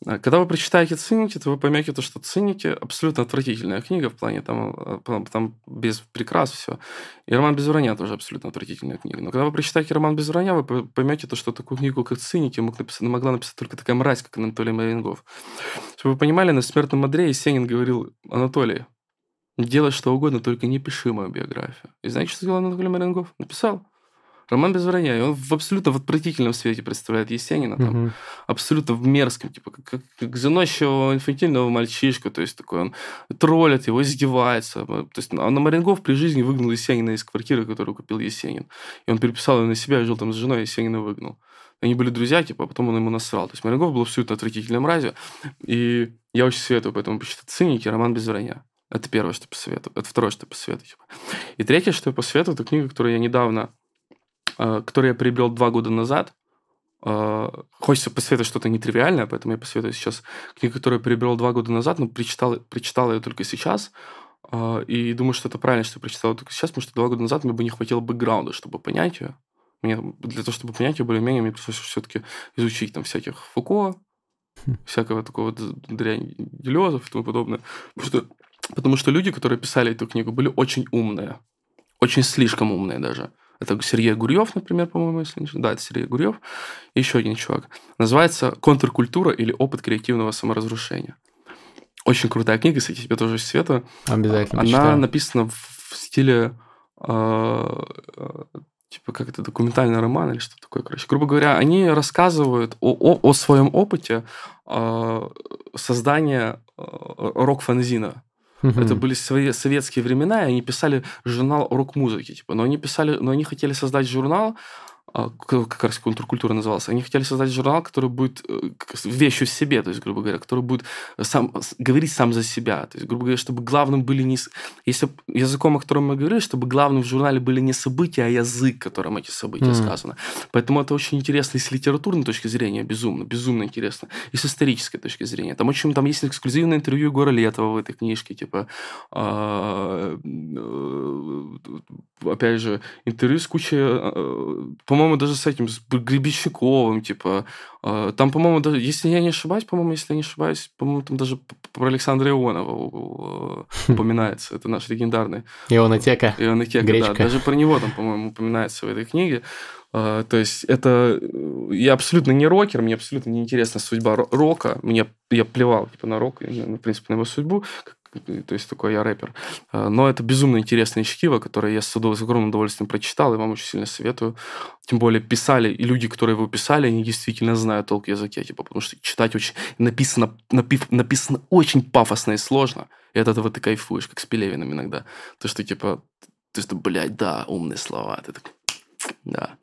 Когда вы прочитаете «Циники», то вы поймете, то, что «Циники» абсолютно отвратительная книга в плане там, там без прикрас все. И роман «Без вранья» тоже абсолютно отвратительная книга. Но когда вы прочитаете роман «Без вранья», вы поймете, то, что такую книгу, как «Циники», мог написать, могла написать только такая мразь, как Анатолий Марингов. Чтобы вы понимали, на «Смертном одре» Есенин говорил «Анатолий, Делай что угодно, только не пиши мою биографию. И знаете, что сделал Анатолий Марингов? Написал. Роман без вранья. И он в абсолютно в отвратительном свете представляет Есенина. Там, угу. Абсолютно в мерзком. Типа, как, как, как заносчивого инфантильного мальчишку. То есть, такой он троллит его, издевается. То есть, а на Марингов при жизни выгнал Есенина из квартиры, которую купил Есенин. И он переписал ее на себя и жил там с женой, Есенина выгнал. Они были друзья, типа, а потом он ему насрал. То есть, Марингов был абсолютно отвратительной мразью. И я очень советую поэтому почитать «Циники», роман без вранья. Это первое, что посоветую. Это второе, что посоветую. Типа. И третье, что я посоветую, это книга, которую я недавно, э, которую я приобрел два года назад. Э, хочется посоветовать что-то нетривиальное, поэтому я посоветую сейчас книгу, которую я приобрел два года назад, но прочитал, прочитал ее только сейчас. Э, и думаю, что это правильно, что я прочитал только сейчас, потому что два года назад мне бы не хватило бэкграунда, чтобы понять ее. Мне, для того, чтобы понять ее более-менее, мне пришлось все-таки изучить там всяких Фуко, хм. всякого такого дрянь Делезов и тому подобное. Потому что Потому что люди, которые писали эту книгу, были очень умные. Очень слишком умные даже. Это Сергей Гурьев, например, по-моему, если не Да, это Сергей Гурьев. И еще один чувак. Называется «Контркультура или опыт креативного саморазрушения». Очень крутая книга, кстати, тебе тоже света. Обязательно Она почитаю. написана в стиле э, типа как это документальный роман или что такое, короче. Грубо говоря, они рассказывают о, о, о своем опыте э, создания э, рок-фанзина. Угу. Это были свои советские времена, и они писали журнал рок-музыки, типа, но они писали, но они хотели создать журнал, как раз контркультура назывался, они хотели создать журнал, который будет э, вещью в себе, то есть, грубо говоря, который будет сам, говорить сам за себя. То есть, грубо говоря, чтобы главным были не... Если языком, о котором мы говорили, чтобы главным в журнале были не события, а язык, которым эти события mm. сказаны. Поэтому это очень интересно и с литературной точки зрения, безумно, безумно интересно, и с исторической точки зрения. Там очень там есть эксклюзивное интервью Егора Летова в этой книжке, типа, а, э, опять же, интервью с кучей, э, по-моему, по-моему, даже с этим, с Гребещуковым, типа, э, там, по-моему, даже, если я не ошибаюсь, по-моему, если я не ошибаюсь, по-моему, там даже про Александра Ионова упоминается, это наш легендарный. Ионотека. Ионотека, да, даже про него там, по-моему, упоминается в этой книге. Uh, то есть это... Я абсолютно не рокер, мне абсолютно не интересна судьба рока. Мне, я плевал типа, на рок, в принципе, на его судьбу, то есть такой я рэпер. А, но это безумно интересное чтиво, которое я с, с огромным удовольствием прочитал, и вам очень сильно советую. Тем более писали, и люди, которые его писали, они действительно знают толк в языке, типа, потому что читать очень... Написано, напив, написано очень пафосно и сложно, и от этого ты кайфуешь, как с Пелевиным иногда. То, что, типа, ты что, блядь, да, умные слова, ты так, да.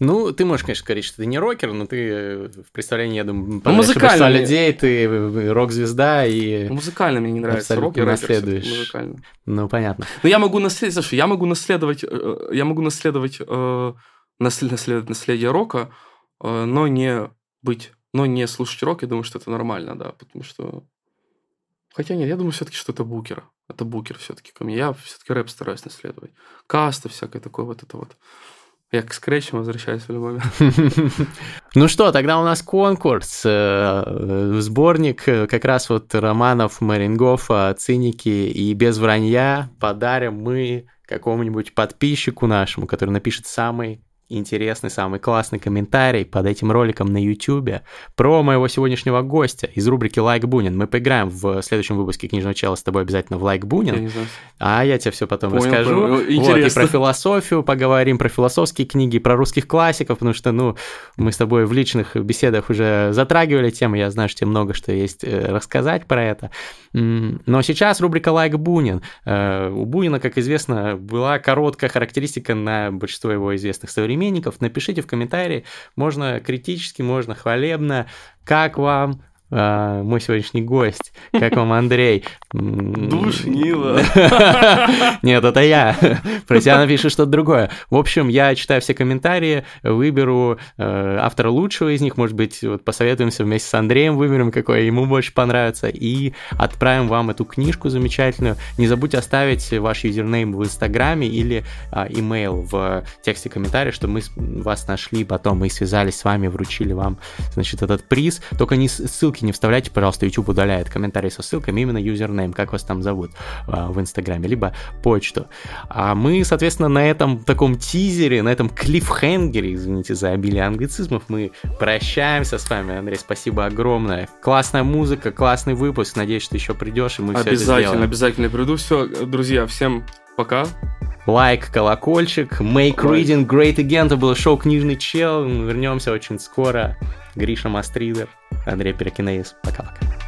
Ну, ты можешь, конечно, говорить, что ты не рокер, но ты э, в представлении, я думаю, ну, музыкально людей, ты э, рок-звезда и... Музыкально мне не нравится рок, я наследуешь. Музыкально. Ну, понятно. Ну, я могу наследовать, слушай, я могу наследовать, э, я могу наследовать, э, наследовать наследие рока, э, но не быть, но не слушать рок, я думаю, что это нормально, да, потому что... Хотя нет, я думаю все-таки, что это букер. Это букер все-таки ко мне. Я все-таки рэп стараюсь наследовать. Каста всякое такое вот это вот. Я к скретчам возвращаюсь в любой. <laughs> Ну что, тогда у нас конкурс. Э, сборник э, как раз вот романов Марингофа «Циники» и «Без вранья» подарим мы какому-нибудь подписчику нашему, который напишет самый интересный, самый классный комментарий под этим роликом на YouTube про моего сегодняшнего гостя из рубрики «Лайк Бунин». Мы поиграем в следующем выпуске «Книжного чела» с тобой обязательно в «Лайк Бунин», я а я тебе все потом Понял, расскажу. Вот, и про философию поговорим, про философские книги, про русских классиков, потому что, ну, мы с тобой в личных беседах уже затрагивали тему, я знаю, что тебе много что есть э, рассказать про это. Но сейчас рубрика «Лайк Бунин». Э, у Бунина, как известно, была короткая характеристика на большинство его известных современников, современников. Напишите в комментарии, можно критически, можно хвалебно, как вам, а, мой сегодняшний гость. Как вам, Андрей? Душнило. <laughs> Нет, это я. Про тебя напишет что-то другое. В общем, я читаю все комментарии, выберу э, автора лучшего из них, может быть, вот посоветуемся вместе с Андреем, выберем, какой ему больше понравится, и отправим вам эту книжку замечательную. Не забудьте оставить ваш username в Инстаграме или а, имейл в тексте комментариев, что мы вас нашли потом, мы связались с вами, вручили вам, значит, этот приз. Только не ссылки ссылки не вставляйте, пожалуйста, YouTube удаляет комментарии со ссылками, именно username, как вас там зовут а, в Инстаграме, либо почту. А мы, соответственно, на этом таком тизере, на этом клиффхенгере, извините за обилие англицизмов, мы прощаемся с вами, Андрей, спасибо огромное. Классная музыка, классный выпуск, надеюсь, что еще придешь, и мы все это сделаем. Обязательно, обязательно приду. Все, друзья, всем пока. Лайк, колокольчик, make reading great again. Это было шоу «Книжный чел». Мы вернемся очень скоро. Гриша Мастридер, Андрей Перекинеис. Пока-пока.